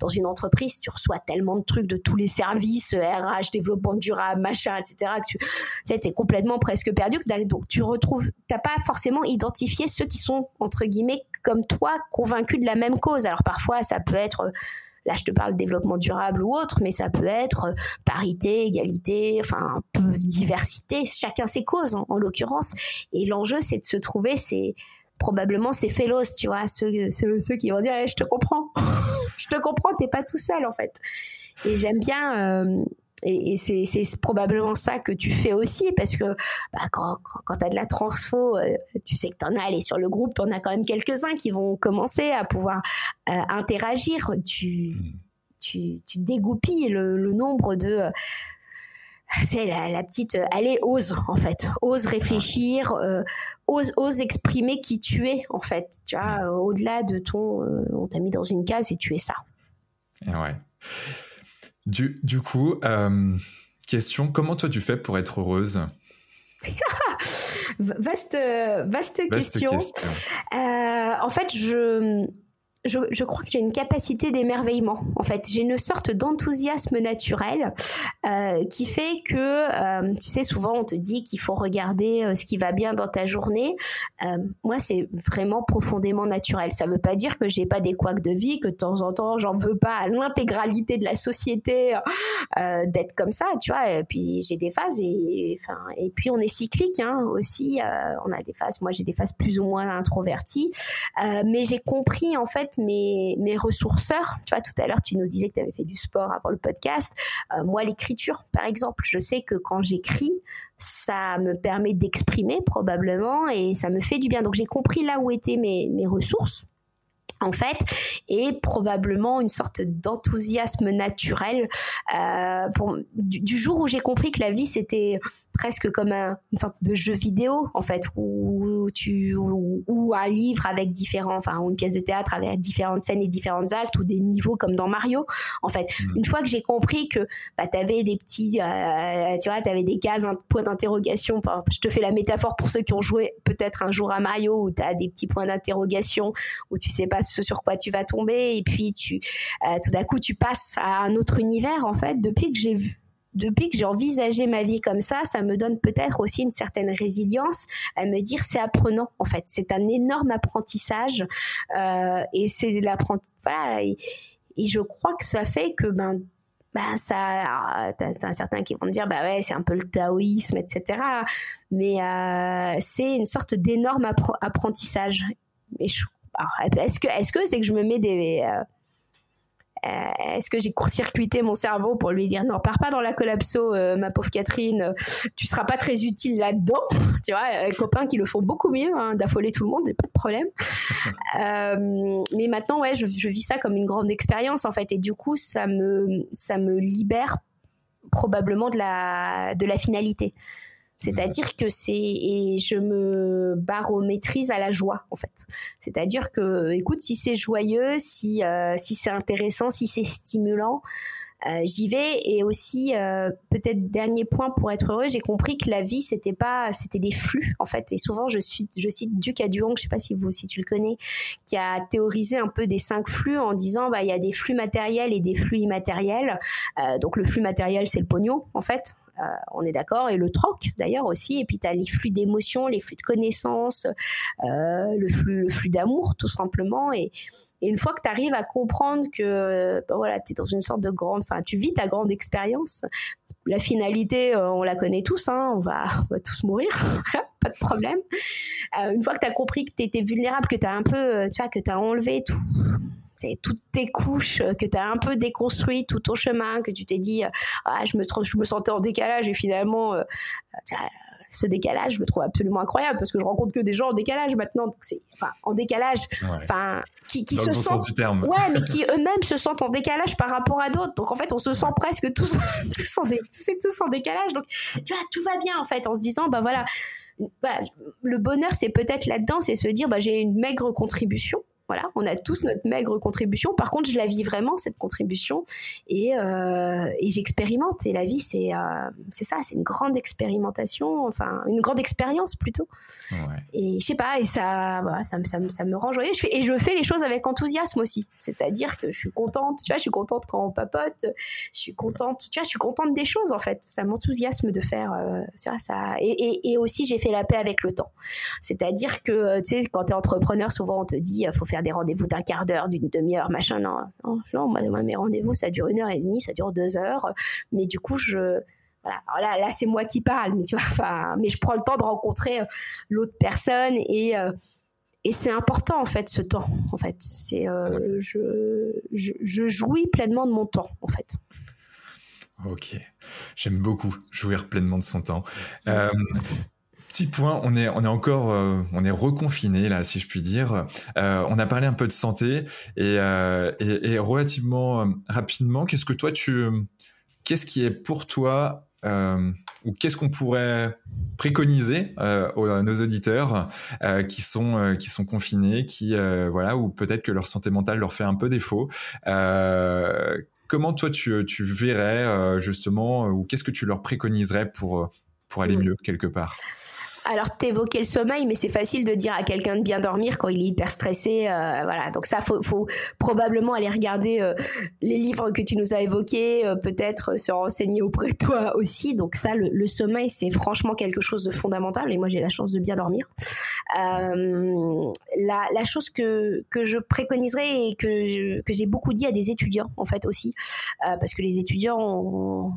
dans une entreprise, tu reçois tellement de trucs de tous les services, RH, développement durable, machin, etc. Que tu es complètement presque perdu. Donc, tu retrouves, tu n'as pas forcément identifié ceux qui sont, entre guillemets, comme toi, convaincus de la même cause. Alors, parfois, ça peut être Là, je te parle de développement durable ou autre, mais ça peut être euh, parité, égalité, enfin diversité, chacun ses causes en, l'occurrence. Et l'enjeu, c'est de se trouver, c'est probablement ces fellows, tu vois, ceux, ceux, qui vont dire, eh, je te comprends, (laughs) je te comprends, t'es pas tout seul en fait. Et j'aime bien, euh, et, c'est probablement ça que tu fais aussi, parce que bah, quand, quand, tu as de la transfo, euh, tu sais que tu en as, et sur le groupe, tu en as quand même quelques-uns qui vont commencer à pouvoir euh, interagir. Tu, tu, tu dégoupilles le, nombre de... Euh, tu sais, la, petite, allez, ose en fait, ose réfléchir, ose, ose exprimer qui tu es en fait, tu vois, au-delà de ton, on t'a mis dans une case et tu es ça. Ouais. Du, du coup, euh, question, comment toi tu fais pour être heureuse? (laughs) Vaste, vaste, question. Euh, en fait, je, je, crois que j'ai une capacité d'émerveillement. En fait, j'ai une sorte d'enthousiasme naturel euh, qui fait que, euh, tu sais, souvent on te dit qu'il faut regarder euh, ce qui va bien dans ta journée. moi, c'est vraiment profondément naturel. Ça ne veut pas dire que j'ai pas des couacs de vie, que de temps en temps, j'en veux pas à l'intégralité de la société d'être comme ça, tu vois. Et puis j'ai des phases et, puis on est cyclique hein, aussi. on a des phases. Moi, j'ai des phases plus ou moins introverties, mais j'ai compris en fait mes, mes ressourceurs. Tu vois, tout à l'heure, tu nous disais que tu avais fait du sport avant le podcast. Euh, moi, l'écriture, par exemple, je sais que quand j'écris, ça me permet d'exprimer probablement et ça me fait du bien. Donc, j'ai compris là où étaient mes, mes ressources. en fait, et probablement une sorte d'enthousiasme naturel euh, pour, du, jour où j'ai compris que la vie c'était presque comme un, une sorte de jeu vidéo en fait où tu ou, un livre avec différents enfin ou une pièce de théâtre avec différentes scènes et différents actes ou des niveaux comme dans Mario en fait mmh. une fois que j'ai compris que bah, tu avais des petits euh, tu vois tu avais des cases un point d'interrogation je te fais la métaphore pour ceux qui ont joué peut-être un jour à Mario où tu as des petits points d'interrogation où tu sais pas ce sur quoi tu vas tomber et puis tu euh, tout d'un coup tu passes à un autre univers en fait depuis que j'ai vu depuis que j'ai envisagé ma vie comme ça, ça me donne peut-être aussi une certaine résilience à me dire c'est apprenant en fait, c'est un énorme apprentissage euh, et c'est l'apprentissage. Et, je crois que ça fait que ben ben ça, t'as certains qui vont me dire bah ouais c'est un peu le taoïsme etc. Mais euh, c'est une sorte d'énorme apprentissage. Mais est-ce que est-ce que c'est que je me mets des euh, euh, est-ce que j'ai court-circuité mon cerveau pour lui dire non, pars pas dans la collapso, euh, ma pauvre Catherine, tu seras pas très utile là-dedans. (laughs) tu vois, les copains qui le font beaucoup mieux, hein, d'affoler tout le monde, pas de problème. (laughs) euh, mais maintenant, ouais, je, je, vis ça comme une grande expérience en fait, et du coup, ça me, ça me libère probablement de la, de la finalité. C'est-à-dire que c'est et je me barométrise à la joie en fait. C'est-à-dire que écoute si c'est joyeux, si euh, si c'est intéressant, si c'est stimulant, euh, j'y vais et aussi euh, peut-être dernier point pour être heureux, j'ai compris que la vie c'était pas c'était des flux en fait et souvent je suis je cite Duc Aduong, je sais pas si vous si tu le connais, qui a théorisé un peu des cinq flux en disant bah il y a des flux matériels et des flux immatériels. donc le flux matériel c'est le pognon en fait euh, on est d'accord, et le troc d'ailleurs aussi, et puis tu as les flux d'émotions, les flux de connaissances, euh, le flux, le flux d'amour tout simplement, et, une fois que tu arrives à comprendre que bah voilà, tu dans une sorte de grande, enfin tu vis ta grande expérience, la finalité, euh, on la connaît tous, hein, on, va, on, va, tous mourir, (laughs) pas de problème. une fois que tu as compris que tu étais vulnérable, que tu as un peu, tu vois, que tu as enlevé tout, c'est toutes tes couches euh, que tu as un peu déconstruites tout ton chemin, que tu t'es dit, euh, ah, je, me, je me sentais en décalage et finalement, euh, ce décalage, je le trouve absolument incroyable parce que je rencontre que des gens en décalage maintenant. Donc c'est, enfin, en décalage, enfin, qui, qui se sentent, ouais, mais (laughs) qui eux-mêmes se sentent en décalage par rapport à d'autres. Donc en fait, on se sent presque tous, (laughs) tous, en, tous en décalage. Donc tu vois, tout va bien en fait en se disant, bah voilà, le bonheur, c'est peut-être là-dedans, c'est se dire, bah j'ai une maigre contribution voilà, on a tous notre maigre contribution. Par contre, je la vis vraiment cette contribution et, euh, j'expérimente. Et la vie, c'est euh, c'est ça, c'est une grande expérimentation, enfin une grande expérience plutôt. Et je sais pas, et ça, ça, ça, me rend joyeux. Je fais, et je fais les choses avec enthousiasme aussi. C'est-à-dire que je suis contente. Tu vois, je suis contente quand on papote. Je suis contente. Tu vois, je suis contente des choses en fait. Ça m'enthousiasme de faire. Euh, tu vois, ça. Et, et, aussi, j'ai fait la paix avec le temps. C'est-à-dire que tu sais, quand tu es entrepreneur, souvent on te dit, faut faire des rendez-vous d'un quart d'heure, d'une demi-heure, machin. Non, non, moi, mes rendez-vous, ça dure une heure et demie, ça dure deux heures. Mais du coup, je. Voilà. là, là c'est moi qui parle, mais tu vois, enfin, mais je prends le temps de rencontrer euh, l'autre personne et. Euh, et c'est important en fait ce temps en fait c'est euh, je, je, jouis pleinement de mon temps en fait ok j'aime beaucoup jouir pleinement de son temps Petit point, on est, on encore, euh, reconfiné là, si je puis dire. Euh, on a parlé un peu de santé et, euh, relativement rapidement, qu'est-ce que toi tu, qui est pour toi ou qu'est-ce qu'on pourrait préconiser à nos auditeurs qui sont qui sont confinés, qui voilà, ou peut-être que leur santé mentale leur fait un peu défaut. comment toi tu, tu verrais justement, ou qu'est-ce que tu leur préconiserais pour pour aller mmh. mieux quelque part alors, t'évoquais le sommeil, mais c'est facile de dire à quelqu'un de bien dormir quand il est hyper stressé. Euh, voilà, donc ça, faut, faut probablement aller regarder euh, les livres que tu nous as évoqués, euh, peut-être se renseigner auprès de toi aussi. Donc ça, le, sommeil, c'est franchement quelque chose de fondamental. Et moi, j'ai la chance de bien dormir. La, la, chose que, que je préconiserais et que, que j'ai beaucoup dit à des étudiants, en fait, aussi, parce que les étudiants ont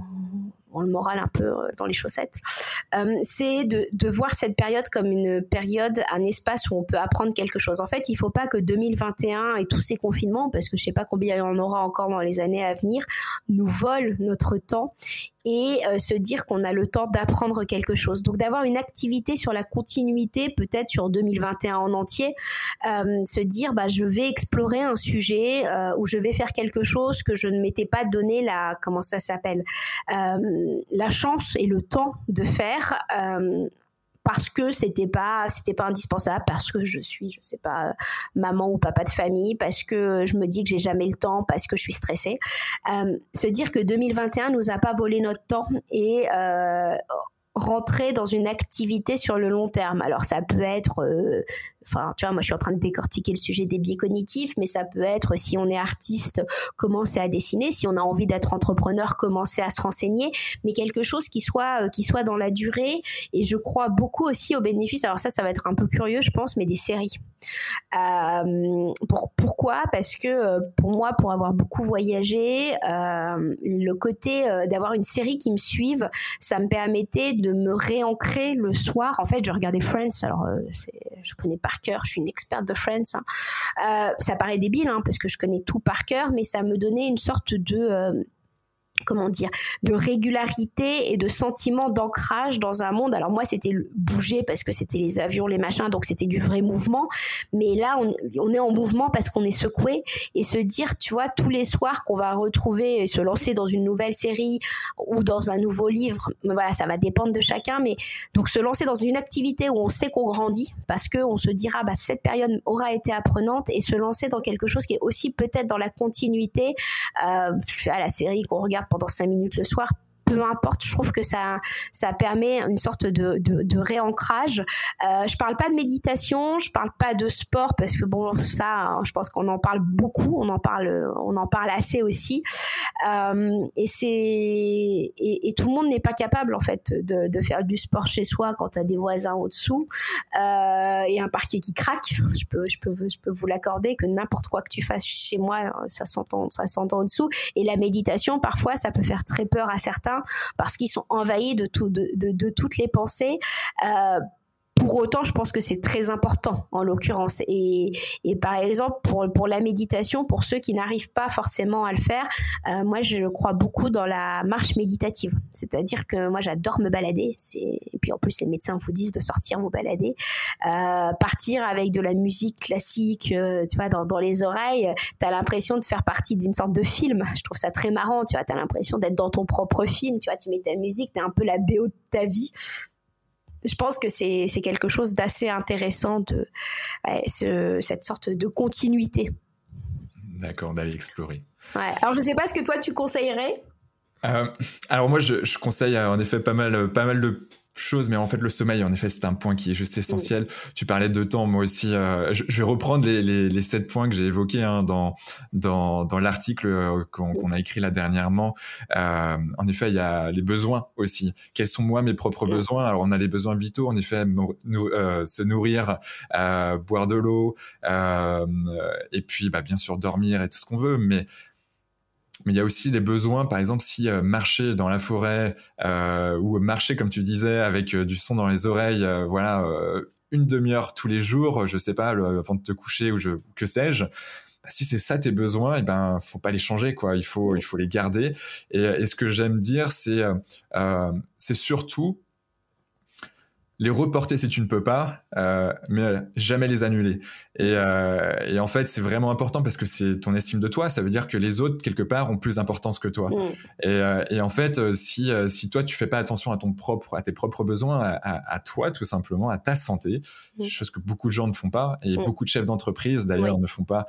le moral un peu euh, dans les chaussettes, euh, c'est de, de, voir cette période comme une période, un espace où on peut apprendre quelque chose. En fait, il ne faut pas que 2021 et tous ces confinements, parce que je ne sais pas combien il y en aura encore dans les années à venir, nous volent notre temps et se dire qu'on a le temps d'apprendre quelque chose. Donc d'avoir une activité sur la continuité, peut-être sur 2021 en entier, se dire bah, je vais explorer un sujet ou je vais faire quelque chose que je ne m'étais pas donné la, comment ça s'appelle, la chance et le temps de faire parce que c'était pas c'était pas indispensable parce que je suis je sais pas maman ou papa de famille parce que je me dis que j'ai jamais le temps parce que je suis stressée euh, se dire que 2021 nous a pas volé notre temps et euh, rentrer dans une activité sur le long terme. Alors ça peut être euh, enfin, tu vois, moi je suis en train de décortiquer le sujet des biais cognitifs, mais ça peut être si on est artiste, commencer à dessiner, si on a envie d'être entrepreneur, commencer à se renseigner, mais quelque chose qui soit euh, qui soit dans la durée. Et je crois beaucoup aussi au bénéfice. Alors ça, ça va être un peu curieux, je pense, mais des séries. Euh, pour, pourquoi? Parce que euh, pour moi, pour avoir beaucoup voyagé, le côté d'avoir une série qui me suive, ça me permettait de me réancrer le soir. En fait, je regardais Friends. Alors, je connais pas cœur, je suis une experte de Friends. Hein. Euh, ça paraît débile hein, parce que je connais tout par cœur, mais ça me donnait une sorte de euh, comment dire, de régularité et de sentiment d'ancrage dans un monde. Alors moi, c'était bouger parce que c'était les avions, les machins, donc c'était du vrai mouvement. Mais là, on, est en mouvement parce qu'on est secoué et se dire, tu vois, tous les soirs qu'on va retrouver et se lancer dans une nouvelle série ou dans un nouveau livre. Voilà, ça va dépendre de chacun. Mais donc se lancer dans une activité où on sait qu'on grandit parce que on se dira, bah cette période aura été apprenante et se lancer dans quelque chose qui est aussi peut-être dans la continuité. Euh, à la série qu'on regarde pendant cinq minutes le soir peu importe, je trouve que ça, ça permet une sorte de, de, réancrage. Euh, je parle pas de méditation, je parle pas de sport parce que bon, ça, je pense qu'on en parle beaucoup, on en parle, on en parle assez aussi. Euh, et c'est et, tout le monde n'est pas capable en fait de, de faire du sport chez soi quand tu as des voisins au-dessous euh, et un parquet qui craque. Je peux, je peux, je peux vous l'accorder que n'importe quoi que tu fasses chez moi, ça s'entend, ça s'entend au-dessous. Et la méditation, parfois, ça peut faire très peur à certains parce qu'ils sont envahis de, tout, de, de, toutes les pensées. Euh, pour autant, je pense que c'est très important en l'occurrence. Et, et, par exemple, pour, pour la méditation, pour ceux qui n'arrivent pas forcément à le faire, euh, moi, je crois beaucoup dans la marche méditative. C'est-à-dire que moi, j'adore me balader. Et puis en plus, les médecins vous disent de sortir vous balader. Euh, partir avec de la musique classique, euh, tu vois, dans, dans les oreilles, tu as l'impression de faire partie d'une sorte de film. Je trouve ça très marrant, tu vois. Tu as l'impression d'être dans ton propre film, tu vois. Tu mets ta musique, tu es un peu la BO de ta vie je pense que c'est quelque chose d'assez intéressant de cette sorte de continuité. D'accord, d'aller explorer. Alors je ne sais pas ce que toi tu conseillerais. Euh, alors moi je, je, conseille en effet pas mal, pas mal de chose, mais en fait le sommeil, en effet, c'est un point qui est juste essentiel. Tu parlais de temps, moi aussi. Euh, je, vais reprendre les, les, les sept points que j'ai évoqués hein, dans dans, dans l'article euh, qu'on a écrit là dernièrement. Euh, en effet, il y a les besoins aussi. Quels sont moi mes propres besoins? Alors on a les besoins vitaux, en effet, nous, euh, se nourrir, boire de l'eau, et puis bah, bien sûr dormir et tout ce qu'on veut, mais mais il y a aussi les besoins, par exemple, si euh, marcher dans la forêt euh, ou marcher, comme tu disais, avec euh, du son dans les oreilles, euh, voilà, une demi-heure tous les jours, je sais pas, avant de te coucher ou je, que sais-je. Bah, si c'est ça tes besoins, et eh ben faut pas les changer quoi. Il faut il faut les garder. Et, et ce que j'aime dire, c'est c'est surtout les reporter si tu ne peux pas, euh, mais jamais les annuler. Et, euh, et en fait, c'est vraiment important parce que c'est ton estime de toi. Ça veut dire que les autres, quelque part, ont plus d'importance que toi. Mm. Et, euh, et, en fait, si, si toi, tu fais pas attention à ton propre, à tes propres besoins, à, à, toi, tout simplement, à ta santé, mm. chose que beaucoup de gens ne font pas, et mm. beaucoup de chefs d'entreprise, d'ailleurs, ne font pas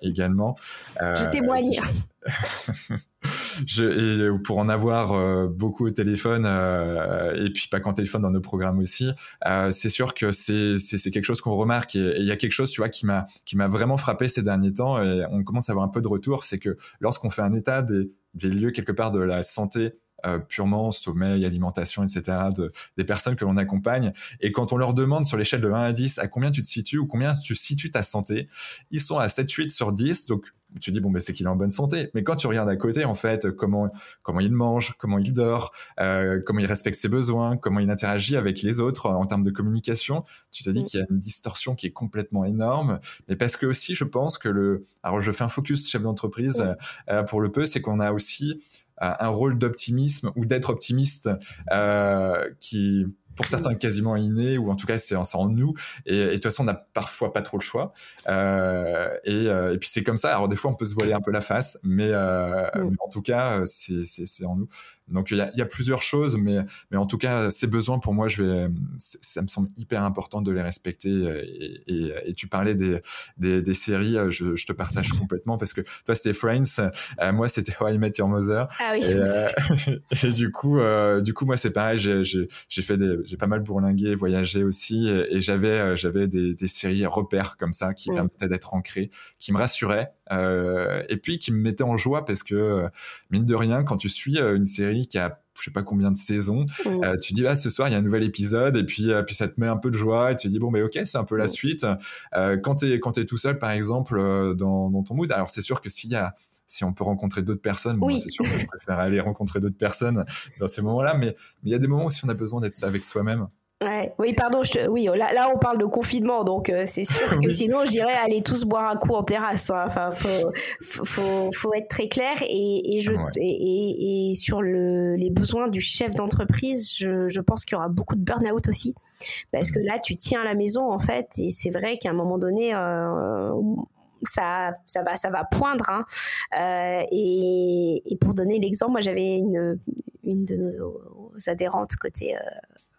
également. Je témoigne. (laughs) pour en avoir euh, beaucoup au téléphone euh, et puis pas qu'en téléphone dans nos programmes aussi, euh, c'est sûr que c'est quelque chose qu'on remarque et il y a quelque chose tu vois qui m'a vraiment frappé ces derniers temps et on commence à avoir un peu de retour, c'est que lorsqu'on fait un état des lieux quelque part de la santé purement sommeil, alimentation, etc. De, des personnes que l'on accompagne. Et quand on leur demande sur l'échelle de 1 à 10 à combien tu te situes ou combien tu situes ta santé, ils sont à 7-8 sur 10. Donc tu dis bon ben c'est qu'il est en bonne santé. Mais quand tu regardes à côté en fait comment comment il mange comment il dort euh, comment il respecte ses besoins comment il interagit avec les autres en termes de communication tu te dis qu'il y a une distorsion qui est complètement énorme. Mais parce que aussi je pense que le alors je fais un focus chef d'entreprise euh, pour le peu c'est qu'on a aussi un rôle d'optimisme ou d'être optimiste qui pour certains quasiment inné ou en tout cas c'est en nous. Et, et, de toute façon on n'a parfois pas trop le choix. Euh, et, euh, et, puis c'est comme ça. Alors des fois on peut se voiler un peu la face mais, euh, mm. mais en tout cas c'est en nous donc il y a, y a, plusieurs choses, mais, mais en tout cas, ces besoins, pour moi, je vais, ça me semble hyper important de les respecter. Et, et, et tu parlais des, des, des séries, je, je, te partage (laughs) complètement parce que toi, c'était Friends, euh, moi, c'était How I Met Your Mother. Ah oui. Et, euh, (laughs) et du coup, euh, du coup, moi, c'est pareil. J'ai fait des, j'ai pas mal bourlingué, voyagé aussi, et, j'avais, j'avais des, des séries repères comme ça qui mm. permettaient d'être ancrées, qui me rassuraient euh, et puis qui me mettait en joie parce que mine de rien quand tu suis euh, une série qui a je sais pas combien de saisons, mm. euh, tu dis ah ce soir il y a un nouvel épisode et puis puis ça te met un peu de joie et tu dis bon mais ok c'est un peu la mm. suite. quand t'es quand es tout seul par exemple dans, dans ton mood, alors c'est sûr que s'il y a si on peut rencontrer d'autres personnes, bon, c'est sûr que je préfère aller rencontrer d'autres personnes dans ces moments-là, mais il y a des moments où si on a besoin d'être avec soi-même. Ouais, oui, pardon, je oui, là, là, on parle de confinement, donc euh, c'est sûr que (laughs) sinon, je dirais aller tous boire un coup en terrasse. Hein. Enfin, faut, faut, faut, être très clair. Et, et, je, et, et, sur le, les besoins du chef d'entreprise, je, je, pense qu'il y aura beaucoup de burn-out aussi. Parce que là, tu tiens à la maison, en fait, et c'est vrai qu'à un moment donné, euh, ça, ça, va, ça va poindre. Hein. Euh, et, et, pour donner l'exemple, moi, j'avais une, une de nos adhérentes côté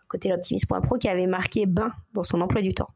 côté l'optimisme.pro qui avait marqué bain dans son emploi du temps.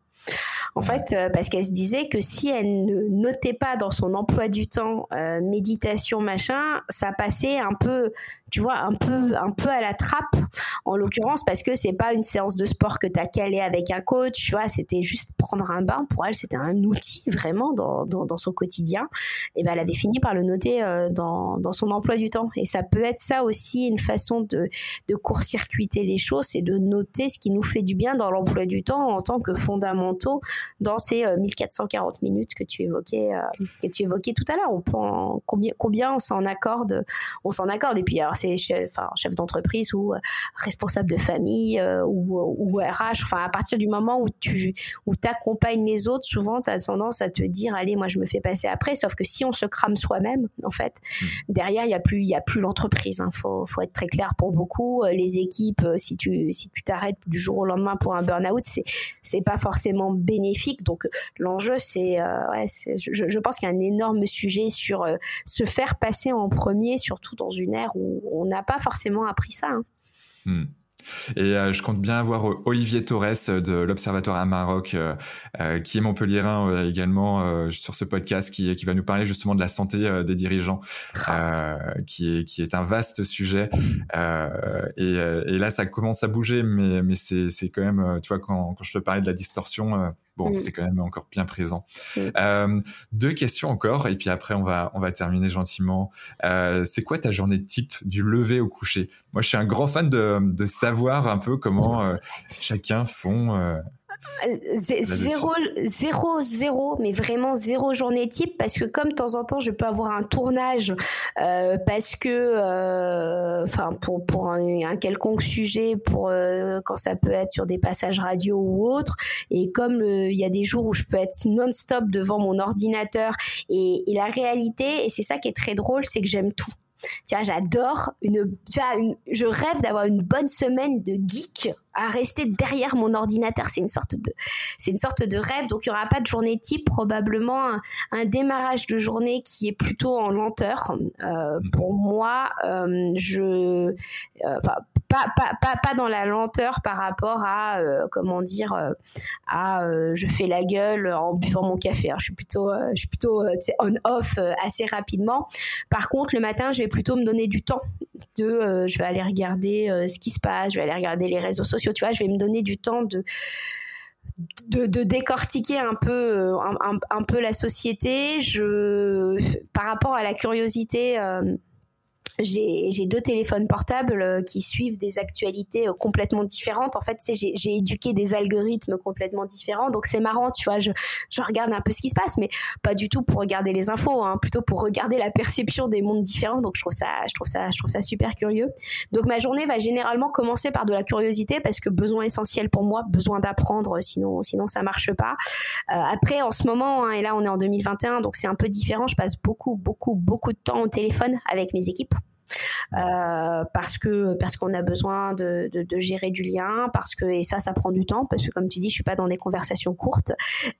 En fait, euh, parce qu'elle se disait que si elle ne notait pas dans son emploi du temps euh, méditation machin, ça passait un peu tu vois, un peu, un peu à la trappe, en l'occurrence, parce que c'est pas une séance de sport que tu as calé avec un coach, tu vois, c'était juste prendre un bain. Pour elle, c'était un outil vraiment dans, dans, dans, son quotidien. Et ben, elle avait fini par le noter euh, dans, dans son emploi du temps. Et ça peut être ça aussi, une façon de, de court-circuiter les choses, c'est de noter ce qui nous fait du bien dans l'emploi du temps en tant que fondamentaux dans ces 1440 euh, minutes que tu évoquais, euh, que tu évoquais tout à l'heure. On prend combien, combien on s'en accorde, on s'en accorde. Et puis, alors, c'est chef, enfin, chef d'entreprise ou euh, responsable de famille ou, ou, RH. Enfin, à partir du moment où tu où accompagnes les autres, souvent, tu as tendance à te dire, allez, moi, je me fais passer après. Sauf que si on se crame soi-même, en fait, mmh. derrière, il n'y a plus, il a plus l'entreprise. Il hein. faut, faut être très clair pour beaucoup. Les équipes, si tu si tu t'arrêtes du jour au lendemain pour un burn-out, c'est c'est pas forcément bénéfique. Donc, l'enjeu, c'est, ouais, je, je, pense qu'il y a un énorme sujet sur se faire passer en premier, surtout dans une ère où on n'a pas forcément appris ça. Hein. Hmm. Et euh, je compte bien avoir euh, Olivier Torres euh, de l'Observatoire à Maroc, qui est montpelliérain également sur ce podcast, qui, qui va nous parler justement de la santé des dirigeants, qui, est, qui est un vaste sujet. Et, et, là, ça commence à bouger, mais, mais c'est quand même, tu vois, quand, quand je te parlais de la distorsion, bon, mm. c'est quand même encore bien présent. Mm. Euh, deux questions encore, et puis après on va on va terminer gentiment. Euh, c'est quoi ta journée type du lever au coucher? Moi, je suis un grand fan de, de savoir un peu comment euh, chacun font Zéro, zéro, zéro, mais vraiment zéro journée type parce que comme de temps en temps je peux avoir un tournage euh, parce que, euh, enfin pour pour un, quelconque sujet, pour euh, quand ça peut être sur des passages radio ou autre, et comme il y a des jours où je peux être non-stop devant mon ordinateur et, et la réalité et c'est ça qui est très drôle, c'est que j'aime tout. Tu vois, j'adore une, tu vois, une, je rêve d'avoir une bonne semaine de geek à rester derrière mon ordinateur. C'est une sorte de, c'est une sorte de rêve. Donc il y aura pas de journée type, probablement un, démarrage de journée qui est plutôt en lenteur. Euh, pour moi, euh, je, euh, pas, pas, pas, dans la lenteur par rapport à, euh, comment dire, euh, à, euh, je fais la gueule en buvant mon café. Hein. Je suis plutôt, je suis plutôt, on-off assez rapidement. Par contre, le matin, je vais plutôt me donner du temps. De, je vais aller regarder ce qui se passe, je vais aller regarder les réseaux sociaux tu vois, je vais me donner du temps de de, décortiquer un peu un, peu la société je par rapport à la curiosité j'ai deux téléphones portables euh, qui suivent des actualités euh, complètement différentes. En fait, j'ai éduqué des algorithmes complètement différents. Donc, c'est marrant, tu vois, je, je, regarde un peu ce qui se passe, mais pas du tout pour regarder les infos, hein, plutôt pour regarder la perception des mondes différents. Donc, je trouve ça, je trouve ça, je trouve ça super curieux. Donc, ma journée va généralement commencer par de la curiosité parce que besoin essentiel pour moi, besoin d'apprendre, sinon, sinon ça marche pas. Euh, après, en ce moment, hein, et là, on est en 2021, donc c'est un peu différent. Je passe beaucoup, beaucoup, beaucoup de temps au téléphone avec mes équipes. Euh, parce que parce qu'on a besoin de, de, gérer du lien, parce que et ça, ça prend du temps, parce que comme tu dis, je suis pas dans des conversations courtes.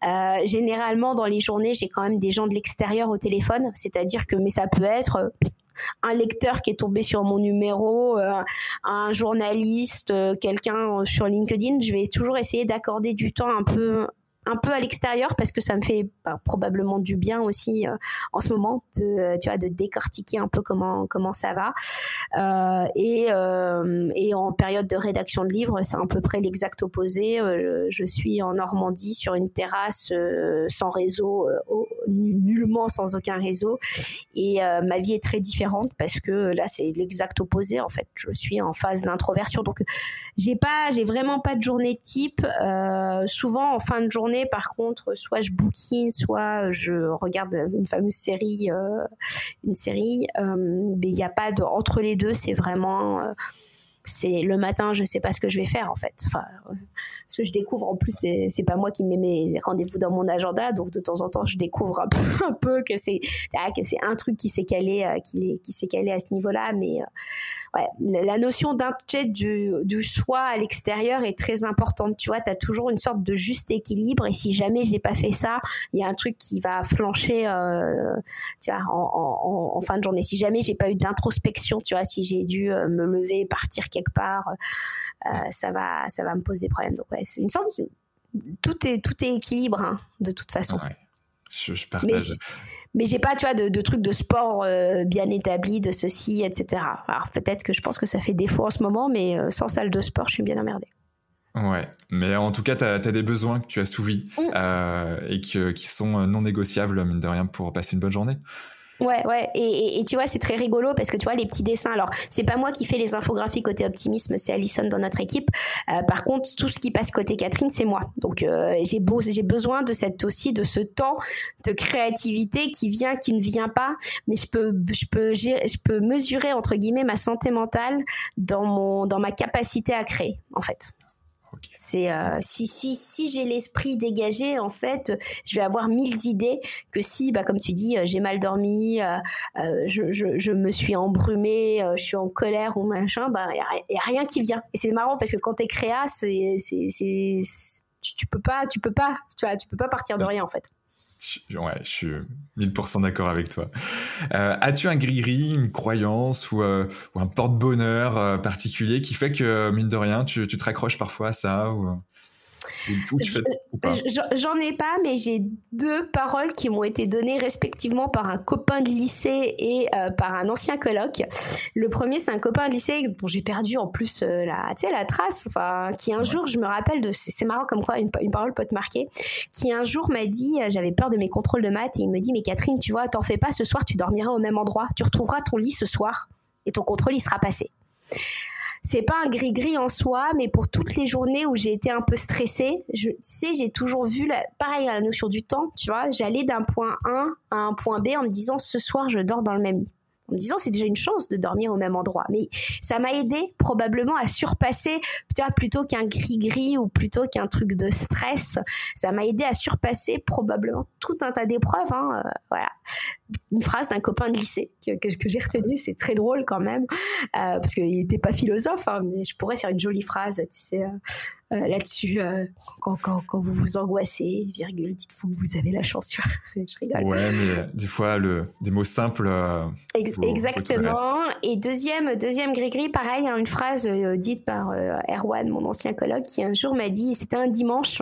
Euh, généralement, dans les journées, j'ai quand même des gens de l'extérieur au téléphone, c'est-à-dire que mais ça peut être un lecteur qui est tombé sur mon numéro, un journaliste, quelqu'un sur LinkedIn, je vais toujours essayer d'accorder du temps un peu un peu à l'extérieur parce que ça me fait bah, probablement du bien aussi euh, en ce moment de tu vois de décortiquer un peu comment comment ça va. Euh, et euh, et en période de rédaction de livres c'est à peu près l'exact opposé. Je suis en Normandie sur une terrasse sans réseau nullement sans aucun réseau. Et ma vie est très différente parce que là c'est l'exact opposé en fait. Je suis en phase d'introversion. Donc j'ai pas j'ai vraiment pas de journée type. Souvent en fin de journée par contre, soit je bookine, soit je regarde une fameuse série, euh, une série. Euh, mais il n'y a pas de entre les deux. C'est vraiment euh, c'est le matin, je sais pas ce que je vais faire en fait. Enfin, ce que je découvre en plus, c'est pas moi qui mets mes rendez-vous dans mon agenda, donc de temps en temps, je découvre un peu, (laughs) que c'est ah, que c'est un truc qui s'est calé, qui, qui s'est calé à ce niveau-là, mais ouais, la notion du, du soi à l'extérieur est très importante. Tu vois, tu as toujours une sorte de juste équilibre. Et si jamais j'ai pas fait ça, il y a un truc qui va flancher euh, tu vois, en, en, fin de journée. Si jamais j'ai pas eu d'introspection, tu vois, si j'ai dû euh, me lever, partir quelque part, euh, ça, va, ça va me poser problème. Donc, ouais, c'est une sorte tout est tout est équilibre hein, de toute façon. Ouais, je, partage mais j'ai pas, tu vois, de, de trucs de sport euh, bien établis, de ceci, etc. Alors peut-être que je pense que ça fait défaut en ce moment, mais euh, sans salle de sport, je suis bien emmerdée. Ouais, mais en tout cas, tu as, des besoins que tu as souvis mm. euh, et que, qui sont non négociables, mine de rien, pour passer une bonne journée. Ouais, ouais. Et, et, tu vois, c'est très rigolo parce que tu vois, les petits dessins. Alors, c'est pas moi qui fais les infographies côté optimisme, c'est Alison dans notre équipe. Euh, par contre, tout ce qui passe côté Catherine, c'est moi. Donc, euh, j'ai besoin de cette aussi, de ce temps de créativité qui vient, qui ne vient pas. Mais je peux, je peux, je peux mesurer, entre guillemets, ma santé mentale dans mon, dans ma capacité à créer, en fait. C'est euh, si si si j'ai l'esprit dégagé en fait, je vais avoir mille idées que si bah comme tu dis euh, j'ai mal dormi, euh, je, je, je, me suis embrumée, je suis en colère ou machin, bah il y, a rien qui vient. Et c'est marrant parce que quand t'es créa, c'est c'est tu, tu, peux pas tu peux pas tu vois tu peux pas partir de rien en fait. Ouais, je suis 1000% d'accord avec toi. Euh, as-tu un gris-gris, une croyance ou, euh, un porte-bonheur euh, particulier qui fait que, mine de rien, tu, tu te raccroches parfois à ça ou... J'en ai pas, mais j'ai deux paroles qui m'ont été données respectivement par un copain de lycée et euh, par un ancien coloc. Le premier, c'est un copain de lycée. Dont j'ai perdu en plus euh, la, la trace, enfin, qui un jour, je me rappelle de, c'est marrant comme quoi une, parole peut te marquer, qui un jour m'a dit, euh, j'avais peur de mes contrôles de maths et il me dit, mais Catherine, tu vois, t'en fais pas, ce soir, tu dormiras au même endroit, tu retrouveras ton lit ce soir et ton contrôle, il sera passé c'est pas un gris-gris en soi, mais pour toutes les journées où j'ai été un peu stressée, je sais, j'ai toujours vu, la, pareil, la notion du temps, tu vois, j'allais d'un point A à un point B en me disant ce soir je dors dans le même lit en me disant c'est déjà une chance de dormir au même endroit. Mais ça m'a aidé probablement à surpasser, tu vois, plutôt qu'un gris-gris ou plutôt qu'un truc de stress, ça m'a aidé à surpasser probablement tout un tas d'épreuves. Hein, euh, voilà. Une phrase d'un copain de lycée que, que, j'ai retenue, c'est très drôle quand même, euh, parce qu'il n'était pas philosophe, hein, mais je pourrais faire une jolie phrase, tu sais. Euh, euh, là-dessus quand, quand, quand, vous vous angoissez, virgule, dites-vous que vous avez la chance. (laughs) je rigole. Ouais, mais des fois, le, des mots simples. exactement. Et deuxième, deuxième gris-gris, pareil, hein, une phrase dite par Erwan, mon ancien colloque, qui un jour m'a dit, c'était un dimanche,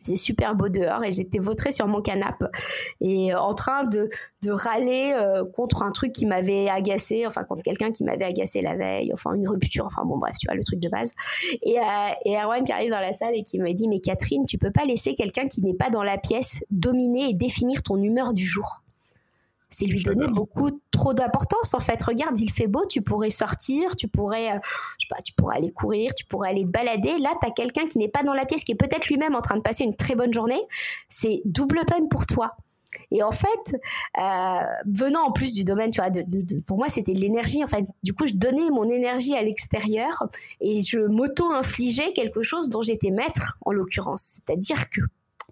faisait super beau dehors et j'étais vautrée sur mon canapé et en train de, de râler euh, contre un truc qui m'avait agacé, enfin contre quelqu'un qui m'avait agacé la veille, enfin une rupture, enfin bon bref, tu vois le truc de base. Et, euh, et Erwan qui arrive dans la salle et qui me dit mais Catherine, tu peux pas laisser quelqu'un qui n'est pas dans la pièce dominer et définir ton humeur du jour c'est lui donner beaucoup trop d'importance en fait. Regarde, il fait beau, tu pourrais sortir, tu pourrais, euh, je sais pas, tu pourrais aller courir, tu pourrais aller te balader. Là, tu as quelqu'un qui n'est pas dans la pièce, qui est peut-être lui-même en train de passer une très bonne journée. C'est double peine pour toi. Et en fait, euh, venant en plus du domaine, tu vois, de, pour moi, c'était de l'énergie. En fait, du coup, je donnais mon énergie à l'extérieur et je m'auto-infligeais quelque chose dont j'étais maître, en l'occurrence. C'est-à-dire que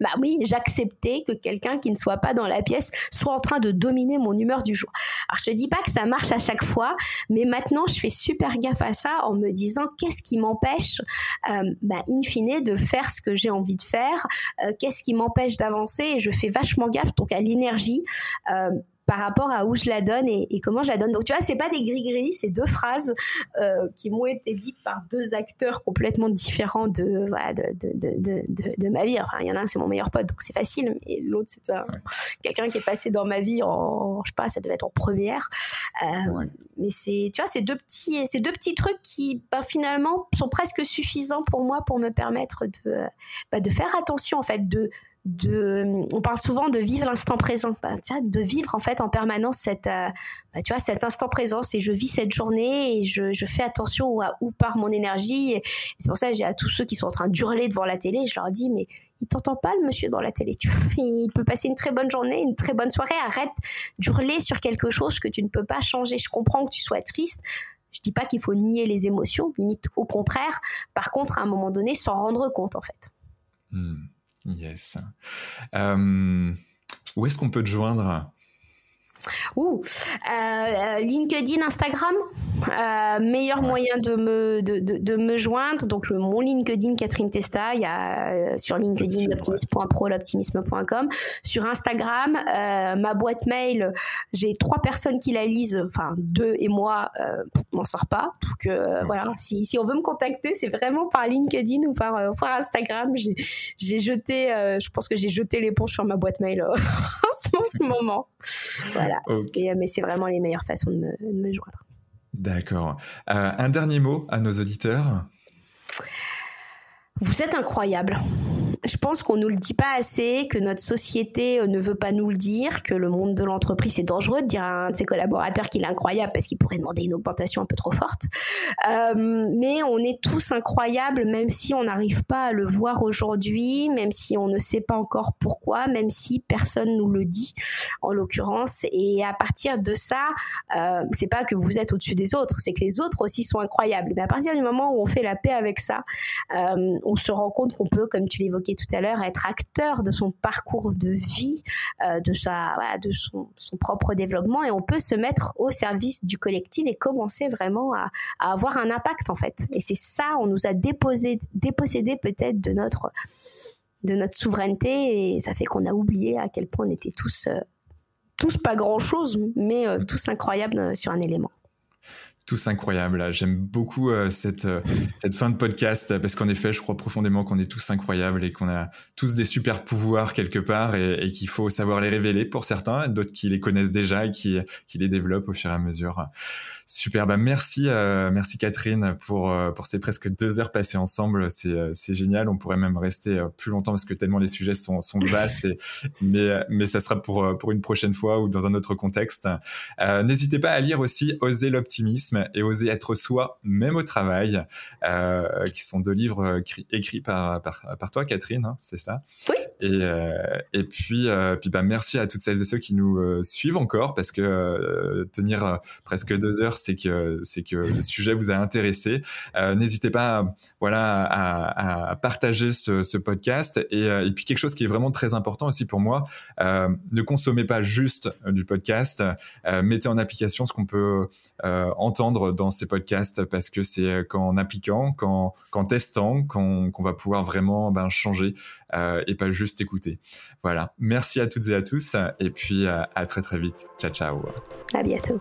bah oui, j'acceptais que quelqu'un qui ne soit pas dans la pièce soit en train de dominer mon humeur du jour. Alors je te dis pas que ça marche à chaque fois, mais maintenant je fais super gaffe à ça en me disant qu'est-ce qui m'empêche, euh, bah, in fine, de faire ce que j'ai envie de faire, euh, qu'est-ce qui m'empêche d'avancer, et je fais vachement gaffe donc à l'énergie. Euh, par rapport à où je la donne et, comment je la donne. Donc tu vois, c'est pas des gris-gris, c'est deux phrases euh, qui m'ont été dites par deux acteurs complètement différents de, voilà, de, de, de, de, ma vie. Enfin, il y en a un, c'est mon meilleur pote, donc c'est facile, et l'autre, c'est quelqu'un qui est passé dans ma vie en, je sais pas, ça devait être en première. Euh, mais c'est, tu vois, c'est deux petits, c'est deux petits trucs qui, bah, finalement, sont presque suffisants pour moi pour me permettre de, bah, de faire attention, en fait, de on parle souvent de vivre l'instant présent, bah, de vivre en fait en permanence cette, euh, bah, tu vois, cet instant présent. Et je vis cette journée et je, fais attention à où part mon énergie. C'est pour ça que j'ai à tous ceux qui sont en train d'hurler devant la télé, je leur dis mais il t'entend pas le monsieur dans la télé. Tu (laughs) il peut passer une très bonne journée, une très bonne soirée. Arrête d'hurler sur quelque chose que tu ne peux pas changer. Je comprends que tu sois triste. Je dis pas qu'il faut nier les émotions, limite au contraire. Par contre, à un moment donné, s'en rendre compte en fait. Hmm. Yes. Euh, où est-ce qu'on peut te joindre? Ouh, euh, LinkedIn, Instagram, euh, meilleur moyen de me, de, de, me joindre. Donc, le, mon LinkedIn, Catherine Testa, il y a euh, sur LinkedIn, l'optimisme.pro, l'optimisme.com. Sur Instagram, euh, ma boîte mail, j'ai trois personnes qui la lisent, enfin, deux et moi, euh, m'en sort pas. Donc, euh, voilà, si, si on veut me contacter, c'est vraiment par LinkedIn ou par, par Instagram. J'ai jeté, je pense que j'ai jeté l'éponge sur ma boîte mail (laughs) en ce moment. Voilà. Euh, mais c'est vraiment les meilleures façons de me, joindre. D'accord. Euh, un dernier mot à nos auditeurs? Vous êtes incroyable. Je pense qu'on nous le dit pas assez, que notre société euh, ne veut pas nous le dire, que le monde de l'entreprise c'est dangereux de dire à un de ses collaborateurs qu'il est incroyable parce qu'il pourrait demander une augmentation un peu trop forte. Euh, mais on est tous incroyables, même si on n'arrive pas à le voir aujourd'hui, même si on ne sait pas encore pourquoi, même si personne nous le dit, en l'occurrence. Et à partir de ça, euh, c'est pas que vous êtes au-dessus des autres, c'est que les autres aussi sont incroyables. Mais à partir du moment où on fait la paix avec ça, euh, on se rend compte qu'on peut, comme tu l'évoquais tout à l'heure, être acteur de son parcours de vie, euh, de, sa, de son, propre développement, et on peut se mettre au service du collectif et commencer vraiment à, avoir un impact en fait. Et c'est ça, on nous a déposé, dépossédé peut-être de notre, de notre souveraineté, et ça fait qu'on a oublié à quel point on était tous, euh, tous pas grand-chose, mais euh, tous incroyables sur un élément tous incroyables. J'aime beaucoup euh, cette, euh, cette fin de podcast parce qu'en effet, je crois profondément qu'on est tous incroyables et qu'on a tous des super pouvoirs quelque part et, qu'il faut savoir les révéler pour certains, d'autres qui les connaissent déjà et qui, qui les développent au fur et à mesure. Super, bah merci, euh, merci Catherine pour euh, pour ces presque deux heures passées ensemble. C'est euh, c'est génial. On pourrait même rester plus longtemps parce que tellement les sujets sont sont vastes. mais mais ça sera pour pour une prochaine fois ou dans un autre contexte. N'hésitez pas à lire aussi Oser l'optimisme et Oser être soi, même au travail, qui sont deux livres écrits par par, par toi Catherine, hein, c'est ça? Oui. Et et puis puis bah merci à toutes celles et ceux qui nous suivent encore parce que tenir presque deux heures c'est que c'est que le sujet vous a intéressé. Euh, n'hésitez pas, voilà, à, partager ce, podcast euh, et, puis quelque chose qui est vraiment très important aussi pour moi. Euh, ne consommez pas juste du podcast, mettez en application ce qu'on peut entendre dans ces podcasts parce que c'est qu'en appliquant, qu'en, testant, qu'on, va pouvoir vraiment ben, changer et pas juste écouter. Voilà. Merci à toutes et à tous et puis à très très vite. Ciao ciao. À bientôt.